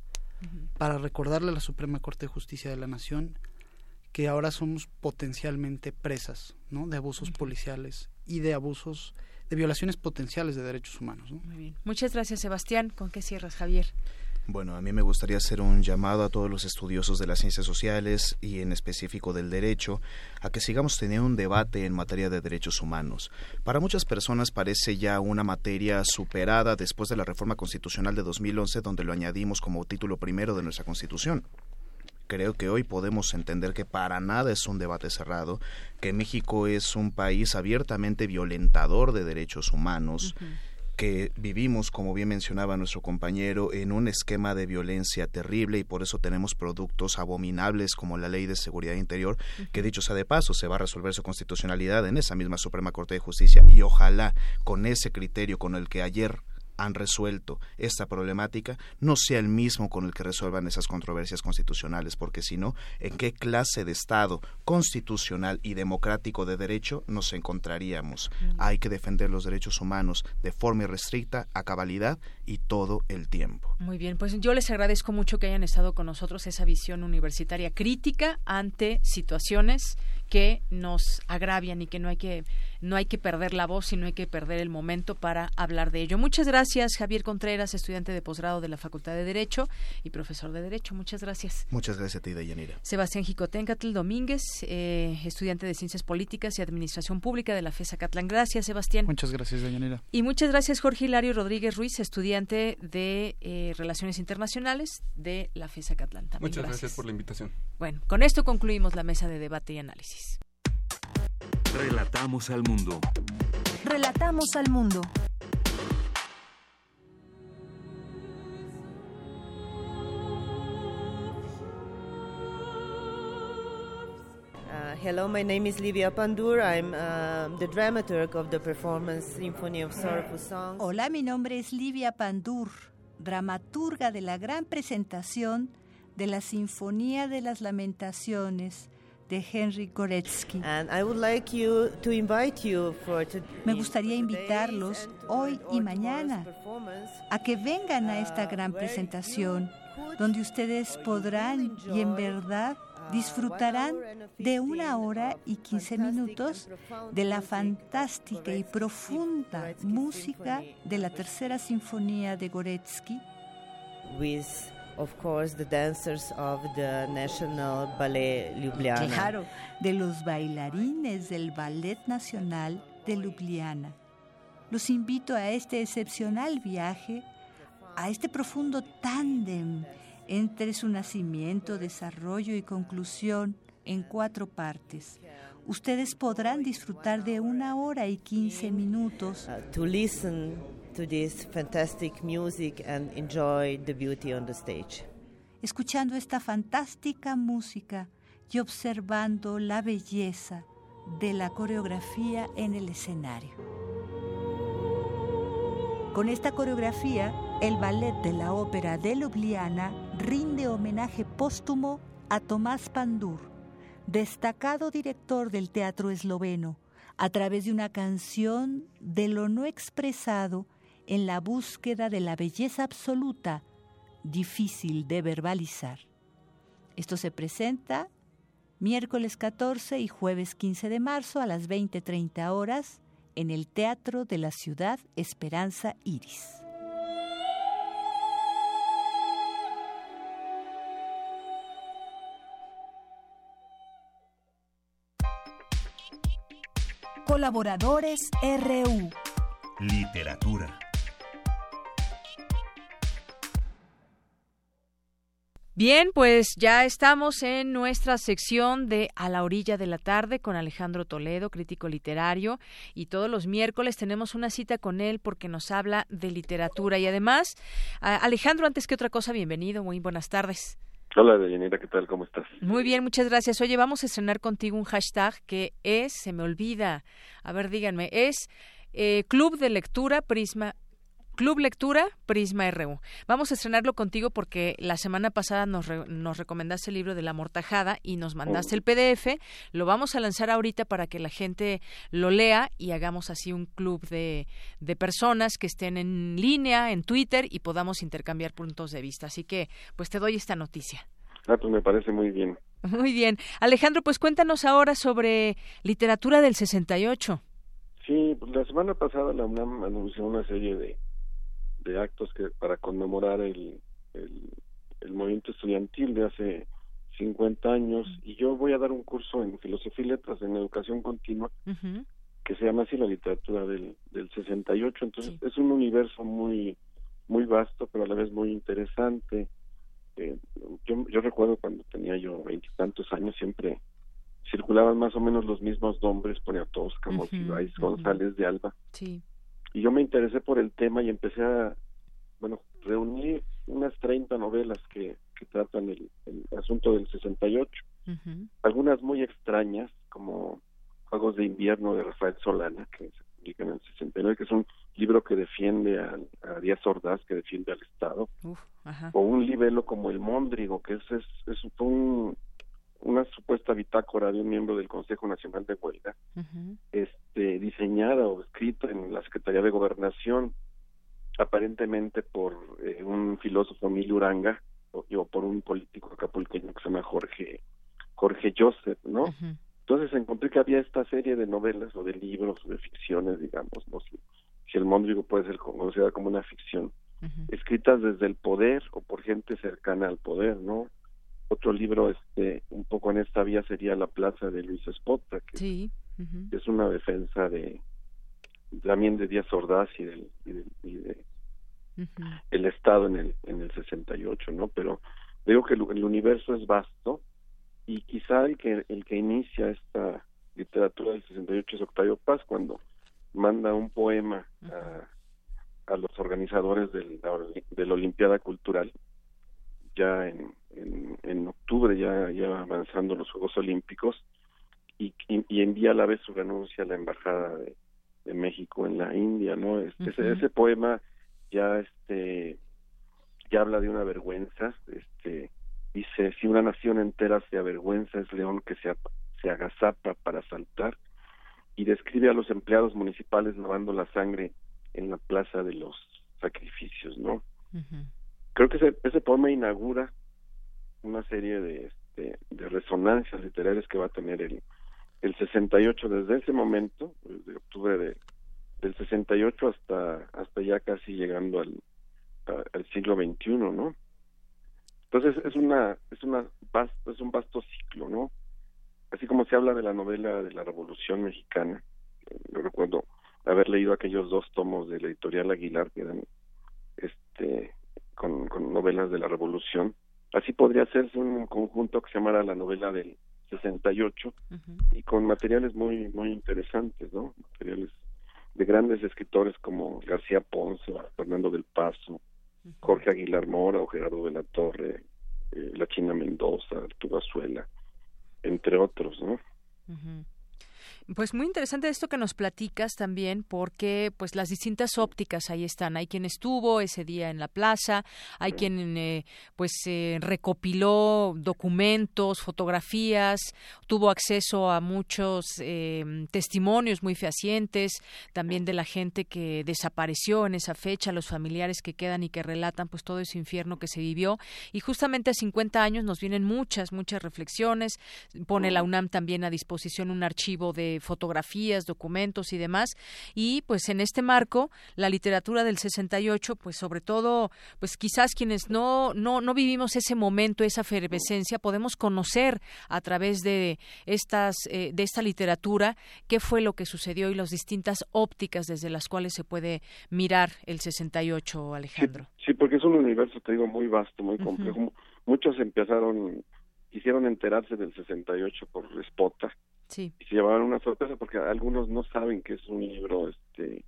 para recordarle a la Suprema Corte de Justicia de la Nación que ahora somos potencialmente presas, ¿no? De abusos policiales y de abusos, de violaciones potenciales de derechos humanos. Muy bien. Muchas gracias, Sebastián. ¿Con qué cierras, Javier? Bueno, a mí me gustaría hacer un llamado a todos los estudiosos de las ciencias sociales y en específico del derecho a que sigamos teniendo un debate en materia de derechos humanos. Para muchas personas parece ya una materia superada después de la reforma constitucional de 2011 donde lo añadimos como título primero de nuestra Constitución. Creo que hoy podemos entender que para nada es un debate cerrado, que México es un país abiertamente violentador de derechos humanos que vivimos, como bien mencionaba nuestro compañero, en un esquema de violencia terrible y por eso tenemos productos abominables como la Ley de Seguridad Interior, que dicho sea de paso, se va a resolver su constitucionalidad en esa misma Suprema Corte de Justicia. Y ojalá con ese criterio con el que ayer han resuelto esta problemática no sea el mismo con el que resuelvan esas controversias constitucionales, porque si no, ¿en qué clase de Estado constitucional y democrático de derecho nos encontraríamos? Hay que defender los derechos humanos de forma irrestricta, a cabalidad y todo el tiempo. Muy bien, pues yo les agradezco mucho que hayan estado con nosotros esa visión universitaria crítica ante situaciones que nos agravian y que no hay que no hay que perder la voz y no hay que perder el momento para hablar de ello. Muchas gracias, Javier Contreras, estudiante de posgrado de la Facultad de Derecho y profesor de Derecho. Muchas gracias. Muchas gracias a ti, Deyanira. Sebastián Jicotencatl Domínguez, eh, estudiante de Ciencias Políticas y Administración Pública de la FESA Catlán. Gracias, Sebastián. Muchas gracias, Deyanira. Y muchas gracias, Jorge Hilario Rodríguez Ruiz, estudiante de eh, Relaciones Internacionales de la FESA Catlán. muchas gracias por la invitación. Bueno, con esto concluimos la mesa de debate y análisis. Relatamos al mundo. Relatamos al mundo. Uh, hello, my name is Livia Pandur. I'm uh, the dramaturg of the performance Symphony of Sorrowful Songs. Hola, mi nombre es Livia Pandur, dramaturga de la gran presentación de la Sinfonía de las Lamentaciones de Henry Goretsky. Me gustaría invitarlos hoy y mañana a que vengan a esta gran presentación donde ustedes podrán y en verdad disfrutarán de una hora y quince minutos de la fantástica y profunda música de la tercera sinfonía de Goretsky of course, the dancers of the National Ballet Ljubljana. Claro, de los bailarines del Ballet Nacional de Ljubljana. Los invito a este excepcional viaje, a este profundo tándem entre su nacimiento, desarrollo y conclusión en cuatro partes. Ustedes podrán disfrutar de una hora y quince minutos. Uh, to listen to this fantastic music and enjoy the beauty on the stage. Escuchando esta fantástica música y observando la belleza de la coreografía en el escenario. Con esta coreografía, el ballet de la ópera de Ljubljana rinde homenaje póstumo a Tomás Pandur, destacado director del teatro esloveno, a través de una canción de lo no expresado en la búsqueda de la belleza absoluta, difícil de verbalizar. Esto se presenta miércoles 14 y jueves 15 de marzo a las 20.30 horas en el Teatro de la Ciudad Esperanza Iris. Colaboradores RU. Literatura. Bien, pues ya estamos en nuestra sección de A la orilla de la tarde con Alejandro Toledo, crítico literario, y todos los miércoles tenemos una cita con él porque nos habla de literatura. Y además, Alejandro, antes que otra cosa, bienvenido, muy buenas tardes. Hola, Deyanira, ¿qué tal? ¿Cómo estás? Muy bien, muchas gracias. Oye, vamos a estrenar contigo un hashtag que es, se me olvida, a ver, díganme, es eh, Club de Lectura Prisma Club Lectura Prisma RU. Vamos a estrenarlo contigo porque la semana pasada nos, nos recomendaste el libro de la mortajada y nos mandaste el PDF. Lo vamos a lanzar ahorita para que la gente lo lea y hagamos así un club de, de personas que estén en línea, en Twitter y podamos intercambiar puntos de vista. Así que, pues te doy esta noticia. Ah, pues me parece muy bien. Muy bien. Alejandro, pues cuéntanos ahora sobre literatura del 68. Sí, pues la semana pasada la UNAM anunció una serie de de actos que para conmemorar el, el, movimiento estudiantil de hace 50 años. Y yo voy a dar un curso en filosofía y letras en educación continua que se llama así la literatura del, del 68 entonces es un universo muy muy vasto pero a la vez muy interesante. Eh, yo, yo recuerdo cuando tenía yo veintitantos años siempre circulaban más o menos los mismos nombres ponía todos como González de Alba. Sí y yo me interesé por el tema y empecé a, bueno, reuní unas 30 novelas que, que tratan el, asunto del 68, algunas muy extrañas, como Juegos de Invierno de Rafael Solana, que publica en el 69, que es un libro que defiende a, a Díaz Ordaz, que defiende al Estado, o un libelo como El Móndrigo, que es, es, es un, una supuesta bitácora de un miembro del Consejo Nacional de Huelga, este, diseñada o escrita en la Secretaría de Gobernación, aparentemente por eh, un filósofo Emilio Uranga, o, por un político acapulqueño que se llama Jorge Jorge Joseph, ¿no? Entonces encontré que había esta serie de novelas o de libros o de ficciones, digamos, no sé si el Móndrigo puede ser considerado como una ficción, escritas desde el poder o por gente cercana al poder, ¿no? Otro libro, este, un poco en esta vía sería La Plaza de Luis Espota, que es una defensa de también de Díaz Ordaz y, del, y, de, el Estado en el en el 68, ¿no? Pero digo que el, el universo es vasto y quizá el que el que inicia esta literatura del 68 es Octavio Paz cuando manda un poema a, a los organizadores del, de la Olimpiada Cultural ya en, en, octubre ya, ya avanzando los Juegos Olímpicos y, y, envía a la vez su renuncia a la embajada de, de México en la India no este, ese, ese poema ya este ya habla de una vergüenza este Dice, si una nación entera se avergüenza es león que se, se agazapa para saltar y describe a los empleados municipales lavando la sangre en la plaza de los sacrificios, ¿no? Creo que ese, ese poema inaugura una serie de, este, de resonancias literarias que va a tener el, el 68 desde ese momento, desde octubre de, del 68 hasta hasta ya casi llegando al, al siglo XXI, ¿no? Entonces es una es una es un vasto ciclo, ¿no? Así como se habla de la novela de la Revolución Mexicana, yo recuerdo haber leído aquellos dos tomos de la editorial Aguilar que eran este con, con novelas de la Revolución. Así podría hacerse un conjunto que se llamara la novela del 68 y con materiales muy muy interesantes, ¿no? Materiales de grandes escritores como García Ponce, Fernando del Paso, Jorge Aguilar Mora o Gerardo de la Torre, eh, la China Mendoza, Arturo Azuela, entre otros, ¿no? Pues muy interesante esto que nos platicas también, porque pues las distintas ópticas ahí están. Hay quien estuvo ese día en la plaza, hay quien eh, pues eh, recopiló documentos, fotografías, tuvo acceso a muchos em, testimonios muy fehacientes, también de la gente que desapareció en esa fecha, los familiares que quedan y que relatan pues todo ese infierno que se vivió. Y justamente a 50 años nos vienen muchas, muchas reflexiones. Pone la UNAM también a disposición un archivo de fotografías, documentos y demás. Y pues en este marco, la literatura del 68, pues sobre todo, pues quizás quienes no, no, no vivimos ese momento, esa efervescencia, podemos conocer a través de estas, eh, de esta literatura qué fue lo que sucedió y las distintas ópticas desde las cuales se puede mirar el 68, Alejandro. Sí, porque es un universo, te digo, muy vasto, muy complejo. Muchos empezaron, quisieron enterarse del 68 por Spota, Sí. Y se llevaron una sorpresa porque algunos no saben que es un libro, este,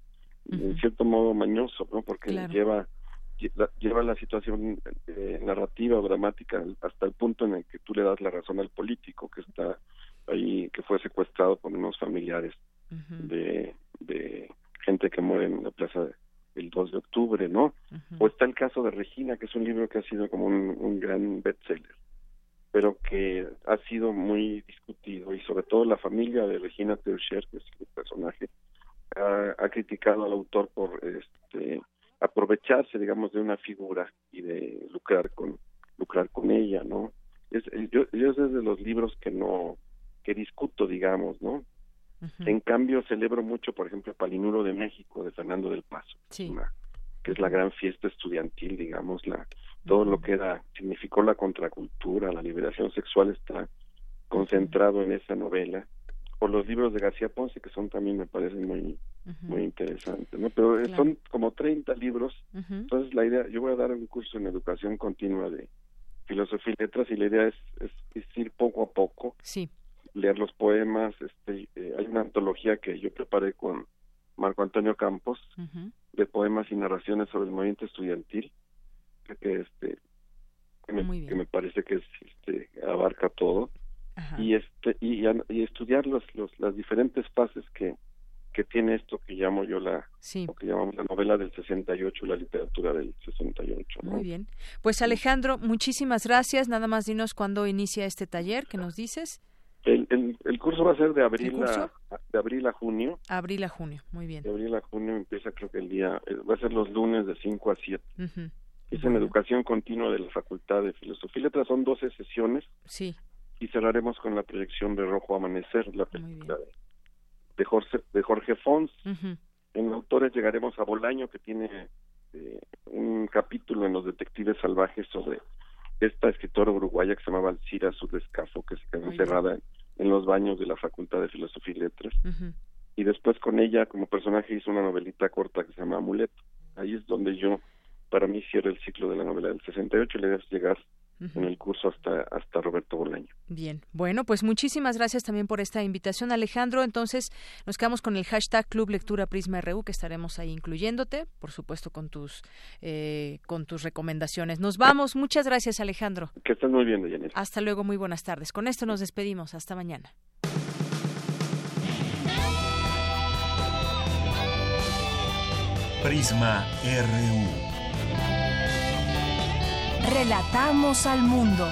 en cierto modo mañoso, ¿no? Porque lleva lleva la situación eh, narrativa o dramática hasta el punto en el que tú le das la razón al político que está ahí, que fue secuestrado por unos familiares de, de gente que muere en la plaza el 2 de octubre, ¿no? O está el caso de Regina, que es un libro que ha sido como un, un gran bestseller pero que ha sido muy discutido y sobre todo la familia de Regina Teuscher, que es el personaje, ha, criticado al autor por este aprovecharse, digamos, de una figura y de lucrar con lucrar con ella, ¿no? Es, yo, yo es de los libros que no que discuto, digamos, ¿no? En cambio, celebro mucho, por ejemplo, Palinuro de México, de Fernando del Paso, que es la gran fiesta estudiantil, digamos, la, todo lo que era, significó la contracultura, la liberación sexual está concentrado en esa novela, o los libros de García Ponce, que son también me parecen muy muy interesantes, ¿no? Pero eh, son como 30 libros, entonces la idea, yo voy a dar un curso en educación continua de filosofía y letras y la idea es, es, ir poco a poco, sí. leer los poemas, este, eh, hay una antología que yo preparé con Marco Antonio Campos de poemas y narraciones sobre el movimiento estudiantil, que este que me, parece que este abarca todo. Y este y, y estudiar los, los, las diferentes fases que que tiene esto que llamo yo la que llamamos la novela del 68 la literatura del 68 muy bien. Pues Alejandro muchísimas gracias. Nada más dinos cuándo inicia este taller que nos dices el, el, curso va a ser de abril a de abril a junio. Abril a junio. Muy bien. De abril a junio empieza creo que el día eh, va a ser los lunes de 5 a 7 es en educación continua de la facultad de filosofía y letras son 12 sesiones sí y cerraremos con la proyección de Rojo Amanecer la película de Jorge, de Jorge Fons. En Autores llegaremos a Bolaño, que tiene eh, un capítulo en Los Detectives Salvajes sobre esta escritora uruguaya que se llamaba Alcira Sudescafo, que se quedó encerrada en, los baños de la Facultad de Filosofía y Letras. Y después con ella, como personaje, hizo una novelita corta que se llama Amuleto. Ahí es donde yo, para mí, cierro el ciclo de la novela del 68 y le llegar en el curso hasta, hasta Roberto Bolaño. Bien, bueno, pues muchísimas gracias también por esta invitación, Alejandro. Entonces, nos quedamos con el hashtag Club Lectura Prisma RU, que estaremos ahí incluyéndote, por supuesto, con tus, eh, con tus recomendaciones. Nos vamos. Muchas gracias, Alejandro. Que estés muy bien, Deyanira. Hasta luego, muy buenas tardes. Con esto nos despedimos. Hasta mañana. Prisma RU. Relatamos al mundo.